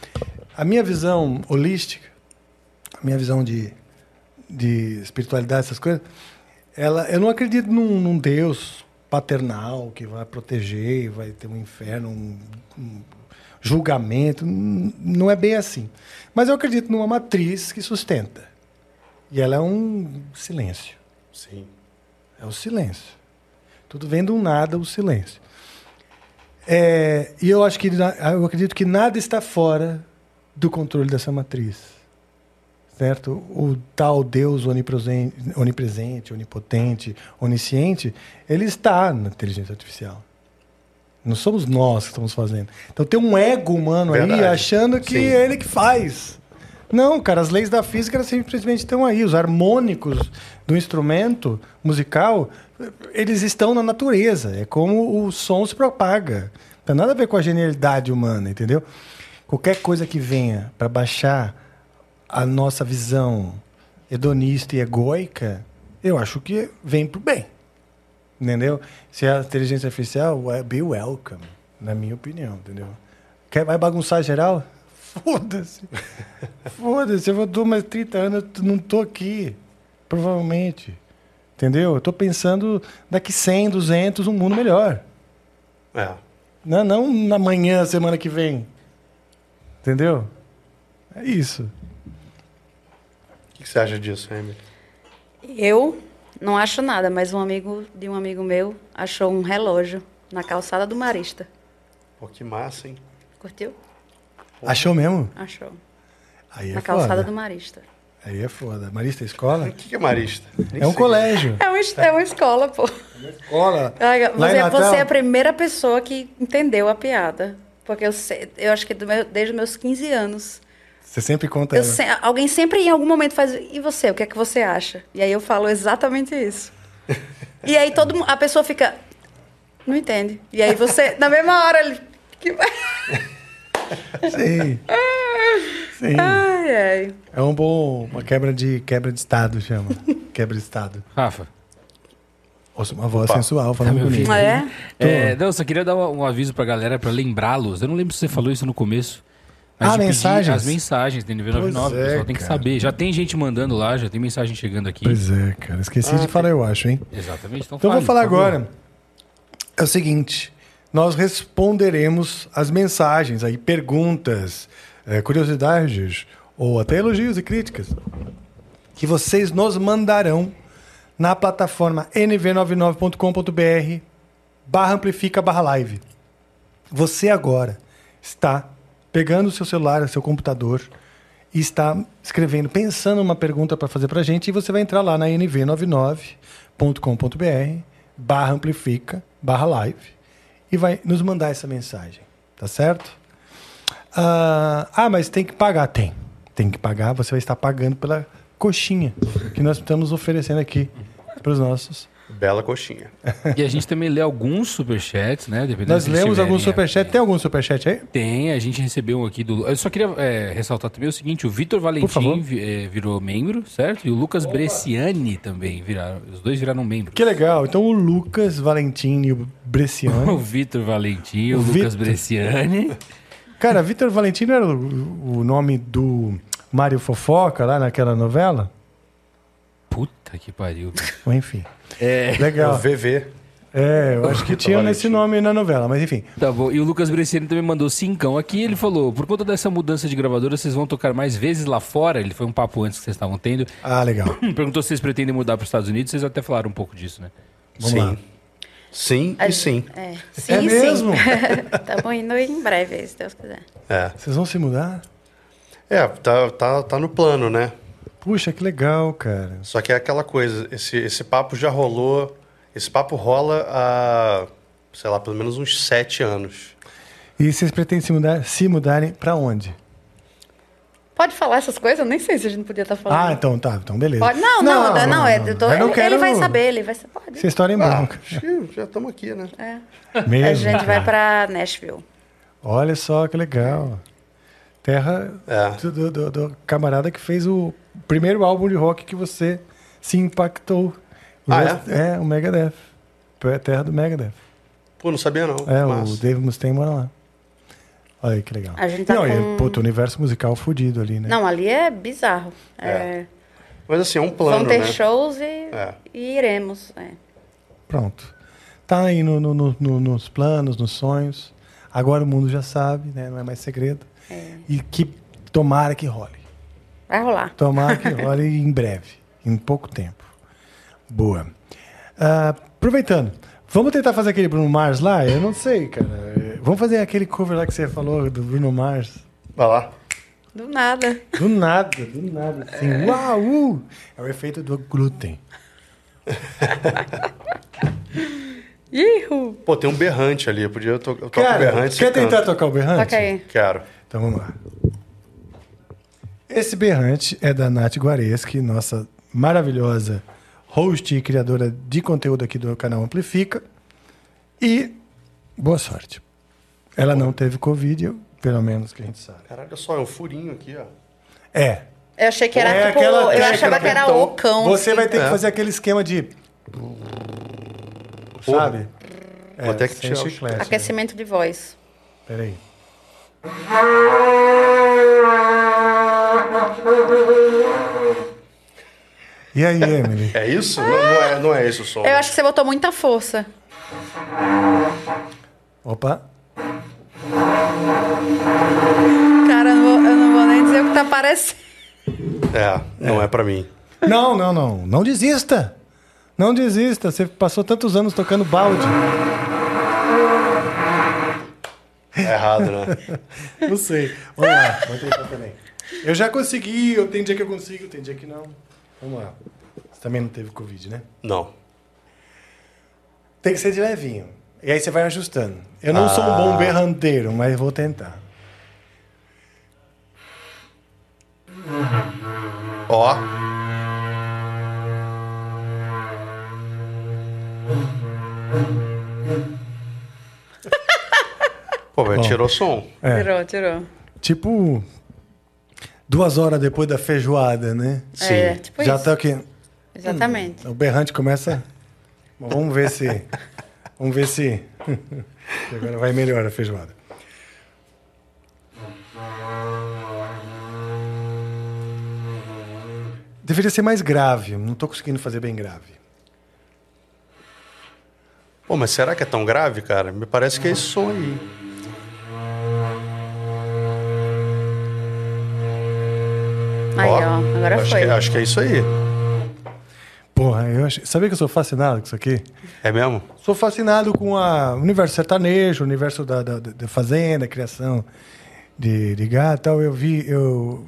A minha visão holística, a minha visão de, de espiritualidade, essas coisas, ela, eu não acredito num, num Deus paternal que vai proteger, e vai ter um inferno, um, um julgamento. Não é bem assim. Mas eu acredito numa matriz que sustenta. E ela é um silêncio. Sim. É o silêncio. Tudo vem do nada, o silêncio. É, e eu acho que eu acredito que nada está fora do controle dessa matriz. Certo? O tal Deus onipresente, onipresente, onipotente, onisciente, ele está na inteligência artificial. Não somos nós que estamos fazendo. Então tem um ego humano aí Verdade. achando que Sim. é ele que faz. Não, cara, as leis da física elas simplesmente estão aí. Os harmônicos do instrumento musical, eles estão na natureza. É como o som se propaga. Não tem nada a ver com a genialidade humana, entendeu? Qualquer coisa que venha para baixar a nossa visão hedonista e egóica, eu acho que vem pro bem. Entendeu? Se é a inteligência artificial, well, be welcome, na minha opinião, entendeu? Quer, vai bagunçar geral? Foda-se. Foda-se, eu vou dar mais 30 anos, eu não tô aqui. Provavelmente. Entendeu? Eu tô pensando daqui 100, 200, um mundo melhor. É. Não, não na manhã, semana que vem. Entendeu? É isso. O que, você acha disso, Emily? Eu não acho nada, mas um amigo de um amigo meu achou um relógio na calçada do Marista. Pô, que massa, hein? Curtiu? Achou mesmo? Achou. Aí é na calçada foda. do Marista. Aí é foda. Marista escola? O que, que é marista? Nem É um sei. colégio. É uma, é uma escola, pô. Escola. Ai, Lá em Você, você é a primeira pessoa que entendeu a piada. Porque eu, sei, eu acho que do meu- desde os meus 15 anos. Você sempre conta eu ela. se- alguém sempre em algum momento faz. E você, o que é que você acha? E aí eu falo exatamente isso. e aí todo a pessoa fica. Não entende. E aí você, na mesma hora, ele. que- Sim. Sim. Ai, ai. É um bom. Uma quebra de quebra de estado, chama. quebra de estado. Rafa. Ouça uma voz Opa. sensual falando Tá comigo. ouvindo? É? É, não, só queria dar um, um aviso pra galera pra lembrá-los. Eu não lembro se você falou isso no começo. Ah, de pedir mensagens? As mensagens do NV99, Pois o é, pessoal tem que cara. saber. Já tem gente mandando lá, já tem mensagem chegando aqui. Pois é, cara. Esqueci de falar, eu acho, hein? Exatamente. Então, Então fale, vou falar agora. É o seguinte: nós responderemos as mensagens aí, perguntas, eh, curiosidades ou até elogios e críticas que vocês nos mandarão na plataforma nv99.com.br barra amplifica barra live. Você agora está pegando o seu celular, o seu computador e está escrevendo, pensando uma pergunta para fazer para a gente e você vai entrar lá na nv99.com.br barra amplifica barra live e vai nos mandar essa mensagem, tá certo? Ah, ah, mas tem que pagar. Tem. Tem que pagar. Você vai estar pagando pela coxinha que nós estamos oferecendo aqui para os nossos. Bela coxinha. E a gente também lê alguns superchats, né? Dependendo Nós lemos alguns superchat. Tem algum superchat aí? Tem, a gente recebeu um aqui do. Eu só queria é, ressaltar também o seguinte: o Vitor. Valentim é, virou membro, certo? E o Lucas Bresciani também viraram. Os dois viraram membros. Que legal. Então o Lucas Valentim e o O Bresciano. Vitor Valentim e O o, Lucas. Bresciani. Cara, Vitor Valentim era o, o nome do Mário Fofoca lá naquela novela? Puta que pariu. Ou enfim. É. É o Legal. VV. É, eu acho que tinha nesse nome na novela, mas enfim. Tá bom. E o Lucas Bresciani também mandou cincão aqui. Ele falou: por conta dessa mudança de gravadora, vocês vão tocar mais vezes lá fora. Ele foi um papo antes que vocês estavam tendo. Ah, legal. Perguntou se vocês pretendem mudar para os Estados Unidos. Vocês até falaram um pouco disso, né? Vamos sim. lá. Sim A e sim. É, sim, É mesmo? Estamos indo em breve, se Deus quiser. É. Vocês vão se mudar? É, tá, tá, tá no plano, né? Puxa, que legal, cara. Só que é aquela coisa, esse, esse papo já rolou. Esse papo rola há, sei lá, pelo menos uns sete anos. E vocês pretendem se, mudar, se mudarem pra onde? Pode falar essas coisas? Eu nem sei se a gente podia estar falando. Ah, então tá, então beleza. Pode? Não, não, não, não, é, eu tô- eu não ele, quero- ele vai saber, ele vai saber. Pode. Essa história é Ah, branca. acho que já estamos aqui, né? É. Mesmo, a gente vai cara. pra Nashville. Olha só que legal. Terra É. do, do- do- camarada que fez o primeiro álbum de rock que você se impactou. O Ah, resto- é? o Megadeth. É Terra do Megadeth. Pô, não sabia não. É, Massa. o Dave Mustaine mora lá. Olha aí que legal. A gente tá não, com- e, pô, um universo musical fudido ali, né? Não, ali é bizarro. É, Mas assim, é um plano, vão ter né? shows e, É. e iremos. é. Pronto. Tá aí no- no- no- nos planos, nos sonhos. Agora o mundo já sabe, né? Não é mais segredo. E que tomara que role. Vai rolar. Tomara que role em breve, em pouco tempo. Boa. Ah, aproveitando, vamos tentar fazer aquele Bruno Mars lá? Eu não sei, cara. Vamos fazer aquele cover lá que você falou do Bruno Mars. Vai lá. Do nada. Do nada, do nada. Assim, uau! uh! É o efeito do glúten. Ihu! Pô, tem um berrante ali. Eu podia eu to, eu toco Cara, berrante. você quer tentar tocar o berrante? Toca aí. Quero. Então vamos lá. Esse berrante é da Nath Guareschi, nossa maravilhosa host e criadora de conteúdo aqui do canal Amplifica. E boa sorte. Ela não teve Covid, pelo menos que a gente sabe. Caralho, olha só, é um furinho aqui, ó. É. Eu achei que era É tipo. aquela eu achava que era então, o cão. Você assim. vai ter que É. fazer aquele esquema de. Sabe? É, Vou ter que tirar o chiclete, né? Aquecimento de voz. Peraí. E aí, Emily? É isso? Não, não é, não é esse o som. Eu acho que você botou muita força. Opa. Cara, eu não vou, eu não vou nem dizer o que tá parecendo. É, não é, pra mim. Não, não, não. Não desista. Não desista. Você passou tantos anos tocando balde. É errado, né? Não sei. Vamos lá. Vou tentar também. Eu já consegui. Eu, tem dia que eu consigo, tem dia que não. Vamos lá. Você também não teve Covid, né? Não. Tem que ser de levinho. E aí você vai ajustando. Eu não sou um bom berranteiro, mas vou tentar. Ó. Pô, mas tirou som. É. Tirou, tirou. Tipo, duas horas depois da feijoada, né? Sim. É, tipo Já isso. tá aqui. Exatamente. O berrante começa. Bom, Vamos ver se. Vamos ver se. Agora vai melhor a feijoada. Deveria ser mais grave. Não tô conseguindo fazer bem grave. Pô, mas será que é tão grave, cara? Me parece que é esse som aí. Aí, ó, agora acho foi. Que, acho que é isso aí. Porra, eu acho... sabia que eu sou fascinado com isso aqui? É mesmo? Sou fascinado com a- o universo sertanejo, o universo da, da, da fazenda, criação de, de gado e tal. Eu vi, eu,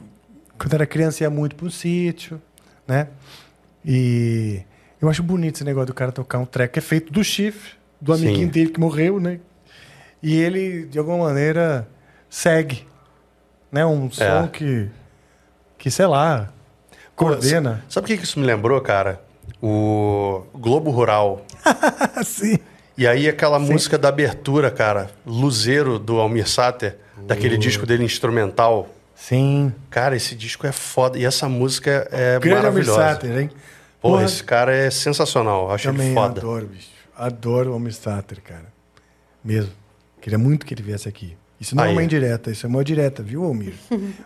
quando era criança, ia muito para um sítio, né? E eu acho bonito esse negócio do cara tocar um treco que é feito do chifre, do Sim. amiguinho dele que morreu, né? E ele, de alguma maneira, segue, né? Um som É. que, que, sei lá, coordena. Sabe o que isso me lembrou, cara? O Globo Rural. Sim. E aí aquela música da abertura, cara, Luzeiro do Almir Sater, daquele disco dele instrumental. Sim. Cara, esse disco é foda. E essa música é Grande Almir maravilhosa. Sater, hein? Pô, Porra, esse cara é sensacional. Acho Também ele foda. adoro, bicho. Adoro o Homem Sater, cara. Mesmo. Queria muito que ele viesse aqui. Isso não é Aí. uma indireta, isso é uma direta, viu, Almir?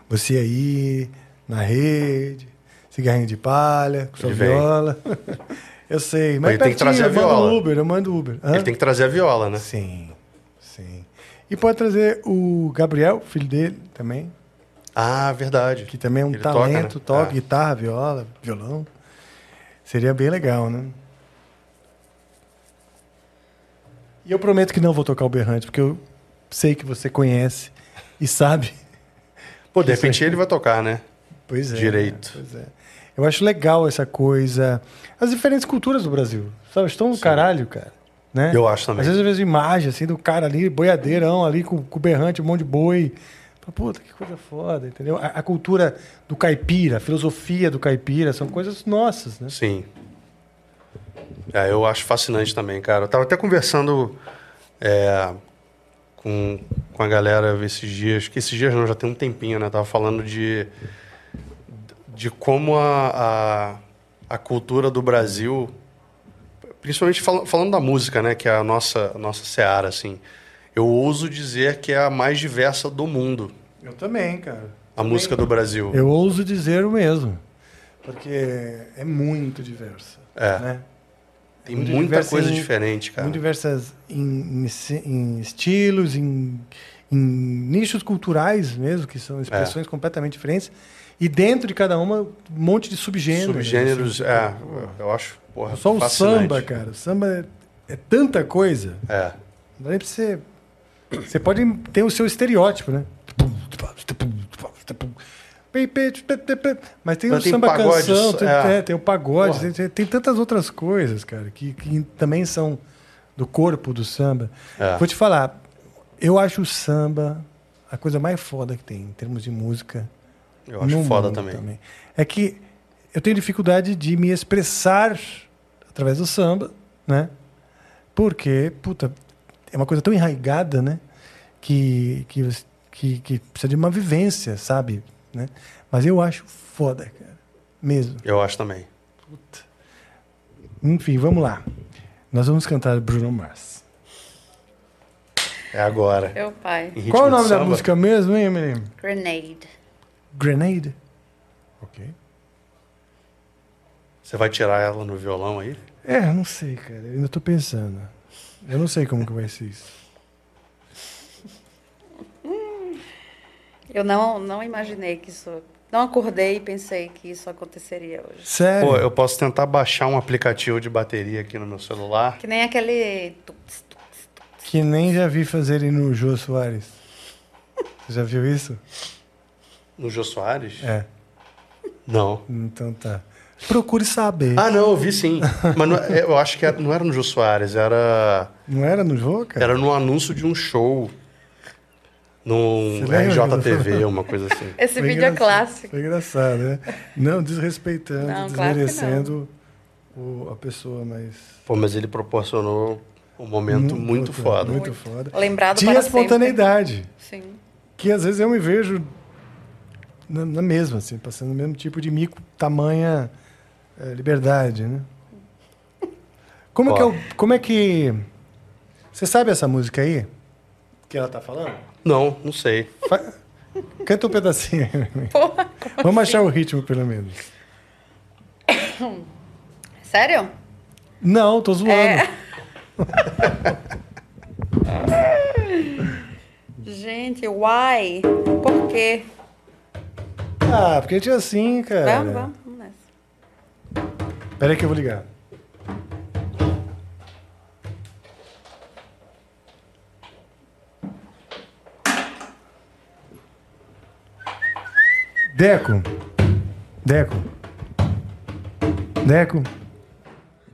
Você aí, na rede, cigarrinho de palha, com sua Ele viola. eu sei, mas Ele tem que trazer a eu mando viola. Uber, eu mando Uber. Hã? Ele tem que trazer a viola, né? Sim, sim. E pode trazer o Gabriel, filho dele, também, Ah, verdade. que também é um Ele toca, talento, né? toca É. guitarra, viola, violão. Seria bem legal, né? E eu prometo que não vou tocar o berrante, porque eu sei que você conhece e sabe. Pô, de repente aí. ele vai tocar, né? Pois é. Direito. Pois é. Eu acho legal essa coisa. As diferentes culturas do Brasil. Sabe? Estão no caralho, cara. Né? Eu acho também. Às vezes eu vejo imagem assim do cara ali, boiadeirão, ali com, com berrante, um monte de boi. Puta, que coisa foda, entendeu? A, a cultura do caipira, a filosofia do caipira, são coisas nossas, né? Sim. É, eu acho fascinante também, cara. Eu tava até conversando é, com, com a galera esses dias, que esses dias não, já tem um tempinho, né? Tava falando de, de como a, a, a cultura do Brasil, principalmente fal- falando da música, né? Que é a nossa, a nossa seara, assim. Eu ouso dizer que é a mais diversa do mundo, Eu também, cara. a música do Brasil. Eu ouso dizer o mesmo. Porque é muito diversa. É. Né? Tem muito muita diversa coisa em- diferente, cara. Muito diversas em, em- em estilos, em, em nichos culturais mesmo, que são expressões completamente diferentes. E dentro de cada uma, um monte de subgêneros. Subgêneros, assim. é, eu acho, porra, Só o fascinante. samba, cara. O samba é, é tanta coisa. É, Não dá nem pra você. Você pode ter o seu estereótipo, né? Mas tem Mas o tem samba pagode, canção, tem, é. é, tem o pagode, tem, tem tantas outras coisas, cara, que, que também são do corpo do samba. É. Vou te falar, eu acho o samba a coisa mais foda que tem em termos de música. Eu acho no foda mundo também. É que eu tenho dificuldade de me expressar através do samba, né? Porque, puta, é uma coisa tão enraigada, né? Que, que, que, que precisa de uma vivência, sabe? Né? Mas eu acho foda, cara. Mesmo. Eu acho também. Enfim, vamos lá. Nós vamos cantar Bruno Mars. É agora. Meu pai. Em ritmo Qual é o nome da música mesmo, hein, Emily? Grenade. Grenade? Ok. Você vai tirar ela no violão aí? É, não sei, cara. Eu ainda tô pensando. Eu não sei como que vai ser isso. Eu não, não imaginei que isso. Não acordei e pensei que isso aconteceria hoje. Sério? Pô, eu posso tentar baixar um aplicativo de bateria aqui no meu celular. Que nem aquele. tuts, tuts, tuts. Que nem já vi fazerem no Jô Soares. Você já viu isso? No Jô Soares? É. Não. Então tá. Procure saber. Ah, não, eu vi sim. Mas não- é, eu acho que era- não era no Jô Soares, era, Não era no Jô, cara? era no anúncio de um show. Num? RJTV, uma coisa assim. Esse Foi vídeo é clássico. Foi engraçado, né? Não desrespeitando, Não, claro desmerecendo o- a pessoa, mas. Pô, mas ele proporcionou um momento muito Puta, foda. Muito foda. Lembrado Tinha para sempre. espontaneidade. Sim. Que às vezes eu me vejo na, na mesma, assim, passando o mesmo tipo de mico, tamanha eh, liberdade, né? Como é, que é o- como é que. Você sabe essa música aí? Que ela tá falando? Não, não sei. Fa- Canta um pedacinho. Porra, Vamos achar o ritmo, pelo menos. sério? Não, tô zoando. É. Gente, why? Por quê? Ah, porque a gente é assim, cara. Vamos, vamos, vamos nessa. Pera aí que eu vou ligar. Deco. Deco. Deco.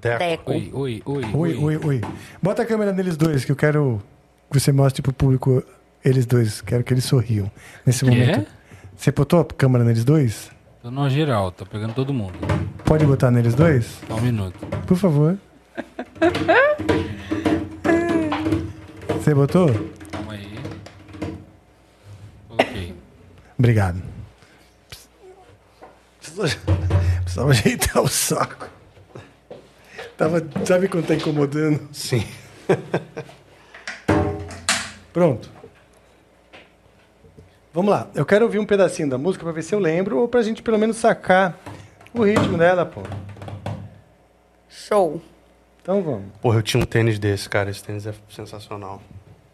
Deco. Deco. Oi, oi, oi. Oi, oi, oi. Bota a câmera neles dois, que eu quero que você mostre pro público eles dois. Quero que eles sorriam nesse momento. é? Você botou a câmera neles dois? Tô numa geral, tô pegando todo mundo. Pode botar neles dois? Só um minuto. Por favor. Você botou? Calma aí. Coloquei. Obrigado. Precisava, precisava ajeitar o saco. Tava, sabe quando tá incomodando? Sim. Pronto. Vamos lá. Eu quero ouvir um pedacinho da música pra ver se eu lembro ou pra gente pelo menos sacar o ritmo dela, pô. Show. Então vamos. Porra, eu tinha um tênis desse, cara. Esse tênis é sensacional.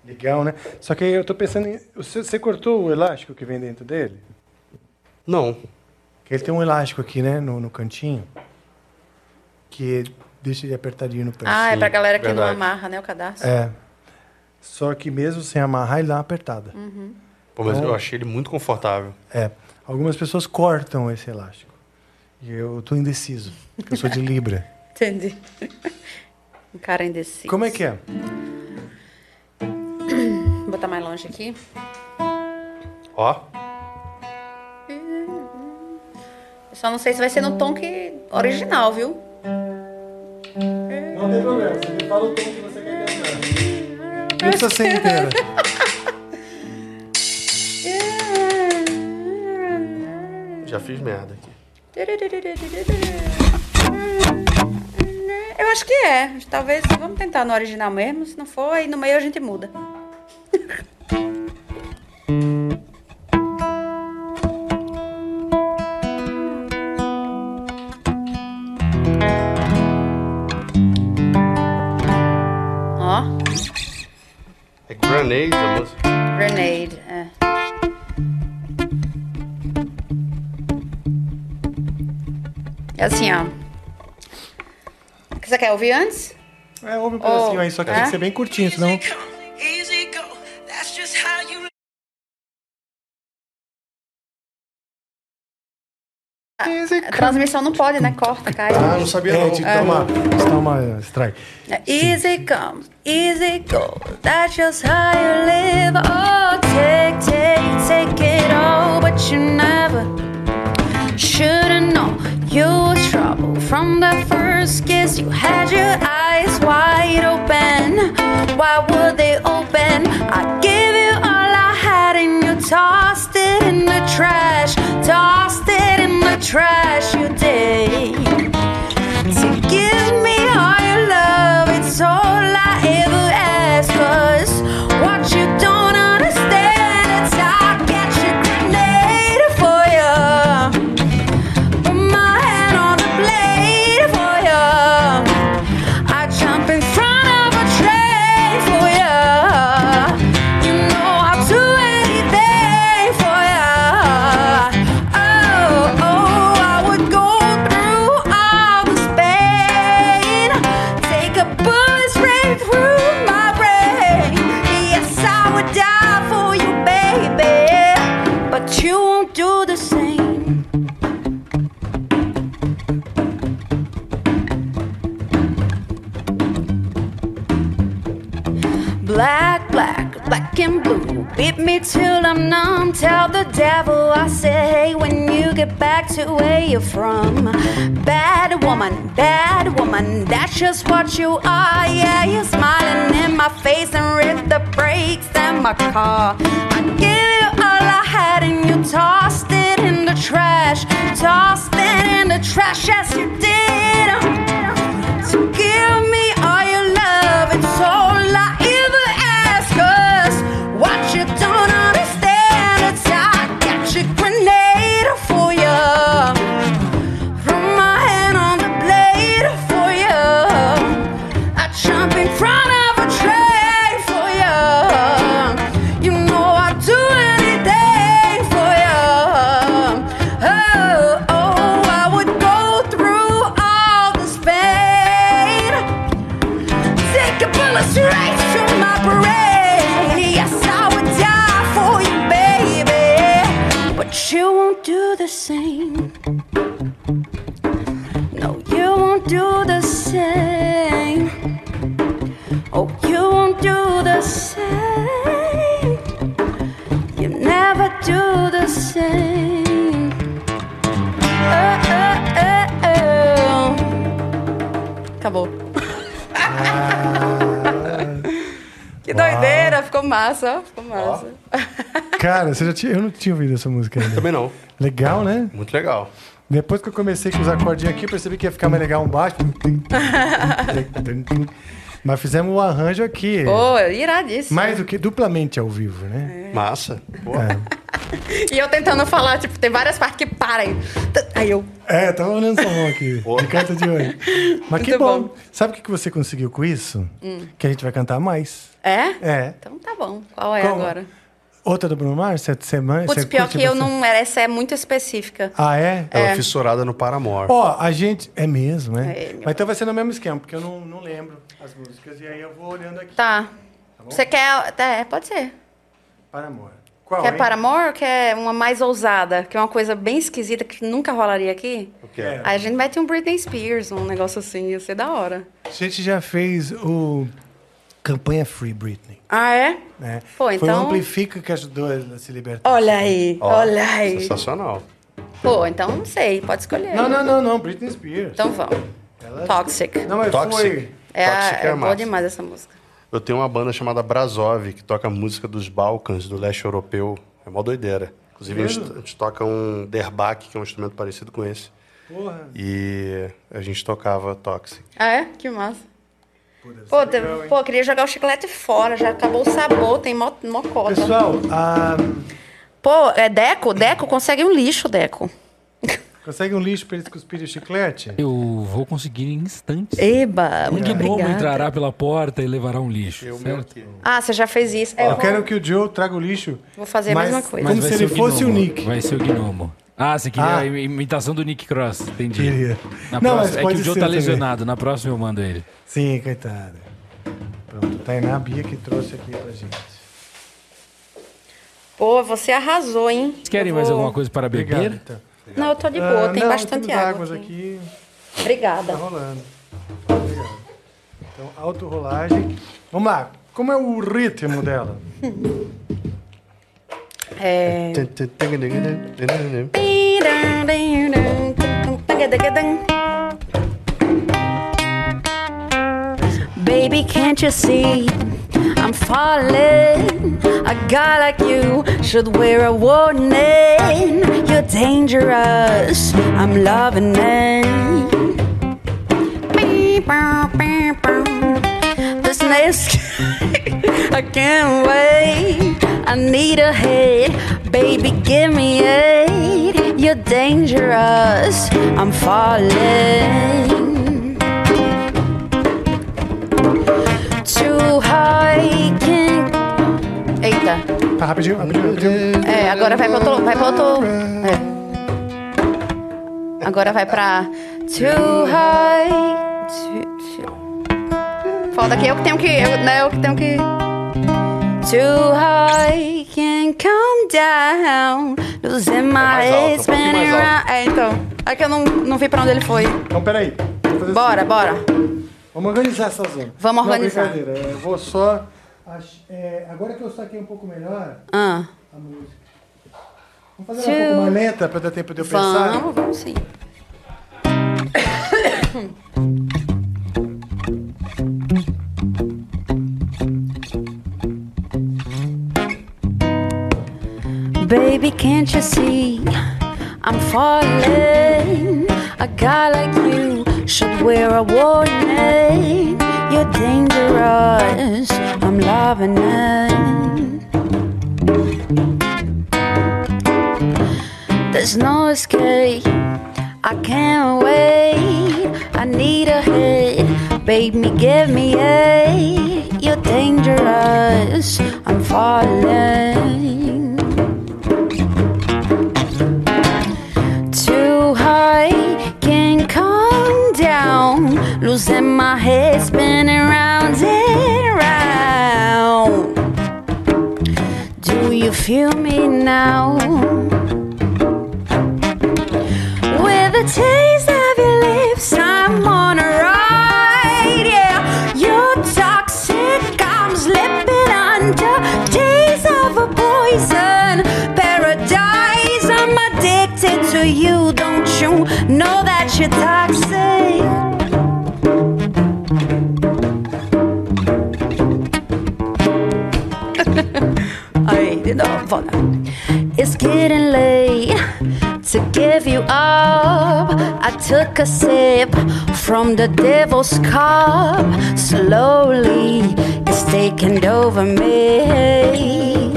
Legal, né? Só que aí eu tô pensando em. Você, você cortou o elástico que vem dentro dele? Não. Que ele tem um elástico aqui, né? No, no cantinho. Que deixa ele apertadinho no pé. Ah, é pra galera que verdade. não amarra, né, o cadastro? É. Só que mesmo sem amarrar, ele dá uma apertada. Pô, mas Então- eu achei ele muito confortável. É. Algumas pessoas cortam esse elástico. E eu tô indeciso, porque eu sou de Libra. Entendi. Um cara indeciso. Como é que é? Vou botar mais longe aqui. Ó. Eu só não sei se vai ser no tom que original, viu? Não tem problema, você me fala o tom que você quer cantar. Precisa ser inteira. Já fiz merda aqui. Eu acho que é. Talvez vamos tentar no original mesmo. Se não for, aí no meio a gente muda. quer ouvir antes? É, ouve um pedacinho Oh, aí, só que é? tem que ser bem curtinho, senão. Easy go. That's just how you A transmissão não pode, né? Corta, cai. Ah, não sabia É, não. te toma, te toma strike. É, Easy come, easy go. That's just how you live. Oh, take, take, take it all, but you never should've known you was trouble from the first kiss. You had your eyes wide open. Why would they open? I gave you all I had, and you tossed it in the trash. Tossed it in the trash. You did Beat me till I'm numb. Tell the devil I say, hey, when you get back to where you're from. Bad woman, bad woman, that's just what you are. Yeah, you're smiling in my face and rip the brakes in my car. I give you all I had and you tossed it in the trash. Tossed it in the trash, yes, you did. So give me ficou massa, ficou massa. Cara, você já tinha, eu não tinha ouvido essa música ainda. Também não. Legal, né? Muito legal. Depois que eu comecei com os acordinhos aqui, eu percebi que ia ficar mais legal um baixo. Mas fizemos o arranjo aqui. Pô, iradíssimo. Mais do que duplamente ao vivo, né? Massa. Pô. E eu tentando falar, tipo, tem várias partes que param. Aí eu. É, tava olhando sua mão aqui. de canto de olho. Mas que bom. bom. Sabe o que que você conseguiu com isso? Que a gente vai cantar mais. É? É. Então tá bom. Qual é Qual? agora? Outra do Bruno Mars? Você, você, man- Putz, você pior que eu bastante? não. Essa é muito específica. Ah, é? Ela é fissurada no Paramore. Ó, a gente. É mesmo, é? É, Mas então vai ser no mesmo esquema, porque eu não, não lembro as músicas. E aí eu vou olhando aqui. Tá. Você quer. É, pode ser. Para amor. Qual? quer hein? Paramore ou quer uma mais ousada? Que é uma coisa bem esquisita que nunca rolaria aqui? O que é? Aí a gente mete um Britney Spears, um negócio assim, ia ser da hora. A gente já fez o. Campanha Free Britney. Ah, é? Né? Pô, Foi o então- Amplifica que ajudou a se libertar. Olha aí, Ó, olha aí. Sensacional. Pô, então não sei, pode escolher. Não, não, não, não. Britney Spears. Então vamos. Ela- Toxic. Não, mas Toxic. foi. É, a- Toxic é é boa demais essa música. Eu tenho uma banda chamada Brasov, que toca música dos Balcãs, do leste europeu. É mó doideira. Inclusive, a gente, a gente toca um derbak, que é um instrumento parecido com esse. Porra. E a gente tocava Toxic. Ah, é? Que massa. Pô, legal, pô, queria jogar o chiclete fora, já acabou o sabor, tem mó, mó coda. Pessoal, a... Pô, é Deco? Deco, consegue um lixo, Deco. consegue um lixo pra eles cuspirem o chiclete? Eu vou conseguir em instantes. Eba, Um muito gnomo obrigada. entrará pela porta e levará um lixo, Eu meu certo? Ah, você já fez isso. É, Eu vou- quero que o Joe traga o lixo. Vou fazer a mas- mesma coisa. Como se ele fosse o gnomo. Nick. Vai ser o gnomo. Ah, você queria Ah. a imitação do Nick Cross, entendi. Queria. Na Não, próxima- mas é que o Joe tá também. lesionado, na próxima eu mando ele. Sim, coitada. Pronto, Tainá Bia que trouxe aqui pra gente. Pô, você arrasou, hein? Vocês querem Eu mais vou- alguma coisa para Obrigado. beber? então. Não, eu tô de boa, Ah, tem não, bastante água. águas aqui. aqui. Obrigada. Tá rolando. Obrigado. Então, autorrolagem. Vamos lá. Como é o ritmo dela? É. Baby, can't you see? I'm falling. A guy like you should wear a warning. You're dangerous. I'm loving it. This next, I can't wait. I need a hit, baby. Give me it. You're dangerous. I'm falling. Too high, can't. Eita. Tá, rapidinho, rapidinho, rapidinho. É, agora vai pra outro. Vai pra outro. É. Agora vai pra. Too high. Falta aqui, eu que tenho que. Eu, né, eu que tenho que. Too high, can't come down. Losing my mais alto, head, spinning around. É, então. É que eu não, não vi pra onde ele foi. Então, peraí. Bora, assim. bora. Vamos organizar essa zona. Vamos Não, organizar. brincadeira. Eu vou só é, agora que eu saquei um pouco melhor Ah, a música. Vamos fazer ela um pouco mais lenta para dar tempo de eu pensar? vamos, vamos sim. Baby, can't you see I'm falling? A guy like you should wear a warning. You're dangerous. I'm loving it. There's no escape. I can't wait. I need a hit. Baby, give me a. You're dangerous. I'm falling. Losing my head, spinning round and round. Do you feel me now? With the taste of your lips, I'm on a ride. Yeah, you're toxic. I'm slipping under. Taste of a poison paradise. I'm addicted to you. Don't you know that you're toxic? It's getting late to give you up. I took a sip from the devil's cup. Slowly, it's taking over me.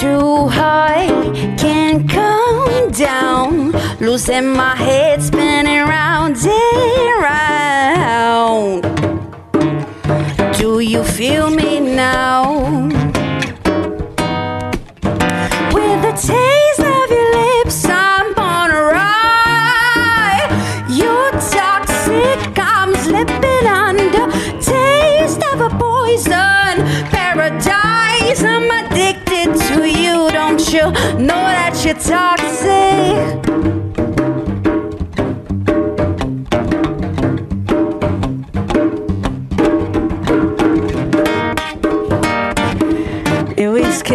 Too high, can't come down. Losing my head, spinning round and round. Do you feel me now? With the taste of your lips, I'm on a ride. You're toxic, I'm slipping under. Taste of a poison paradise. I'm addicted to you. Don't you know that you're toxic?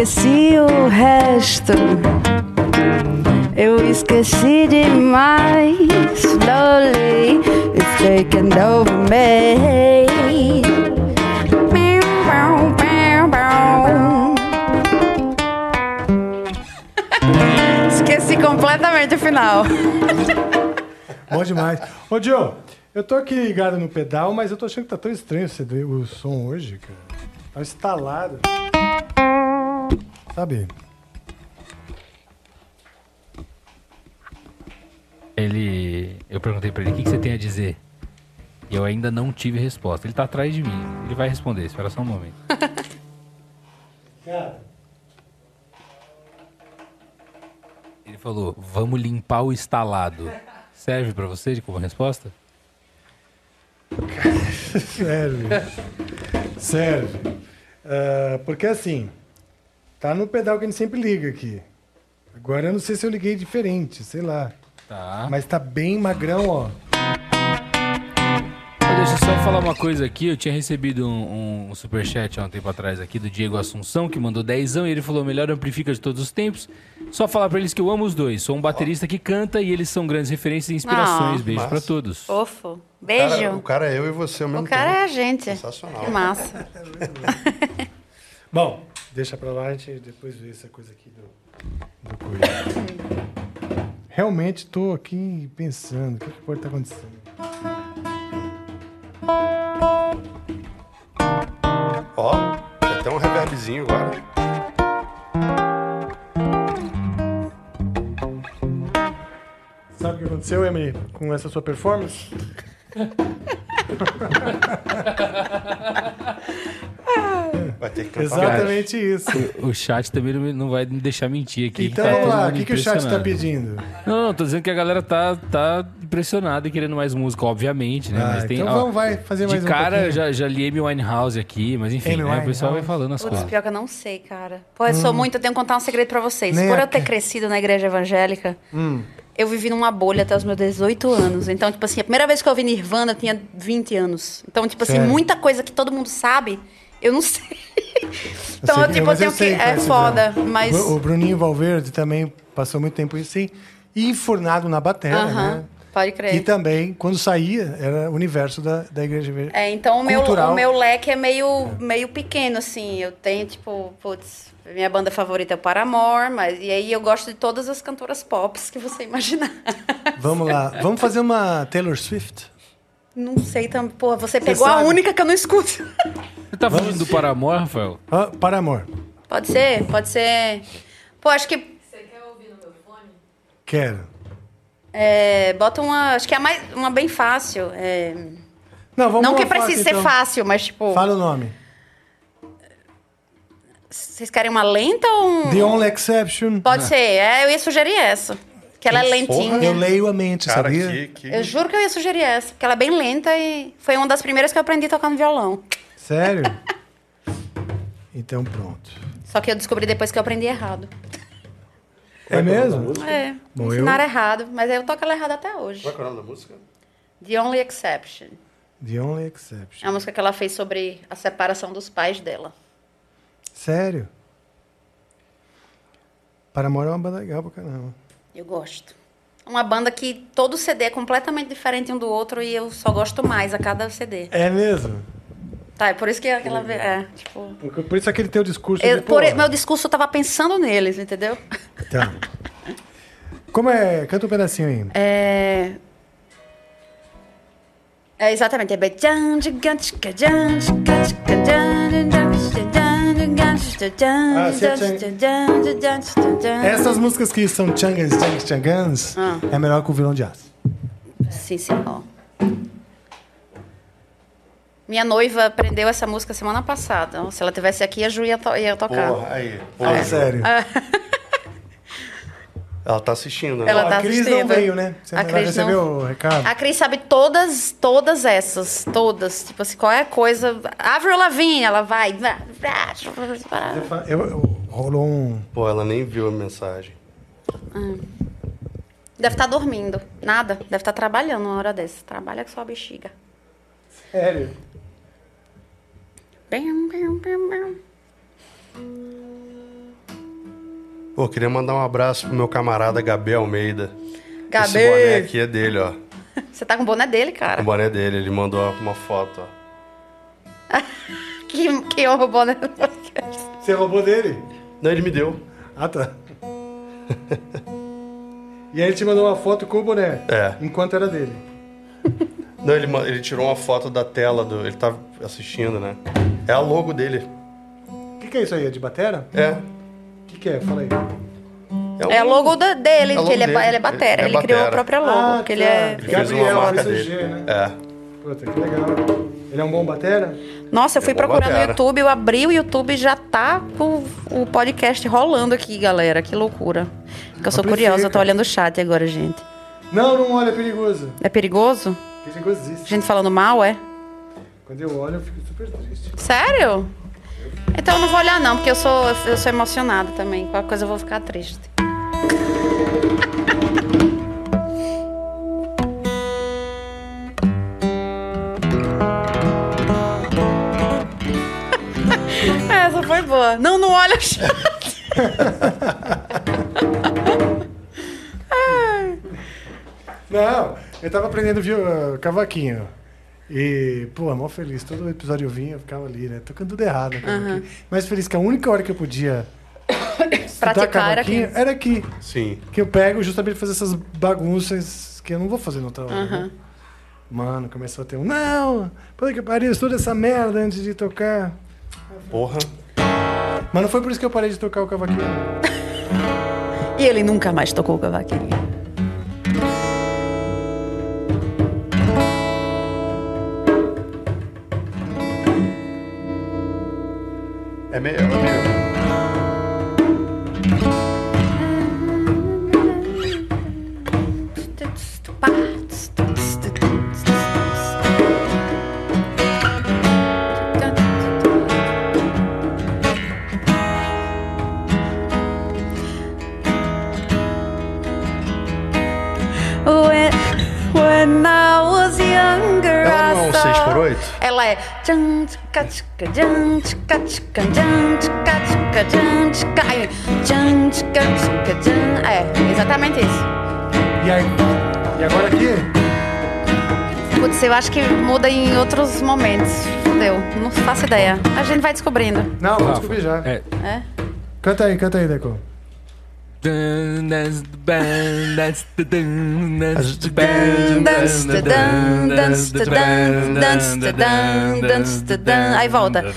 Esqueci o resto. Eu esqueci demais. Slowly, it's taking over me. Esqueci completamente o final. Bom demais. Ô, Joe, eu tô aqui ligado no pedal, mas eu tô achando que tá tão estranho o som hoje, cara. Tá instalado. Sabe? Ele. Eu perguntei pra ele o que, que você tem a dizer. E eu ainda não tive resposta. Ele tá atrás de mim. Ele vai responder, espera só um momento. Cara, Ele falou: vamos limpar o instalado. Serve pra você de como resposta? serve. serve. Ah, porque assim, tá no pedal que a gente sempre liga aqui. Agora eu não sei se eu liguei diferente, sei lá. Tá. Mas tá bem magrão, ó. Deixa eu só falar uma coisa aqui. Eu tinha recebido um, um superchat há um tempo atrás aqui do Diego Assunção, que mandou dezão e ele falou: melhor amplifica de todos os tempos. Só falar pra eles que eu amo os dois. Sou um baterista que canta e eles são grandes referências e inspirações. Ah. Beijo Massa. pra todos. Fofo. Cara, Beijo. o cara é eu e você ao mesmo O cara é tempo. a gente. Sensacional. Que massa. Bom, deixa pra lá, a gente depois vê essa coisa aqui do, do coisa. Realmente tô aqui pensando, o que, que pode estar acontecendo? Ó, tem até um reverbzinho agora. Sabe o que aconteceu, Emily, com essa sua performance? Vai ter que cantar Exatamente isso. O chat também não, não vai me deixar mentir aqui. Então tá vamos lá, o que, que o chat tá pedindo? Não, não, tô dizendo que a galera tá, tá impressionada e querendo mais música, obviamente, né? Ah, mas tem, então ó, vamos, vai fazer de mais um cara, pouquinho. já, já li Amy Winehouse aqui, mas enfim, né, o pessoal vai falando as Putz, coisas. pior que eu não sei, cara. Pô, eu sou muito, eu tenho que contar um segredo pra vocês. Nem Por eu ter crescido na igreja evangélica, eu vivi numa bolha até os meus 18 anos. Então, tipo assim, a primeira vez que eu vi Nirvana, eu tinha 20 anos. Então, tipo assim, Sério? muita coisa que todo mundo sabe, eu não sei. então, sei- eu, tipo, eu tenho que. sei qual É foda, Bruno. mas. O Bruninho Valverde também passou muito tempo assim, e enfurnado na bateria, Aham, né? pode crer. E também, quando saía, era o universo da, da Igreja Verde. É, então o meu, Cultural. o meu leque é meio, meio pequeno, assim. Eu tenho, tipo, putz, minha banda favorita é o Paramore, mas e aí eu gosto de todas as cantoras pop que você imaginar. Vamos lá. Vamos fazer uma Taylor Swift? Não sei também. Pô, você pegou a única que eu não escuto. Você tá falando do Paramore, Rafael? Ah, para amor. Pode ser, pode ser. Pô, acho que. Quero. é, bota uma. Acho que é mais, uma bem fácil. é, Não, vamos não que precise ser então. fácil, mas tipo. Fala o nome. Vocês querem uma lenta ou um. The Only Exception. Pode ser. É, eu ia sugerir essa. Que ela é lentinha. Eu leio a mente, Cara, sabia? que, que... Eu juro que eu ia sugerir essa, porque ela é bem lenta e foi uma das primeiras que eu aprendi a tocar no violão. Sério? então pronto. Só que eu descobri depois que eu aprendi errado. É mesmo? É, Bom, ensinaram errado, mas eu toco ela errada até hoje. Qual é é o nome da música? The Only Exception. The Only É Exception. a música que ela fez sobre a separação dos pais dela. Sério? Paramore é uma banda legal pra caramba. Eu gosto. Uma banda que todo CD é completamente diferente um do outro e eu só gosto mais a cada CD. É mesmo? Tá, é por isso que aquela. É, tipo. Por, por isso aquele teu discurso eu- de, por, meu discurso eu tava pensando neles, entendeu? Tá. Como é? Canta um pedacinho aí. É. É exatamente. É Ah, Essas músicas que são changans, changans, changans, Ah. é melhor que o vilão de aço. Sim, sim, ó. Minha noiva aprendeu essa música semana passada. Se ela tivesse aqui, a Ju ia, to- ia tocar. Porra, aí. Ah, Porra, sério. Ela tá assistindo, né? Ela tá a Cris não assistindo. veio, né? Você A ela Cris recebeu não- o recado? A Cris sabe todas, todas essas, todas. Tipo assim, qualquer coisa. Avril Lavigne, ela vai. Eu eu- rolou um... Pô, ela nem viu a mensagem. Deve estar dormindo. Nada. Deve estar trabalhando uma hora dessa. Trabalha com sua bexiga. Sério? Bam, bam, bam, bam. Pô, queria mandar um abraço pro meu camarada Gabi Almeida. Gabi! Esse boné aqui é dele, ó. Você tá com o boné dele, O cara. boné dele, ele mandou uma foto, ó. Que, que honra o boné do podcast. Você roubou dele? Não, ele me deu. Ah, tá. e aí ele te mandou uma foto com o boné. É. Enquanto era dele. Não, ele, ele tirou uma foto da tela do. Ele tava assistindo, né? É a logo dele. O que, que é isso aí? É de batera? É. O que, que é? Fala aí. o É o logo da- dele, É o que ele é, logo ba- ele é dele. batera. Ele Ele, é criou a própria logo, Ah, porque ele tá. é... Ele fez uma Gabriel, dele. né? É. Puta, que legal. Ele é um bom batera? Nossa, eu fui É procurar no. YouTube, eu abri o YouTube e já tá o, o podcast rolando aqui, galera. Que loucura. Porque eu sou Amplifica. curiosa, eu tô olhando o chat agora, gente. Não, não olha, é perigoso. É perigoso? Perigosíssimo. Gente falando mal, é? Quando eu olho, eu fico super triste. Sério? Então eu não vou olhar não, porque eu sou, eu sou emocionada também. Qualquer coisa eu vou ficar triste. Essa foi boa. Não, não olha. Não, eu tava aprendendo viu, cavaquinho. E, pô, mó feliz. Todo episódio eu vinha, eu ficava ali, né? Tocando tudo errado. no cavaquinho. Mas feliz que a única hora que eu podia Praticar era cavaquinho aqui. era aqui. Sim. Que eu pego justamente pra fazer essas bagunças que eu não vou fazer no outra hora. né? Mano, começou a ter um. Não! Puta que pariu, estuda essa merda antes de tocar. Porra. Mas não foi por isso que eu parei de tocar o cavaquinho. E ele nunca mais tocou o cavaquinho. É melhor, é melhor. Ela não é um 6 por 8? Ela é é, exatamente isso. E, aí, e agora aqui? Putz, eu acho que muda em outros momentos. Fudeu, não faço ideia. A gente vai descobrindo. Não, vamos descobrir já. É. É? Canta aí, canta aí, Deco. Aí volta. Pera,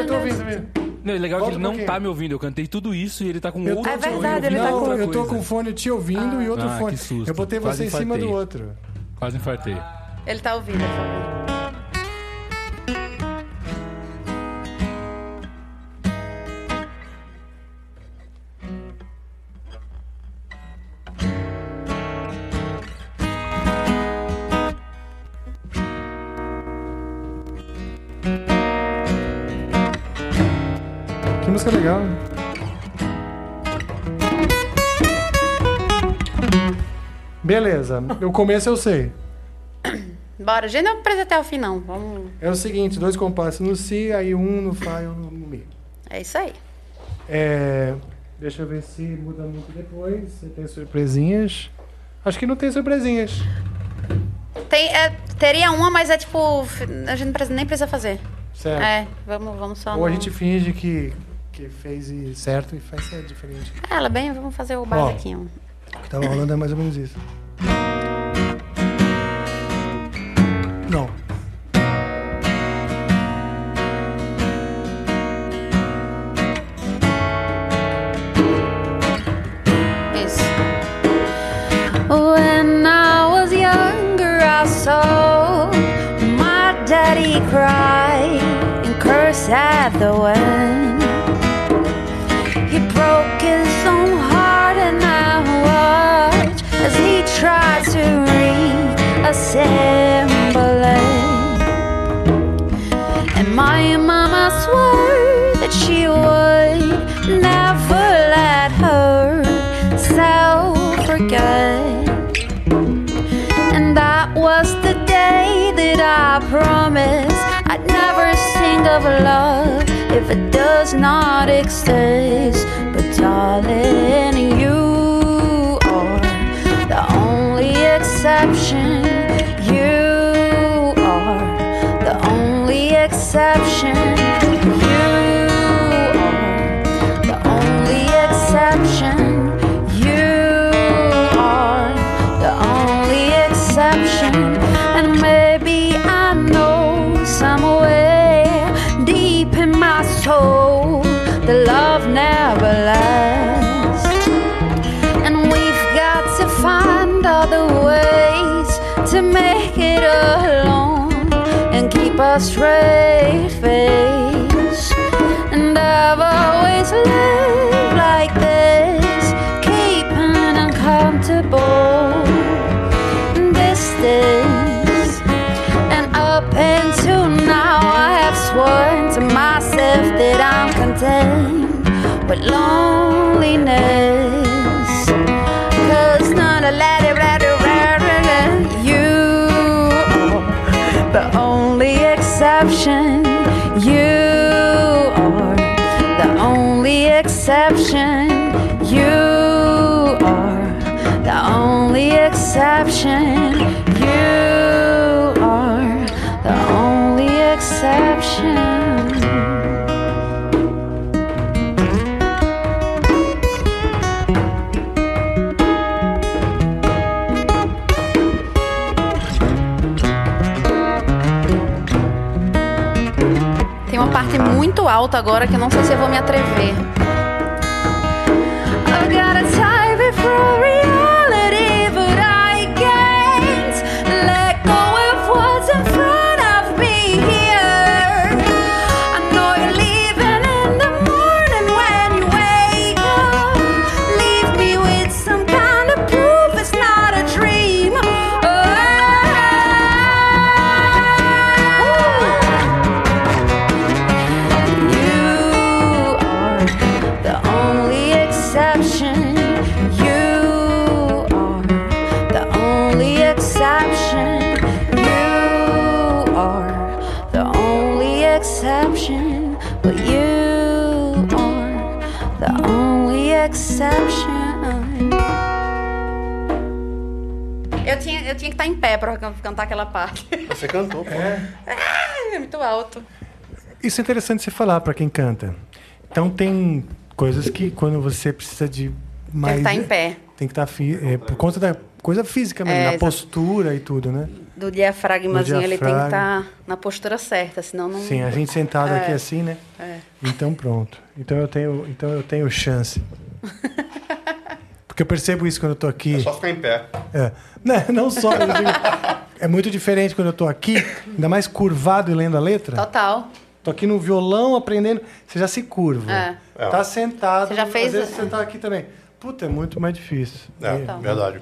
eu tô ouvindo, ouvindo. Não, é legal Volta que ele não tá me ouvindo. Eu cantei tudo isso e ele tá com Eu outro tô É verdade, ele tá com eu tô com fone te ouvindo e outro Ah, fone. Eu botei Quase você em cima do outro. Quase infartei. Ele tá ouvindo, ele legal. Beleza, o começo eu sei. Bora, a gente não precisa até o fim, não. Vamos. É o seguinte, dois compassos no Si, aí um no Fá e um no Mi. É isso aí. É, deixa eu ver se muda muito depois. Se tem surpresinhas. Acho que não tem surpresinhas. Tem, é, teria uma, mas é tipo. A gente nem precisa fazer. Certo. É, vamos, vamos só. Ou a gente finge que, que fez e certo e faz certo, diferente. É, ela bem, vamos fazer o basiquinho. O que tava rolando é mais ou menos isso. Não. Isso. When I was younger, I saw my daddy cry and curse at the wind. That I promise I'd never sing of love if it does not exist. But darling, straight face. And I've always lived like this, keeping uncomfortable distance. And up until now, I have sworn to myself that I'm content with loneliness. Cause none of that, exception. You are the only exception. You are the only exception. Muito alta agora que eu não sei se eu vou me atrever. Cantar aquela parte. Você cantou, pô. É muito alto. Isso é interessante você falar para quem canta. Então tem coisas que quando você precisa de mais. Tem que estar em pé. Tem que estar fi- é, por conta da coisa física mesmo, É, da exato. postura e tudo, né? Do diafragmazinho, Do ele tem que diafragma. estar na postura certa, senão não. Sim, a gente sentado É. aqui assim, né? É. Então pronto. Então eu tenho, então eu tenho chance. Porque eu percebo isso quando eu tô aqui. É só ficar em pé. É. Não, não só. digo, é muito diferente quando eu tô aqui, ainda mais curvado e lendo a letra. Total. Tô aqui no violão aprendendo. Você já se curva. É. É. Tá sentado. Você já fez- Às vezes você tá aqui também. Puta, é muito mais difícil. É, Então. verdade.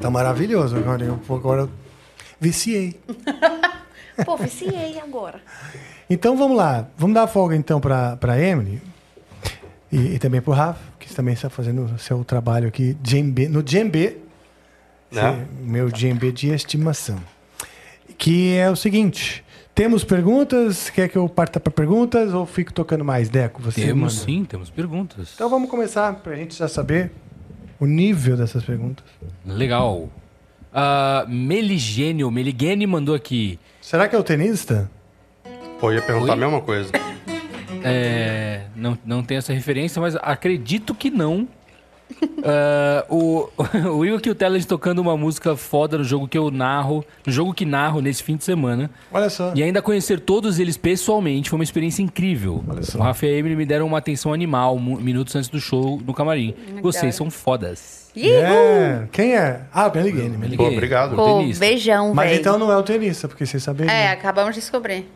Tá maravilhoso. Agora eu, agora eu viciei. Pô, viciei agora. Então vamos lá. Vamos dar folga então pra, pra Emily. E, e também pro Rafa, que também está fazendo o seu trabalho aqui djembe, no djembe. Né? Meu djembe de estimação. Que é o seguinte. Temos perguntas? Quer que eu parta para perguntas ou fico tocando mais, Deco? Você Temos manda. sim, temos perguntas. Então vamos começar para a gente já saber o nível dessas perguntas. Legal. Ah, Meligênio, Meligene mandou aqui. Será que é o tenista? Pô, ia perguntar Oi? a mesma coisa. É, não, não tenho essa referência, mas acredito que não. Ah, o, o Will Teles tocando uma música foda no jogo que eu narro, no jogo que narro nesse fim de semana. Olha só. E ainda conhecer todos eles pessoalmente foi uma experiência incrível. Olha só. O Rafa e a Emily me deram uma atenção animal minutos antes do show no camarim. Vocês são fodas. Ih, É. Quem é? Ah, Pô, Gane. obrigado. Pô, tenista. beijão, Mas velho. então não é o tenista, porque vocês sabem. É, acabamos de descobrir.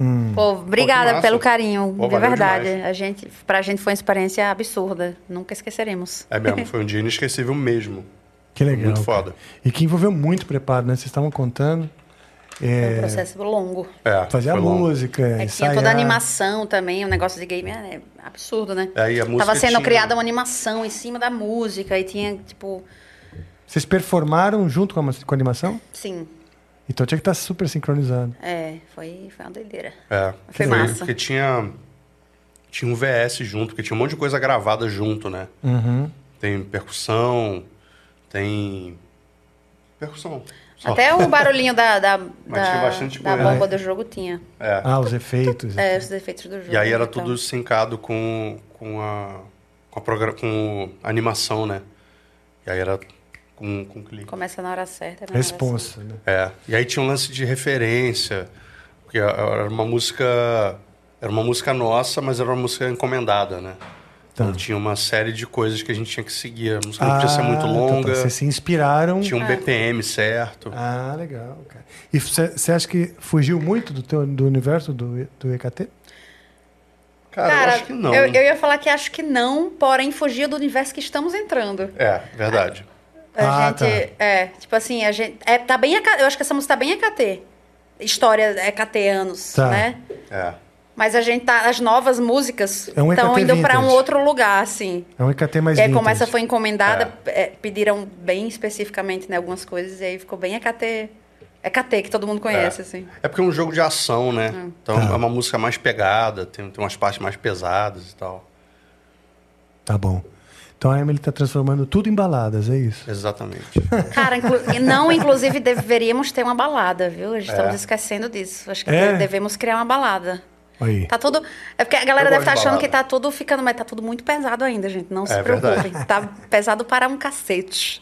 Hum. Pô, obrigada massa. pelo carinho, Pô, de verdade. demais. A gente, pra gente foi uma experiência absurda. Nunca esqueceremos. É mesmo, foi um dia inesquecível mesmo. Que legal. Muito cara. foda. E que envolveu muito preparo, né? Vocês estavam contando. Foi um É, processo longo. É, fazer a música, É que tinha ensaiar. toda a animação também, o negócio de game é absurdo, né? É, e a música Tava sendo tinha- criada uma animação em cima da música e tinha, tipo, Vocês performaram junto com a, com a animação? sim, Então tinha que estar super sincronizado. é, foi, foi uma doideira. É, Foi massa. Porque tinha, tinha um VS junto, porque tinha um monte de coisa gravada junto, né? Uhum. Tem percussão, tem. Percussão. só. Até o barulhinho da, da, da, da bomba do jogo tinha. É. Ah, os efeitos. É, os defeitos do jogo. E aí era então. tudo sincado com, com, a, com, a, com a animação, né? E aí era com, com clique. Começa na hora certa. na hora Responsa, né? É. E aí tinha um lance de referência, porque era uma música. Era uma música nossa, mas era uma música encomendada, né? Então Tá. tinha uma série de coisas que a gente tinha que seguir. A música não podia ser muito Ah, tá, longa, tá. Vocês se inspiraram. tinha um BPM certo. Ah, legal, cara. E você acha que fugiu muito do, teu, do universo do, do EKT? Cara, Cara, eu acho que não. Eu, eu ia falar que acho que não, porém fugia do universo que estamos entrando. É, verdade. A Ah, gente. tá. É, tipo assim, a gente. É, tá bem, eu acho que essa música tá bem EKT. História EKT anos, Tá. né? É. Mas a gente tá. As novas músicas É um estão EKT indo pra um outro lugar, assim. É um EKT mais e aí, como essa foi encomendada, é, pediram bem especificamente né, algumas coisas, e aí ficou bem EKT. EKT, que todo mundo conhece, é. assim. É porque é um jogo de ação, né? Então Tá. é uma música mais pegada, tem, tem umas partes mais pesadas e tal. Tá bom. Então a Emily tá transformando tudo em baladas, é isso? Exatamente. Cara, inclu- e não, inclusive, deveríamos ter uma balada, viu? A gente Estamos É. esquecendo disso. Acho que É? de- devemos criar uma balada. Aí. Tá tudo. É porque a galera deve estar de achando que tá tudo ficando, mas tá tudo muito pesado ainda, gente. Não se É preocupem. verdade. Tá pesado para um cacete.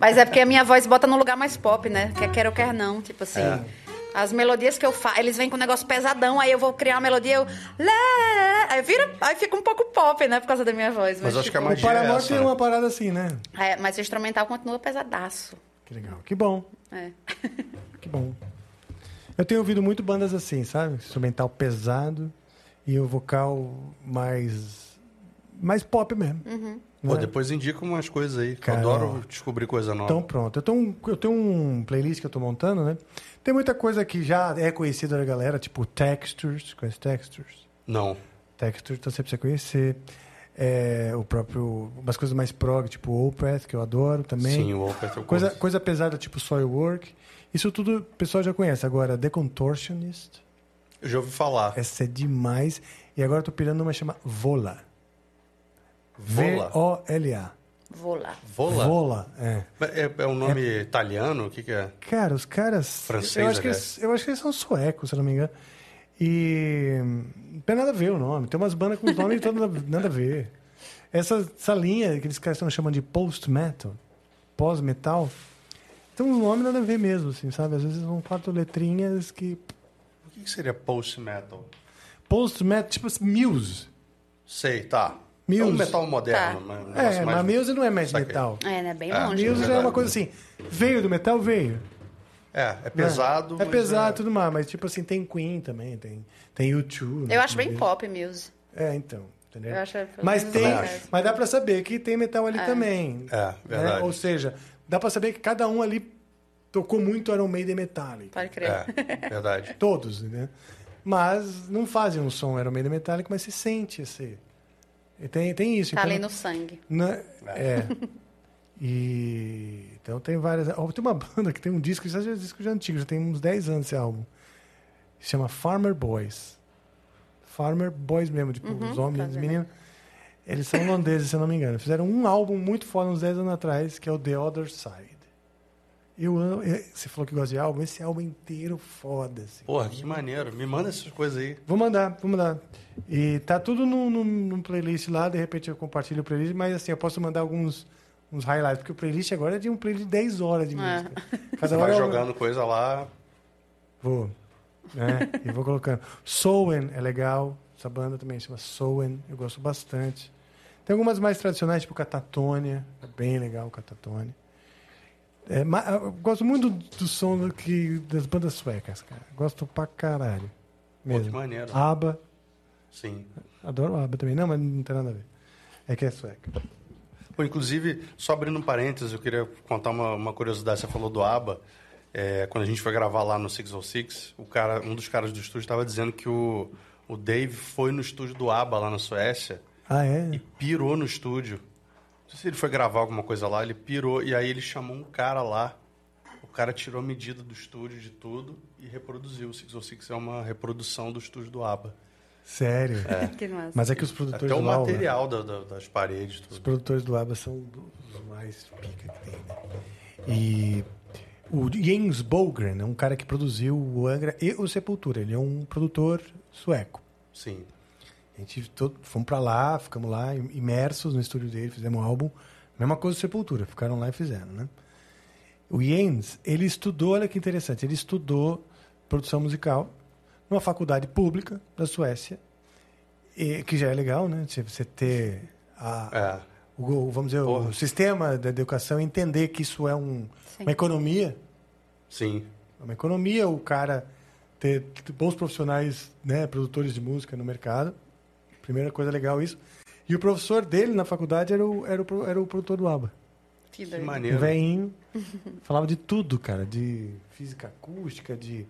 Mas é porque a minha voz bota no lugar mais pop, né? Quer queira ou quer não. Tipo assim. É. As melodias que eu faço, eles vêm com um negócio pesadão, aí eu vou criar uma melodia, eu. Aí vira. Aí fica um pouco pop, né? Por causa da minha voz. Mas acho que a tipo, O magia é essa, tem né? uma parada assim, né? é, mas o instrumental continua pesadaço. Que legal. Que bom. É. Que bom. Eu tenho ouvido muito bandas assim, sabe? Instrumental pesado e o vocal mais. mais pop mesmo. Uhum. Pô, né? depois indica umas coisas aí. Cara, eu adoro descobrir coisa nova. Então pronto. Eu tenho, um, eu tenho um playlist que eu tô montando, né? Tem muita coisa que já é conhecida da galera, tipo Textures. Conhece Textures? Não. Textures, então você precisa conhecer. É, o próprio. umas coisas mais prog, tipo Opeth, que eu adoro também. Sim, o Opeth eu Coisa, coisa pesada, tipo Soilwork. Isso tudo o pessoal já conhece. Agora, The Contortionist. Eu já ouvi falar. Essa é demais. E agora eu tô pirando numa chama Vola. Vola. V-O-L-A. Vola? Vola, é. É, é um nome italiano? O que, que é? Cara, os caras. Francês, eu, acho que eles, eu acho que eles são suecos, se eu não me engano. E. Não tem nada a ver o nome. Tem umas bandas com os nomes todo nada, nada a ver. Essa, essa linha que eles caras estão chamando de post-metal, pós-metal, tem um nome nada a ver mesmo, assim, sabe? Às vezes são quatro letrinhas que. O que, que seria post-metal? Post-metal, tipo assim, Muse. Sei, tá. Muse. É um metal moderno. Tá. mas É, negócio mas mais- Muse não é mais Saquei. metal. É, né? Bem Ah, longe. Muse já é verdade. uma coisa assim. Veio do metal? Veio. É, é pesado. É mas pesado e é- tudo mais, mas tipo assim, tem Queen também, tem, tem U2. né, Eu acho bem pop Muse. É, então. Entendeu? Eu acho, pelo mas tem, acho. mas dá pra saber que tem metal ali também. É, né? verdade. Ou seja, dá pra saber que cada um ali tocou muito Iron Maiden Metallic. Pode crer. É, verdade. Todos, né? Mas não fazem um som Iron Maiden Metallic, mas se sente esse. E tem, tem isso. Tá então, ali no sangue. né? É. E então tem várias. ó, tem uma banda que tem um disco, isso é um disco já antigo, já tem uns 10 anos esse álbum. Se chama Farmer Boys. Farmer Boys mesmo, tipo, os homens, tá os vendo? meninos. Eles são holandeses, se eu não me engano. Fizeram um álbum muito foda uns 10 anos atrás, que é o The Other Side. Eu amo. eu- Você falou que gosta de álbum, esse álbum inteiro foda. Assim. Porra, que maneiro. Me manda essas coisas aí. Vou mandar, vou mandar. E tá tudo no, no, no playlist lá, de repente eu compartilho o playlist, mas assim, eu posso mandar alguns uns highlights, porque o playlist agora é de um playlist de 10 horas de É. música. Você Cada vai hora eu- jogando coisa lá. Vou. Né? e vou colocando. Soen é legal, essa banda também chama Soen, eu gosto bastante. Tem algumas mais tradicionais, tipo Catatônia, é bem legal Catatônia. É, gosto muito do, som do que, das bandas suecas, cara. Gosto pra caralho. Pô, que Mesmo. maneiro. ABBA, Sim. Adoro o ABBA também. Não, mas não tem nada a ver. É que é sueca. Pô, inclusive, só abrindo um parênteses, eu queria contar uma, uma curiosidade. Você falou do ABBA. É, quando a gente foi gravar lá no 606, o cara, um dos caras do estúdio estava dizendo que o, o Dave foi no estúdio do ABBA lá na Suécia Ah, é? e pirou no estúdio. Não sei se ele foi gravar alguma coisa lá, ele pirou e aí ele chamou um cara lá. O cara tirou a medida do estúdio de tudo e reproduziu. O 606 é uma reprodução do estúdio do ABBA. Sério? Que massa. Mas é que os produtores Até o do ABBA, material da- da- das paredes, os tudo. produtores do ABBA são os mais pica que tem, né? E o Jens Bogren é um cara que produziu o Angra e o Sepultura. Ele é um produtor sueco. Sim. A gente todo, fomos pra lá, ficamos lá imersos no estúdio dele, fizemos um álbum. Mesma coisa do Sepultura, ficaram lá e fizeram, né? O Jens, ele estudou, olha que interessante, ele estudou produção musical numa faculdade pública da Suécia, e, que já é legal, né? Você- ter a, É. o, vamos dizer, Porra. o sistema da educação, entender que isso é um, Sim. uma economia, Sim. é uma economia, o cara ter bons profissionais, né, produtores de música no mercado. Primeira coisa legal isso. E o professor dele na faculdade era o, era o, era o produtor do ABBA. Que Que. Um maneiro. velhinho. falava de tudo, cara. De física acústica, de,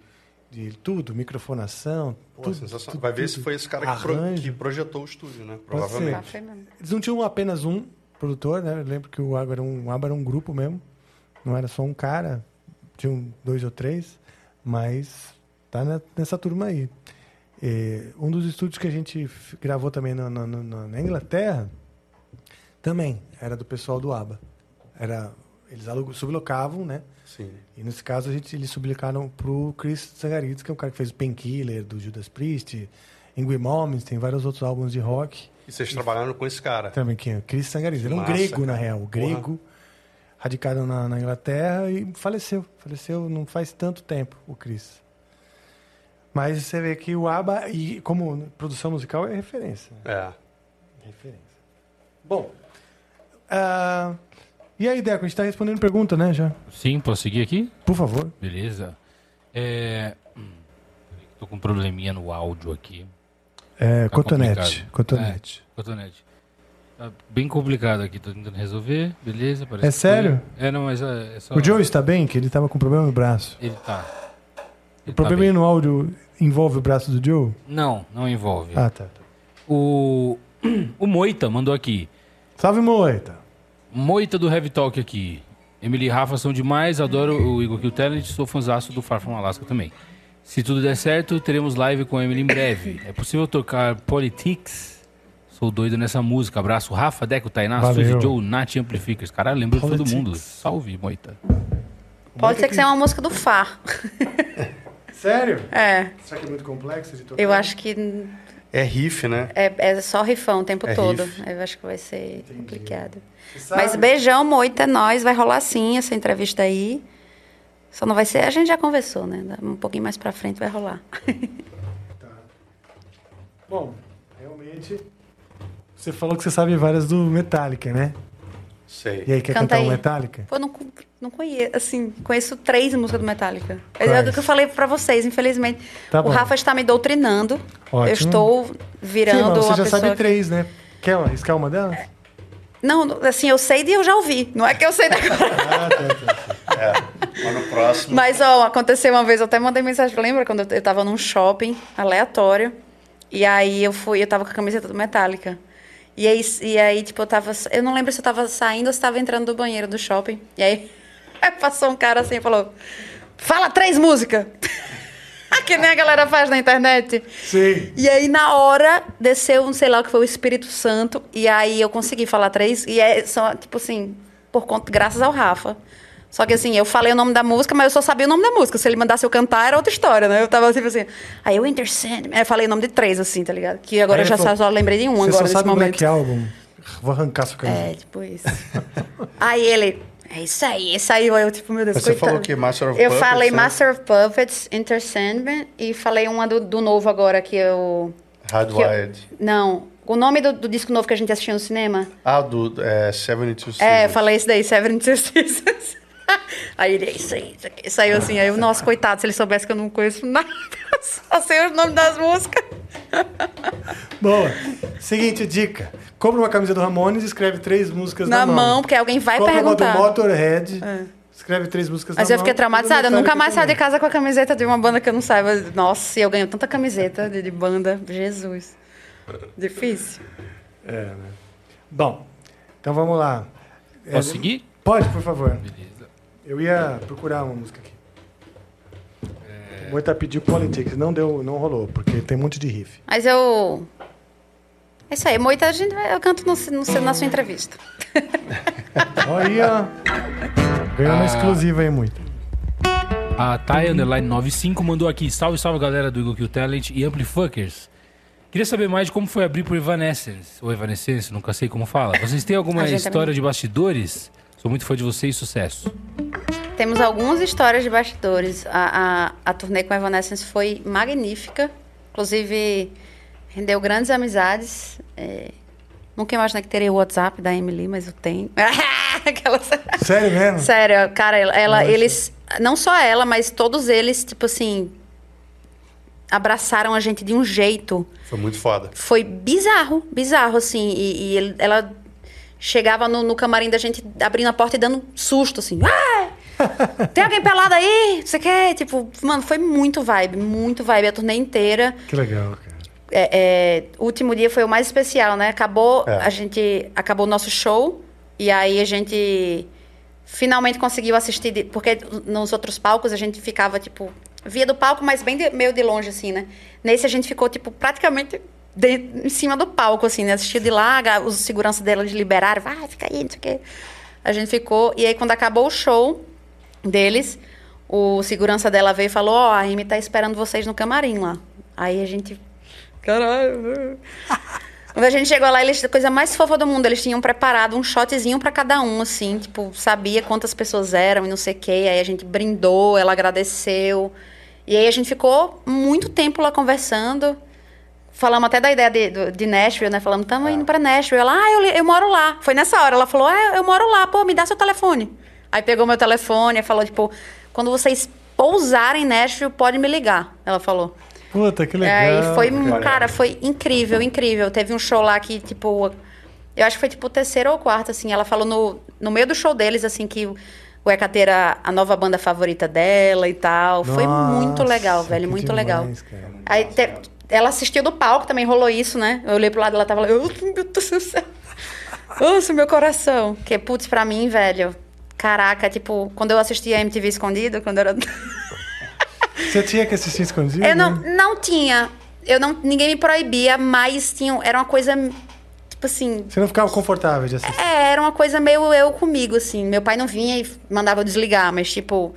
de tudo, microfonação. Pô, tudo, sensacional. tudo, Vai ver tudo. se foi esse cara que, pro- que projetou o estúdio, né? Ah, Provavelmente. mesmo. Eles não tinham apenas um produtor, né? Eu lembro que o ABBA era um, o ABBA era um grupo mesmo. Não era só um cara. Tinham dois ou três. Mas tá nessa turma aí. E um dos estúdios que a gente gravou também na, na- na- na Inglaterra também era do pessoal do ABBA. Era, eles alugo- sublocavam, né? Sim. E nesse caso a gente, eles sublicaram pro Chris Tsangarides, que é o cara que fez o Painkiller, do Judas Priest, Ingrid Moments, tem vários outros álbuns de rock. E vocês trabalharam com esse cara. Também quem é? Chris Tsangarides. Ele é um grego, cara. na real. Grego, radicado na, na Inglaterra e faleceu. Faleceu não faz tanto tempo, o Chris. Mas você vê que o ABBA, e como produção musical, é referência. É. Referência. Bom, ah, e aí, Deco? A gente está respondendo pergunta, né, já? Sim, posso seguir aqui? Por favor. Beleza. É... Tô com um probleminha no áudio aqui. É, Tá cotonete. complicado. Cotonete. Cotonete. Tá bem complicado aqui, tô tentando resolver. Beleza, parece É que sério? foi. É, não, mas é, é só... O Joe está bem? Que ele estava com problema no braço. Ele tá. O Ele tá problema bem. no áudio envolve o braço do Joe? Não, não envolve. Ah, tá. tá. O... o Moita mandou aqui. Salve, Moita. Moita do Heavy Talk aqui. Emily e Rafa são demais, adoro o Igor Kill Talent, sou fãzaço do Far From Alaska também. Se tudo der certo, teremos live com a Emily em breve. É possível tocar Politics? Sou doido nessa música. Abraço, Rafa, Deco, Tainá. Suzy, Joe, Nath Amplificers. Caralho, lembrou de todo mundo. Salve, Moita. Pode ser que seja uma música do Fá. Sério? É, Será que é muito complexo de tocar? eu acho que É riff, né? é, é só rifão o tempo É todo. riff. Eu acho que vai ser complicado. Você sabe? Mas beijão, Moita, é nóis. Vai rolar sim essa entrevista aí. Só não vai ser. A gente já conversou, né? Um pouquinho mais pra frente vai rolar. Bom, realmente. Você falou que você sabe várias do Metallica, né? Sei. E aí, quer Canta cantar aí. Metallica? Pô, não, não conheço, assim, conheço três músicas do Metallica. É Quais? o que eu falei pra vocês, infelizmente. Tá o. Rafa está me doutrinando. Ótimo. Eu estou virando Sim, mas você uma já pessoa... sabe que- três, né? Quer uma? Iscar uma delas? Não, assim, eu sei de eu já ouvi. Não é que eu sei da Ah, tá, tá. Mas no próximo. Mas, ó, aconteceu uma vez, eu até mandei mensagem, lembra quando eu eu tava num shopping aleatório, e aí eu fui, eu tava com a camiseta do Metallica. E aí, e aí, tipo, eu tava, eu não lembro se eu tava saindo ou se tava entrando do banheiro do shopping. E aí, passou um cara assim e falou, fala três músicas! que nem a galera faz na internet. Sim. E aí, na hora, desceu, um, sei lá o que foi, o Espírito Santo. E aí, eu consegui falar três. E é só, tipo assim, por conta, graças ao Rafa. Só que assim, eu falei o nome da música, mas eu só sabia o nome da música. Se ele mandasse eu cantar, era outra história, né? Eu tava tipo assim. Aí eu Intercend. Aí eu falei o nome de três, assim, tá ligado? Que agora Aí eu já falou, só, só lembrei de um agora nesse sabe o momento. Black Album. Vou arrancar sua camisa. É, tipo isso. aí ele. É isso aí, esse aí eu, tipo, meu Deus, Mas você coitado. falou o quê? Master of Eu Puppets, falei né? Master of Puppets, Enter Sandman, e falei uma do, do novo agora, que eu... Hardwired. Não, o nome do, do disco novo que a gente assistiu no cinema? Ah, do é, 72 É, eu Seasons. falei isso daí, Seven Two Seasons. Aí ele, é isso aí, isso aqui. Saiu assim, aí eu, nossa, coitado, se ele soubesse que eu não conheço nada, só sei os nomes das músicas. Boa. Seguinte dica. Compra uma camisa do Ramones e escreve três músicas na, Na mão, porque alguém vai Compra perguntar. É. uma do Motorhead. Escreve três músicas Mas na eu fiquei mão, traumatizada. Eu nunca mais saio de também. casa com a camiseta de uma banda que eu não saiba. Nossa, e eu ganho tanta camiseta de, de banda. Jesus. Difícil. É, né? Bom, então vamos lá. É, Posso seguir? Pode, por favor. Beleza. Eu ia procurar uma música aqui. O Moita pediu Politics, não deu, não rolou, porque tem um monte de riff. Mas eu. É isso aí. Moita, a gente vai- eu canto no, no, na sua entrevista. Olha, ganhou uma exclusiva aí, muito. A Thay Underline 95 mandou aqui. Salve, salve galera do Eagle Kill Talent e Amplifuckers. Queria saber mais de como foi abrir por Evanescence. Ou Evanescence, nunca sei como fala. Vocês têm alguma história também. de bastidores? Sou muito fã de vocês, sucesso. Temos algumas histórias de bastidores. A, a, a turnê com a Evanescence foi magnífica. Inclusive, rendeu grandes amizades. É, nunca imaginei que teria o WhatsApp da Emily, mas eu tenho. Aquelas... Sério mesmo? Sério, cara, ela, Nossa. eles. Não só ela, mas todos eles, tipo assim. Abraçaram a gente de um jeito. Foi muito foda. Foi bizarro, bizarro, assim. E, e ela chegava no, no camarim da gente abrindo a porta e dando susto, assim. Ai! Tem alguém pelado aí? Você quer? Tipo, mano, foi muito vibe, muito vibe a turnê inteira. Que legal, cara. É, é, o último dia foi o mais especial, né? Acabou, É. a gente acabou o nosso show e aí a gente finalmente conseguiu assistir, de- porque nos outros palcos a gente ficava tipo via do palco, mas bem de- meio de longe assim, né? Nesse a gente ficou tipo praticamente de- em cima do palco assim, né? Assistiu de lá, os seguranças dela de liberaram, vai, fica aí, não sei o quê. A gente ficou e aí quando acabou o show deles, o segurança dela veio e falou: Ó, a Amy tá esperando vocês no camarim lá. Aí a gente. Caralho. Quando a gente chegou lá, eles, a coisa mais fofa do mundo, eles tinham preparado um shotzinho pra cada um, assim, tipo, sabia quantas pessoas eram e não sei o quê. Aí a gente brindou, ela agradeceu. E aí a gente ficou muito tempo lá conversando. Falamos até da ideia de, de Nashville, né? Falamos, estamos indo pra Nashville. Ela, ah, eu, eu moro lá. Foi nessa hora. Ela falou, ah, eu moro lá, pô, me dá seu telefone. Aí pegou meu telefone e falou, tipo, quando vocês pousarem em Nashville, pode me ligar. Ela falou. Puta, que legal. É, e foi, cara. cara, foi incrível, incrível. Teve um show lá que, tipo, eu acho que foi tipo o terceiro ou quarto, assim. Ela falou no, no meio do show deles, assim, que o Hecate era a nova banda favorita dela e tal. foi muito legal, Nossa, velho, muito demais, legal. cara. Aí te- ela assistiu do palco, também rolou isso, né? Eu olhei pro lado, ela tava lá, eu, meu Deus do céu. Nossa, meu coração. Que, putz, pra mim, velho, caraca, tipo, quando eu assistia a MTV escondido, quando era... Você tinha que assistir escondido? Eu não, não tinha. Eu não, ninguém me proibia, mas tinha, era uma coisa tipo assim, Você não ficava confortável de assistir. é, era uma coisa meio eu comigo, assim. Meu pai não vinha e mandava eu desligar, mas, tipo,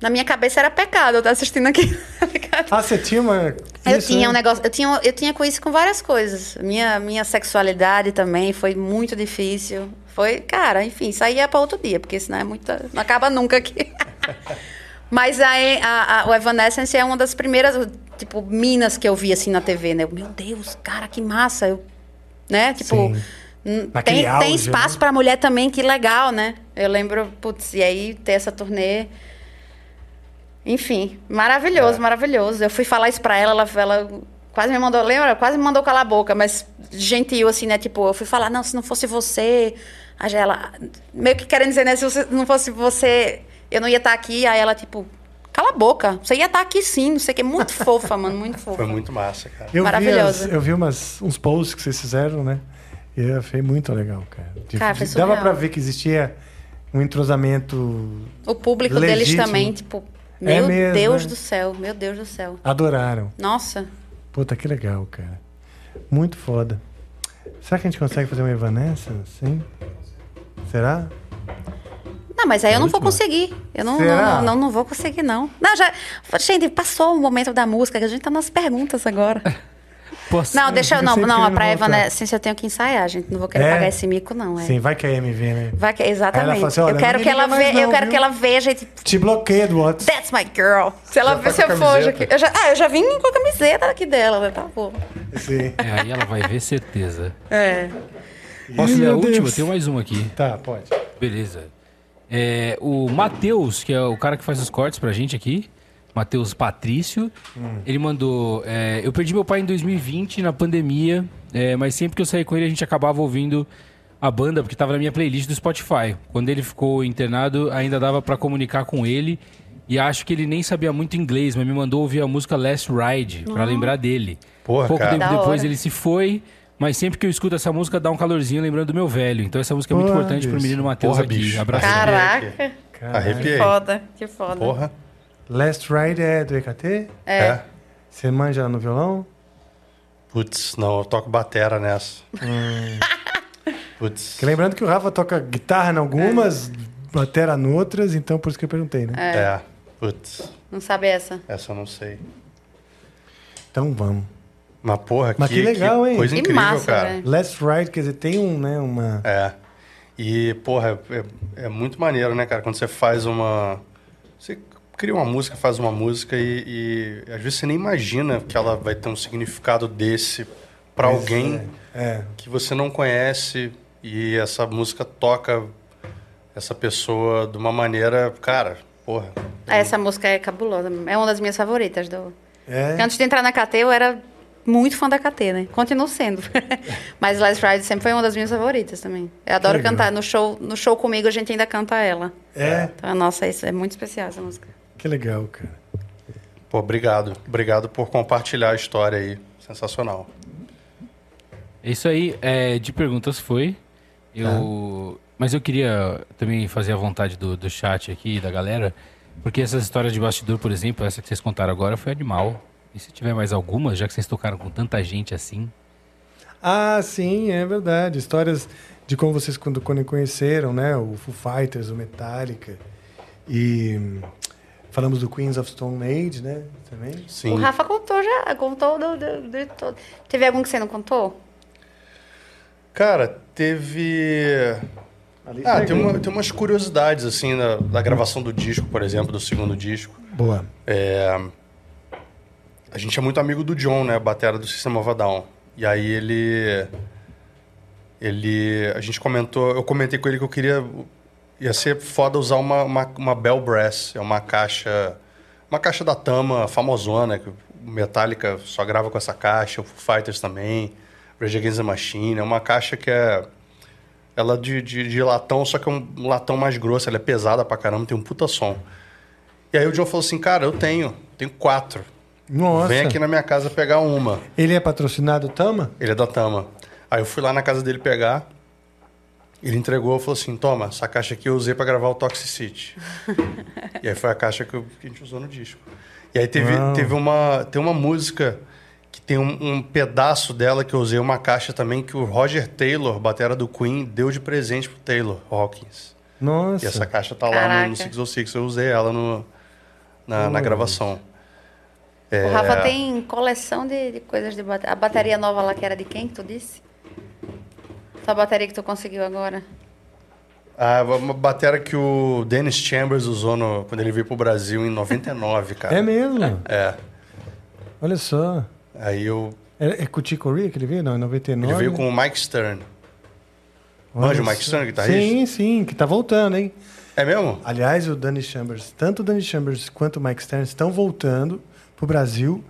na minha cabeça era pecado eu estar assistindo ligado? Ah, você tinha uma. Eu isso, tinha né? um negócio, eu tinha, eu tinha com isso com várias coisas. Minha, minha sexualidade também foi muito difícil. Foi, cara, enfim, isso aí é pra outro dia, porque senão é muita. Não acaba nunca aqui. Mas aí, a, a- o Evanescence é uma das primeiras, tipo, minas que eu vi assim na TV, né? Eu, Meu Deus, cara, que massa. Eu, né? Tipo, Sim. tem, auge, tem espaço né? pra mulher também, que legal, né? Eu lembro, putz, e aí ter essa turnê. Enfim, maravilhoso, É. maravilhoso. Eu fui falar isso pra ela, ela, ela quase me mandou, lembra? Quase me mandou calar a boca, mas gentil, assim, né? Tipo, eu fui falar, não, se não fosse você. Aí ela, meio que querendo dizer, né? Se você- não fosse você, eu não ia estar aqui. Aí ela, tipo, cala a boca. Você ia estar aqui sim, não sei o que. Muito fofa, mano, muito fofa. Foi muito massa, cara. Eu vi, as- eu vi umas, uns posts que vocês fizeram, né? E eu achei muito legal, cara. De- Cara, foi de- dava pra ver que existia um entrosamento. O público deles Legítimo. também, tipo, É meu mesmo, Deus né? do céu, meu Deus do céu. Adoraram. Nossa. Puta, que legal, cara. Muito foda. Será que a gente consegue fazer uma Evanescence? Sim? Será? Não, mas aí eu não vou conseguir. Eu não, não, não, não vou conseguir, não. Não, já. Gente, passou o momento da música, que a gente tá nas perguntas agora. Posso... Não, deixa eu. Não, não, a querendo pra voltar. Evanescence eu tenho que ensaiar, gente. Não vou querer É? pagar esse mico, não. É. Sim, vai que a MV, né? Vai que, ela exatamente. assim, eu quero não que ela veja, mais eu não, quero viu? que ela veja e tipo, Te bloqueia do WhatsApp. That's my girl. Se ela Já ver tá se eu for aqui. Eu já, ah, eu já vim com a camiseta aqui dela, né? Tá bom. Sim. É, aí ela vai ver certeza. É. Posso ler a última? Tem mais uma aqui. Tá, pode. Beleza. É, o Matheus, que é o cara que faz os cortes pra gente aqui, Matheus Patrício, ele mandou: é, Eu perdi meu pai em 2020 na pandemia, é, mas sempre que eu saí com ele a gente acabava ouvindo a banda, porque tava na minha playlist do Spotify. Quando ele ficou internado, ainda dava pra comunicar com ele. E acho que ele nem sabia muito inglês, mas me mandou ouvir a música Last Ride, pra lembrar dele. Porra, Pouco cara. tempo depois ele se foi, mas sempre que eu escuto essa música dá um calorzinho lembrando do meu velho. Então essa música é muito Porra, importante pro bicho. menino Matheus Porra, aqui. bicho. Abraço. Caraca. Arrepiei. Foda, que foda. Porra. Last Ride é do EKT? É. Você manja no violão? Putz, não, eu toco batera nessa. Putz. Que lembrando que o Rafa toca guitarra em algumas, batera em outras, então por isso que eu perguntei, né? É. Putz, Não sabe essa? essa eu não sei. Então vamos. Mas porra, Mas que legal, hein? coisa Que incrível, massa, cara. velho. Last Ride, quer dizer, tem um, né, uma... É. E, porra, é, é muito maneiro, né, cara? Quando você faz uma. Você cria uma música, faz uma música e, e às vezes você nem imagina que ela vai ter um significado desse pra Pois alguém É. que você não conhece e essa música toca essa pessoa de uma maneira, cara, porra. Essa música é cabulosa. É uma das minhas favoritas. Do... É. Antes de entrar na KT, eu era muito fã da KT, né? Continuo sendo. Mas Last Ride sempre foi uma das minhas favoritas também. Eu adoro cantar. No show, no show comigo, a gente ainda canta ela. É, Então, nossa, isso é muito especial essa música. Que legal, cara. Pô, obrigado. Obrigado por compartilhar a história aí. Sensacional. É Isso aí, é, de perguntas foi. Eu, Mas eu queria também fazer a vontade do, do chat aqui, da galera, porque essas histórias de bastidor, por exemplo, essa que vocês contaram agora foi animal. E se tiver mais algumas, já que vocês tocaram com tanta gente assim? Ah, sim, é verdade. Histórias de como vocês quando, quando conheceram, né? O Foo Fighters, o Metallica. E falamos do Queens of Stone Age, né? Também. Sim. O Rafa contou já, contou do, do, do todo. Teve algum que você não contou? Cara, teve. Ah, tem, uma- tem umas curiosidades, assim, da, da gravação do disco, por exemplo, do segundo disco. Boa. É, A gente é muito amigo do John, né? Batera do System of a Down. E aí ele. Ele. A gente comentou. Eu comentei com ele que eu queria. Ia ser foda usar uma, uma, uma Bell Brass. É uma caixa. Uma caixa da Tama famosona, que Metallica só grava com essa caixa, o Foo Fighters também, Rage Against the Machine. É uma caixa que é. Ela de, de, de latão, só que é um latão mais grosso, ela é pesada pra caramba, tem um puta som. E aí o John falou assim, cara, eu tenho, tenho quatro. Nossa. Vem aqui na minha casa pegar uma. Ele é patrocinado Tama? Ele é da Tama. Aí eu fui lá na casa dele pegar. Ele entregou e falou assim: Toma, essa caixa aqui eu usei pra gravar o Toxicity. e aí foi a caixa que, eu- que a gente usou no disco. E aí teve, Uau. teve uma, tem uma música que Tem um, um pedaço dela que eu usei, uma caixa também, que o Roger Taylor, batera do Queen, deu de presente pro Taylor Hawkins. Nossa. E essa caixa tá lá Caraca. no, no 606, eu usei ela no, na, na gravação. O Rafa tem coleção de, de coisas de bateria. A bateria nova lá que era de quem que tu disse? Essa bateria que tu conseguiu agora. Ah, uma batera que o Dennis Chambers usou no- quando ele veio pro Brasil em 99, cara. É mesmo? É. Olha só. Aí eu. É, é com o Chico Corea que ele veio? Não, em 99. Ele veio com o Mike Stern. Manja o Mike. Stern, guitarrista? Sim, sim, que tá voltando, hein? É mesmo? Aliás, o Danny Chambers, tanto o Danny Chambers quanto o Mike Stern estão voltando pro Brasil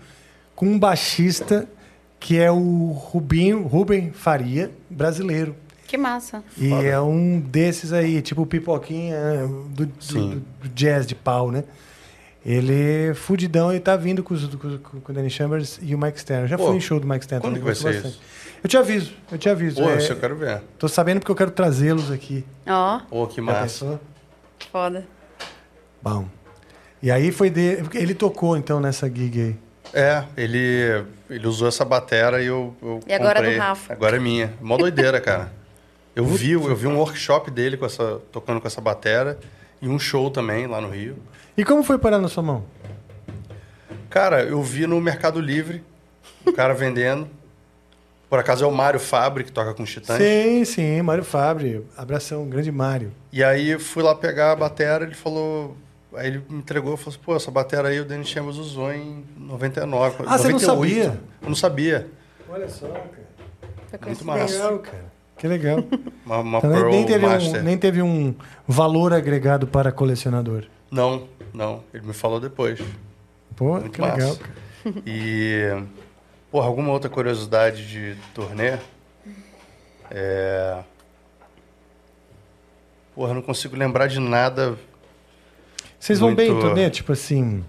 com um baixista que é o Rubinho, Ruben Faria, brasileiro. Que massa. E Foda. é um desses aí, tipo o Pipoquinha do, do- Sim. do jazz de pau, né? Ele é fudidão e tá vindo com, os- com, com o Danny Chambers e o Mike Stern. Eu já Pô, fui em show do Mike Stern. quando também, que vai ser bastante. Eu te aviso, eu te aviso. Pô, é, isso eu quero ver. Tô sabendo porque eu quero trazê-los aqui. Ó, Pô, que massa. foda. Bom. E aí foi de... Ele tocou então nessa gig aí. É, ele, ele usou essa batera e eu, eu E agora é do comprei. Rafa. Agora é minha. Mó doideira, cara. Eu vi, eu vi um workshop dele com essa, tocando com essa batera e um show também lá no Rio. E como foi parar na sua mão? Cara, eu vi no Mercado Livre o cara vendendo. Por acaso é o Mário Fabre que toca com os Titãs. Sim, sim, Mário Fabre. Abração, grande Mário. E aí eu fui lá pegar a batera, ele falou. Aí ele me entregou e falou assim, pô, essa batera aí o Danny Chambers usou em 99. Ah, você não 98. sabia? Eu não sabia. Olha só, cara. Muito massa. Legal, cara. Que legal. Uma, uma Então, Pearl nem, teve Master. um, nem teve um valor agregado para colecionador. Não, não. Ele me falou depois. Pô, Muito que massa. legal, cara. E, porra, alguma outra curiosidade de turnê? É... Porra, não consigo lembrar de nada. Vocês vão bem em Muito- turnê? Tipo assim,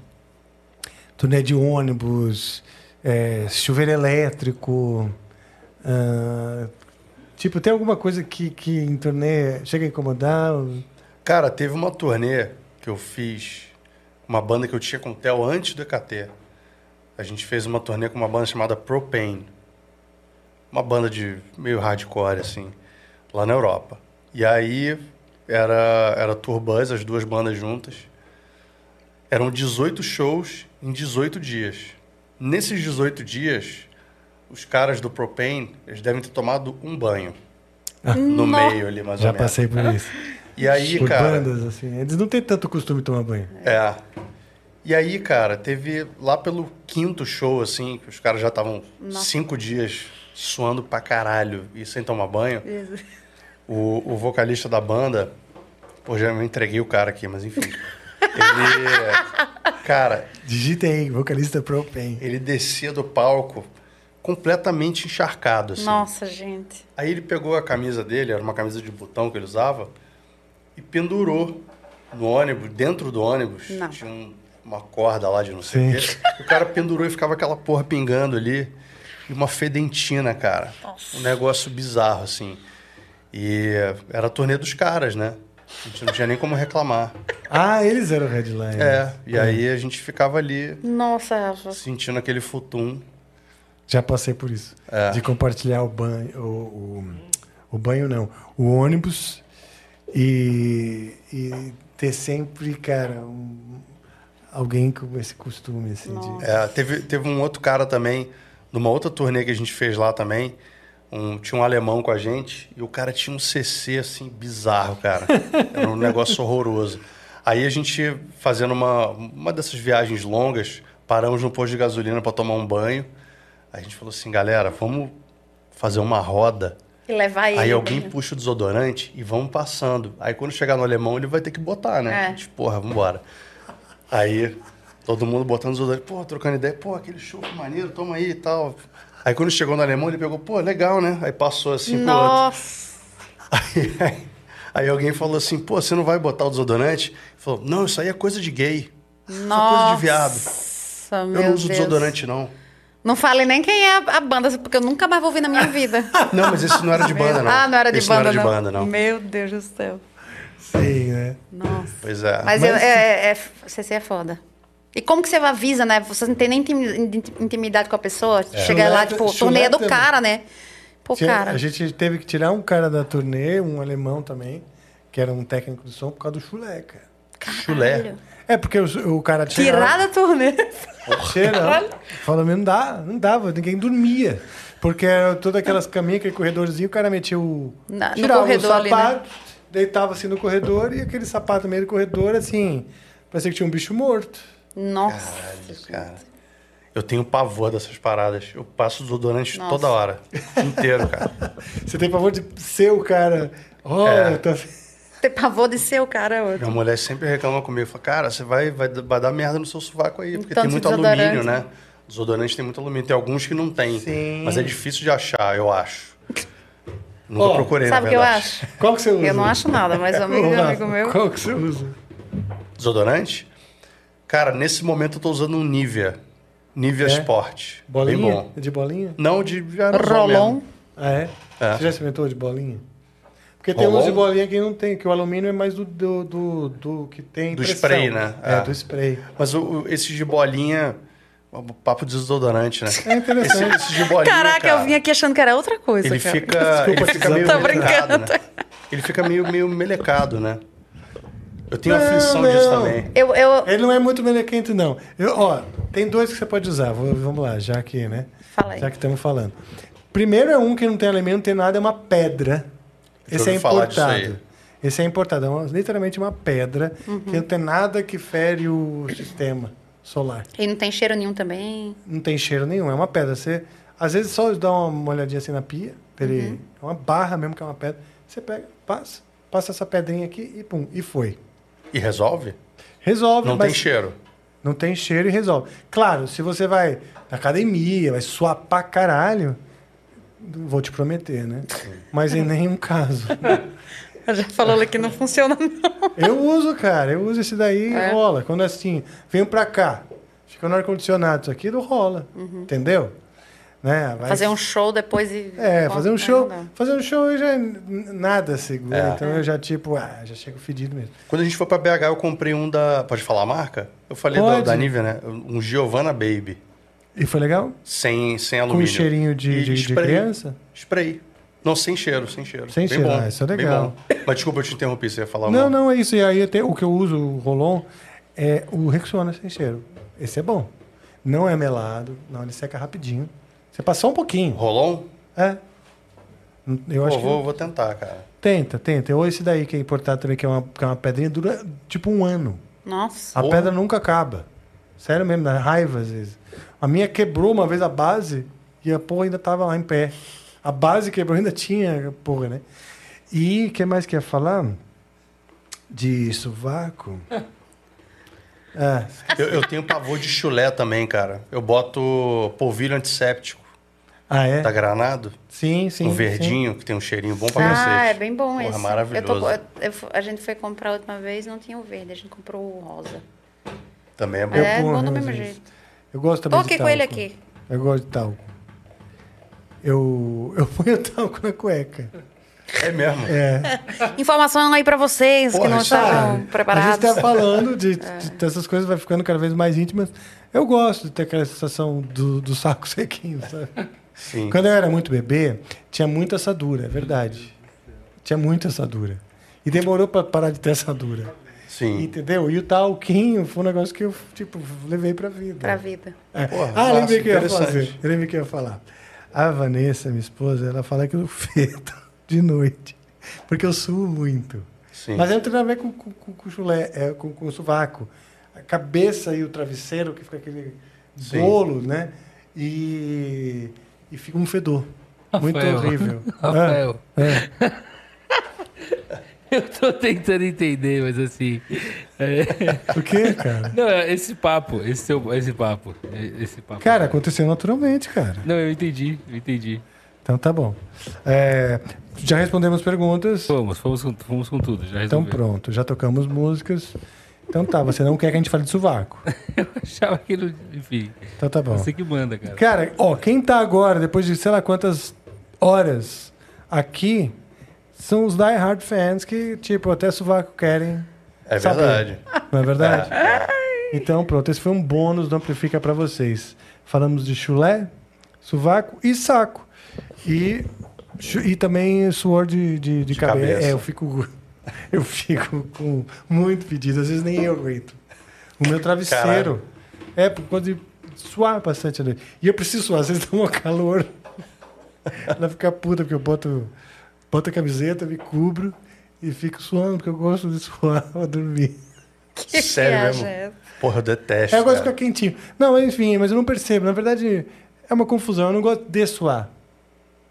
turnê de ônibus, é, chuveiro elétrico. ah, tipo, tem alguma coisa que, que em turnê chega a incomodar? Cara, teve uma turnê que eu fiz, uma banda que eu tinha com o Theo antes do EKT. A gente fez uma turnê com uma banda chamada Propane. Uma banda de meio hardcore, assim, lá na Europa. E aí era, era Tour Bus, as duas bandas juntas. Eram 18 shows em 18 dias. Nesses 18 dias, os caras do Propane, eles devem ter tomado um banho. No meio ali, mais Já ou menos. passei por isso. E aí, por cara... bandas, assim. Eles não têm tanto costume de tomar banho. É. E aí, cara, teve lá pelo quinto show, assim, que os caras já estavam cinco dias suando pra caralho e sem tomar banho. Jesus. O, o vocalista da banda, pô, já me entreguei o cara aqui, mas enfim. Ele, cara, Digita aí, vocalista Propane. ele descia do palco completamente encharcado, assim. Nossa, gente. Aí ele pegou a camisa dele, era uma camisa de botão que ele usava, e pendurou no ônibus, dentro do ônibus. Não. Tinha um- uma corda lá de não sei o quê. O cara pendurou e ficava aquela porra pingando ali. E uma fedentina, cara. Um negócio bizarro, assim. E era a turnê dos caras, né? A gente não tinha nem como reclamar. Ah, eles eram o headline. É, e aí a gente ficava ali Nossa, Rafa. sentindo aquele futum. Já passei por isso. É. De compartilhar o banho. O, o, o banho não. O ônibus e, e ter sempre, cara, um- alguém com esse costume, assim, de. É, teve, teve um outro cara também, numa outra turnê que a gente fez lá também. Um- tinha um alemão com a gente e o cara tinha um CC assim bizarro, cara. Era um negócio horroroso. Aí a gente, fazendo uma, uma dessas viagens longas, paramos no posto de gasolina para tomar um banho. Aí a gente falou assim, galera, vamos fazer uma roda. E levar ele. Aí alguém puxa o desodorante e vamos passando. Aí quando chegar no alemão, ele vai ter que botar, né? É. A gente, porra, vambora. Aí todo mundo botando desodorante, pô, trocando ideia, pô, aquele show maneiro, toma aí e tal. Aí quando chegou no alemão, ele pegou, pô, legal, né? Aí passou assim pro outro. Nossa. Aí, aí- aí alguém falou assim, pô, você não vai botar o desodorante? Ele falou, não, isso aí é coisa de gay. Isso é coisa de viado. Nossa, Eu meu não uso Deus. desodorante, não. Não fale nem quem é a, banda, porque eu nunca mais vou ouvir na minha vida. Não, mas esse não era de banda, não. Ah, não era de esse banda, não era de banda, não. Meu Deus do céu. Sim, né? Nossa. Pois é. Mas, Mas- eu- é, é, é, CC é foda. E como que você avisa, né? Você não tem nem intimi- intimidade com a pessoa. Chega lá, tipo, torneio é do cara, né? Pô, Tinha- cara. A gente teve que tirar um cara da turnê, um alemão também, que era um técnico de som, por causa do chulé, cara. Chulé. É, porque o, o cara tinha. Tirar da turnê. Cheira. Falou, não dá, não dava, ninguém dormia. Porque era todas aquelas caminhas, aquele corredorzinho, o cara metia o. Na- no tirava corredor o ali, né? sapato, deitava assim no corredor e aquele sapato no meio do corredor, assim, parecia que tinha um bicho morto. Nossa. Caralho, cara. Eu tenho pavor dessas paradas. Eu passo desodorante Nossa. toda hora. Inteiro, cara. Você tem favor de ser o cara. Olha, É. tá... Ter pavor de ser o cara outro. Minha mulher sempre reclama comigo. Fala, cara, você vai, vai, vai dar merda no seu sovaco aí. Porque Tanto tem muito alumínio, né? Desodorante tem muito alumínio. Tem alguns que não tem. Sim. Mas é difícil de achar, eu acho. Nunca Ó, procurei, Sabe o que eu acho? Qual que você usa? Eu não acho nada, mas amigo, amigo meu. Qual que você usa? Desodorante? Cara, nesse momento eu tô usando um Nivea. Nivea É? Sport. Bolinha? Bem bom. De bolinha? Não de Rolon. Ah, é? É. Você já experimentou de bolinha? Porque tem uns de bolinha que não tem, que o alumínio é mais do, do, do, do que tem Do pressão. spray, né? É, É. do spray. Mas o, o- esses de bolinha... O papo de desodorante, né? É interessante. Esse, esse de bolinha, Caraca, cara, eu vim aqui achando que era outra coisa. Ele cara. fica, Desculpa, ele fica meio Tô brincando. né? Ele fica meio, meio melecado, né? Eu tenho Não, aflição disso não. também. Eu, eu... Ele não é muito melequento, não. Eu, ó, tem dois que você pode usar. Vou- vamos lá, já que, né? Fala aí. Já que estamos falando. Primeiro é um que não tem alimento, não tem nada, é uma pedra. Esse é disso importado. aí. Esse é importado. É uma- literalmente uma pedra Uhum. que não tem nada que fere o sistema solar. E não tem cheiro nenhum também. Não tem cheiro nenhum, é uma pedra. Você, às vezes, só dá uma olhadinha assim na pia, ele, Uhum. é uma barra mesmo que é uma pedra. Você pega, passa, passa essa pedrinha aqui e pum, e foi. E resolve? Resolve, Não mas tem cheiro. não tem cheiro e resolve. Claro, se você vai na academia, vai suar pra caralho, vou te prometer, né? Mas em nenhum caso. Já falou que não funciona, não. Eu uso, cara, eu uso esse daí É. rola. Quando é assim, venho pra cá, fica no ar-condicionado, isso aqui não rola. Entendeu? Né? Vai- Fazer um show depois e. É, fazer um show. não. Fazer um show eu já n- nada segura. É. Então eu já, tipo, ah, já chego fedido mesmo. Quando a gente foi pra BH, eu comprei um da... Pode falar a marca? Eu falei da, Pode. da Nivea, né? Um Giovanna Baby. E foi legal? Sem, sem Com alumínio. cheirinho de, de, de spray. criança? Spray. Não, sem cheiro, sem cheiro. Sem Bem cheiro, bom, ah, isso é legal. bom. Mas desculpa, eu te interrompi, você ia falar Não, uma- não, é isso. E aí até, o que eu uso, o Rolon, é o Rexona sem cheiro. Esse é bom. Não é melado, não, ele seca rapidinho. Você passa só um pouquinho. Rolon? É. Eu acho Pô, que. vou, vou tentar, cara. Tenta, tenta. Ou esse daí que é importado também, que é uma, que é uma pedrinha, dura tipo um ano. Nossa. A Porra. pedra nunca acaba. Sério mesmo, dá raiva às vezes. A minha quebrou uma vez a base e a porra ainda tava lá em pé. A base quebrou, ainda tinha a porra, né? E o que mais que ia falar? De sovaco? É, Eu, eu tenho pavor de chulé também, cara. Eu boto polvilho antisséptico ah, é? da Granado, Sim, sim. um sim. verdinho, que tem um cheirinho bom pra Ah, cacete. é bem bom Porra, esse. maravilhoso. Eu tô- eu- eu- a gente foi comprar a última vez não tinha o verde, a gente comprou o rosa. Também é bom. É bom do mesmo jeito. Eu gosto Tô também aqui de com ele talco. aqui. Eu gosto de talco. Eu, eu ponho talco na cueca. É mesmo. É. Informação aí pra vocês que Porra, não isso é- estavam A preparados. gente tá falando de, de- dessas coisas, vai ficando cada vez mais íntimas. Eu gosto de ter aquela sensação do, do saco sequinho, sabe? Sim. Quando eu era muito bebê, tinha muita assadura, é verdade. Tinha muita assadura. E demorou pra parar de ter assadura. Sim. Entendeu? E o talquinho foi um negócio que eu, tipo, levei pra vida. Pra vida. É. Porra, ah, lembrei que eu ia fazer. Eu lembrei que eu ia falar. A Vanessa, minha esposa, ela fala que eu feto de noite. Porque eu suo muito. Sim. Mas não tem nada a ver com, com, com, com o chulé, é, com, com o sovaco. A cabeça e o travesseiro, que fica aquele Sim. bolo, né? E, e fica um fedor. Muito Rafael. horrível. Rafael, É, é. eu tô tentando entender, mas assim. é- O quê, cara? Não, é esse papo, esse seu, esse papo, é- esse papo. Cara, aconteceu naturalmente, cara. Não, eu entendi, eu entendi. Então tá bom. É, já respondemos perguntas. Fomos, fomos com, fomos com tudo, já Então pronto, já tocamos músicas. Então tá, você não quer que a gente fale de sovaco. Eu achava aquilo, enfim, Então tá bom. você que manda, cara. Cara, ó, quem tá agora, depois de sei lá quantas horas aqui, são os Die Hard fans que, tipo, até sovaco querem. É saber. verdade. Não é verdade? Então, pronto, esse foi um bônus do Amplifica para vocês. Falamos de chulé, sovaco e saco. E, e também suor de, de, de, De cabeça. cabeça. É, eu fico, eu fico com muito pedido, às vezes nem eu aguento. O meu travesseiro. É, por conta de suar bastante ali. E eu preciso suar, às vezes dá um calor. Ela fica puta, porque eu boto, boto a camiseta, me cubro e fico suando, porque eu gosto de suar pra dormir. Que Sério viagem mesmo? é? Porra, eu detesto. É, eu gosto de ficar quentinho. Não, enfim, mas eu não percebo. Na verdade, é uma confusão. Eu não gosto de suar.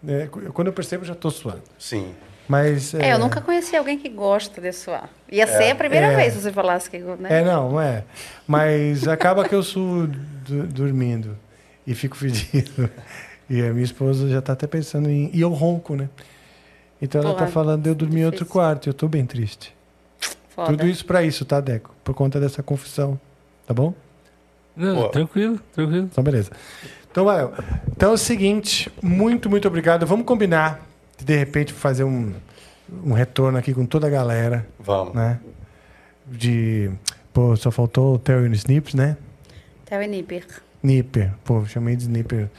É, quando eu percebo, eu já tô suando. Sim. Mas. É, eu nunca conheci alguém que gosta de suar. Ia ser a primeira É. vez que você falasse que. Né? É, não, não é. Mas acaba que eu suo du- dormindo e fico fedido. E a minha esposa já tá até pensando em. E eu ronco, né? Então ela Porra, tá falando de eu dormir em outro quarto. Eu tô bem triste. Foda. Tudo isso pra isso, tá, Deco? Por conta dessa confissão. Tá bom? Não, tranquilo, tranquilo. Então, beleza. Então, vai. Então é o seguinte, muito, muito obrigado. Vamos combinar de, de repente, fazer um, um retorno aqui com toda a galera, Vamos. né? De. Pô, só faltou o Theo e o Snips, né? Theo e Nipper. Nipper. Pô, chamei de Snipper.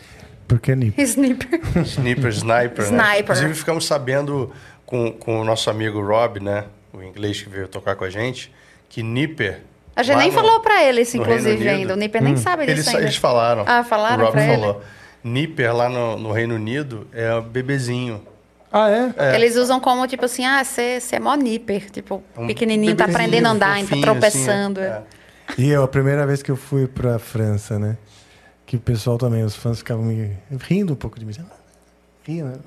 Porque é Nipper. Snipper. Sniper, sniper, né? Sniper. Inclusive, ficamos sabendo com, com o nosso amigo Rob, né? O inglês que veio tocar com a gente, que Nipper... A gente nem no- falou pra ele isso, inclusive, ainda. O Nipper nem sabe Eles, disso ainda. eles falaram. Ah, falaram O Rob pra ele? falou. Nipper lá no, no Reino Unido é o bebezinho. Ah, é? Eles usam como, tipo assim, ah, você é mó Nipper. Tipo, Um pequenininho, tá aprendendo a andar, tá fofinho, tropeçando. assim, é. E eu, a primeira vez que eu fui pra França, né? Que o pessoal também, os fãs ficavam me rindo um pouco de mim. Rindo, né?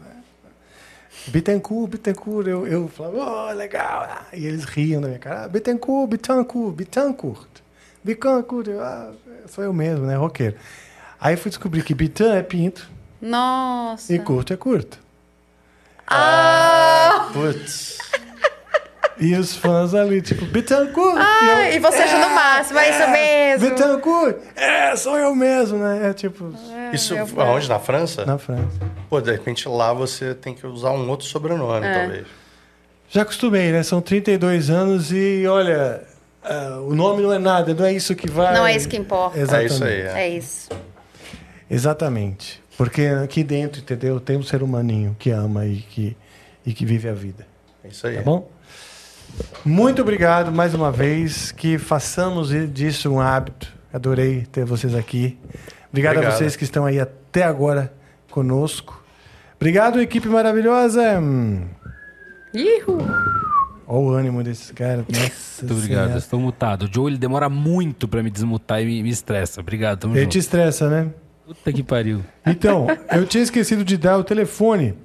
Bittencourt, Bittencourt. Eu, eu falava, oh, legal. E eles riam da minha cara. Ah, Bittencourt, Bittencourt, Bittencourt. Bittencourt. Ah, sou eu mesmo, né? Roqueiro. Aí fui descobrir que Bitan é pinto Nossa. e curto é curto. Ah! Putz. E os fãs ali, tipo, Bittencourt. Ah, e você achando o máximo, é isso mesmo. Bittencourt. É, sou eu mesmo, né? É tipo, Isso eu- aonde? Na França? na França. Pô, de repente lá você tem que usar um outro sobrenome, É. talvez. Já acostumei, né? São 32 anos e olha, ah, o nome não é nada, não é isso que vai. Não é isso que importa. Exatamente. É isso aí, é. É isso. Exatamente. Porque aqui dentro, entendeu? Tem um ser humaninho que ama e que, e que vive a vida. É isso aí. Tá bom? Muito obrigado mais uma vez. Que façamos disso um hábito. Adorei ter vocês aqui. Obrigado, a Obrigado. vocês que estão aí até agora conosco. Obrigado, equipe maravilhosa. Ihu. Olha o ânimo desses caras. Nossa Muito obrigado, Senhora. estou mutado. O Joe ele demora muito pra me desmutar e me, me estressa. Obrigado, tamo Ele junto. te estressa, né? Puta que pariu. Então, eu tinha esquecido de dar o telefone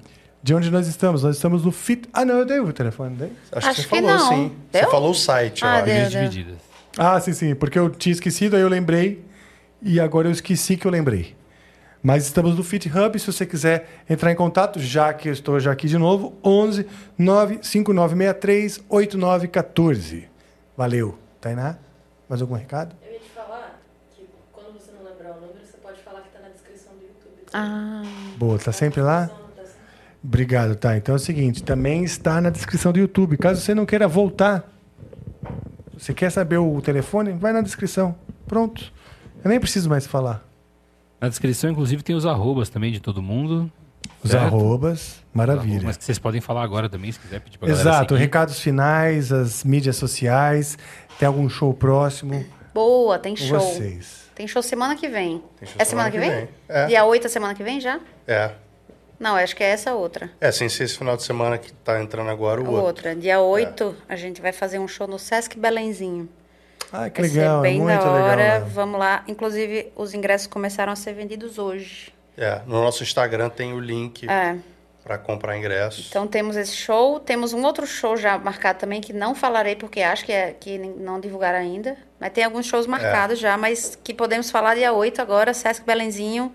de onde nós estamos. Nós estamos no Fit. Ah, não, eu dei o telefone, dei? Acho, Acho que que você falou, não. sim. Deu? Você falou o site, Ah, ó. deu. Divididas. Ah, sim, sim, porque eu tinha esquecido, aí eu lembrei. E agora eu esqueci que eu lembrei. Mas estamos no Fit Hub, se você quiser entrar em contato, já que eu estou já aqui de novo, 11 95963 8914. Valeu. Tainá, mais algum recado? Eu ia te falar que quando você não lembrar o número, você pode falar que tá na descrição do YouTube. Ah, Boa, tá sempre lá? Obrigado, tá. Então é o seguinte, também está na descrição do YouTube. Caso você não queira voltar, você quer saber o telefone? Vai na descrição. Pronto. Eu nem preciso mais falar. Na descrição, inclusive, tem os arrobas também de todo mundo. Os certo? arrobas, maravilha. Mas que vocês podem falar agora também, se quiser pedir pra Exato, recados finais, as mídias sociais, tem algum show próximo boa, tem show. vocês. Tem show semana que vem. Show é semana que vem? É. Dia 8 é semana que vem já? É. Não, acho que é essa outra. É, sem ser esse final de semana que tá entrando agora o outro. outra. Dia 8, a gente vai fazer um show no Sesc Belenzinho. Ah, que Vai legal, ser bem muito da hora. legal. né? Vamos lá. Inclusive, os ingressos começaram a ser vendidos hoje. É, no nosso Instagram tem o link É. pra comprar ingressos. Então temos esse show, temos um outro show já marcado também que não falarei porque acho que, é, que não divulgaram ainda. Mas tem alguns shows marcados já, mas que podemos falar dia 8 agora, Sesc Belenzinho.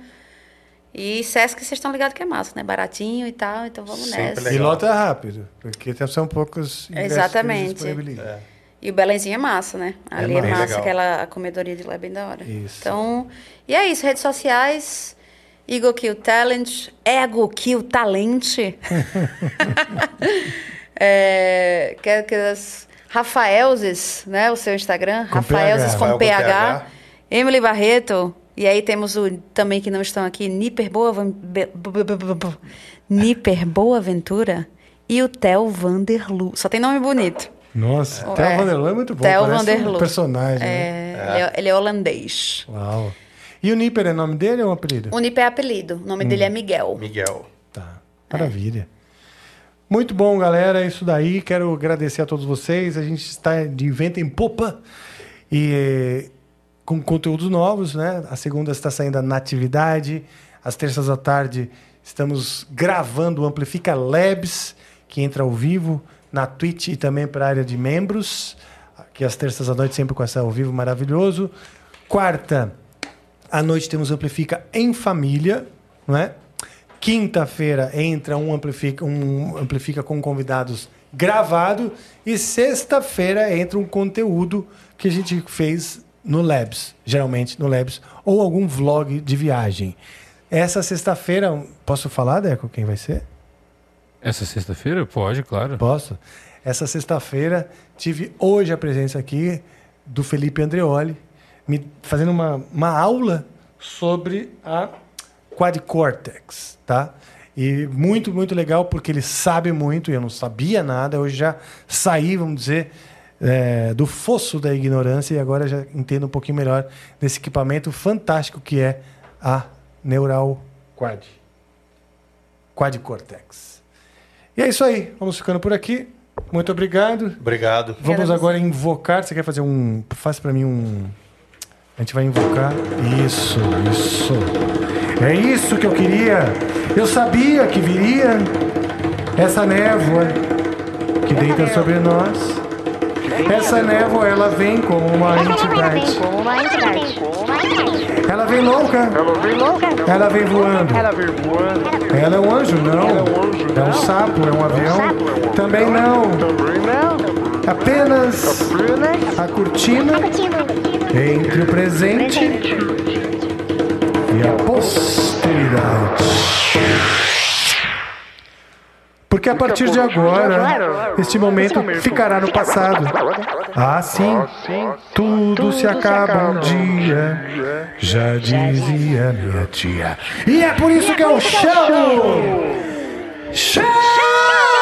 E Sesc vocês estão ligados que é massa, né? Baratinho e tal, então vamos Sempre nessa. E legal. lota rápido, porque são poucos ingressos Exatamente. É. E o Belenzinho é massa, né? Ali é, massa. massa, Legal. aquela a comedoria de lá é bem da hora. Isso. Então, e é isso, redes sociais, Eagle Kill Talent, Ego Kill Talent. é, quero que as, Rafaelzes, né? O seu Instagram. Com Rafaelzes PH. com Rafael com PH. PH. Emily Barreto. E aí temos o também que não estão aqui, Niper Boa, Be- B- B- B- B- B- Niper Boaventura e o Theo Vanderlu. Só tem nome bonito. Nossa, É. Theo Vanderloo é muito bom. Theo Vanderloo. um personagem. né? É, Ele, é, ele é holandês. Uau. E o Nipper é nome dele ou é um apelido? O Niper é apelido. O nome dele é Miguel. Miguel. Tá. Maravilha. Muito bom, galera. É isso daí. Quero agradecer a todos vocês. A gente está de vento em popa e eh, com conteúdos novos, né? A segunda está saindo a Natividade. Às terças da tarde estamos gravando o Amplifica Labs, que entra ao vivo na Twitch e também para a área de membros. Que às terças da noite sempre com essa ao vivo maravilhoso. Quarta, à noite temos Amplifica em Família, não é? Quinta-feira entra um amplifica, um amplifica com convidados gravado e sexta-feira entra um conteúdo que a gente fez no Labs, geralmente no Labs, ou algum vlog de viagem. Essa sexta-feira, posso falar, Deco, quem vai ser? Essa sexta-feira? Pode, claro. Posso? Essa sexta-feira tive hoje a presença aqui do Felipe Andreoli, me fazendo uma, uma aula sobre a quadcórtex, tá? E muito, muito legal, porque ele sabe muito, e eu não sabia nada, hoje já saí, vamos dizer, é, do fosso da ignorância e agora já entendo um pouquinho melhor desse equipamento fantástico que é a Neural Quad. Quadcortex. E é isso aí. Vamos ficando por aqui. Muito obrigado. Obrigado. Vamos agora invocar. Você quer fazer um. Faz pra mim um. A gente vai invocar. Isso, isso. É isso que eu queria. Eu sabia que viria essa névoa que deita sobre nós. Essa névoa, ela vem como uma entidade. Ela vem louca. Ela vem louca. Ela vem voando. Ela vem voando. Ela é um anjo? Não. É um sapo? É um avião? Também não. Apenas a cortina entre o presente e a posteridade. Porque a partir de agora, este momento ficará no passado. Ah, sim. Tudo se acaba um dia, já dizia minha tia. E é por isso que eu chamo! Chama!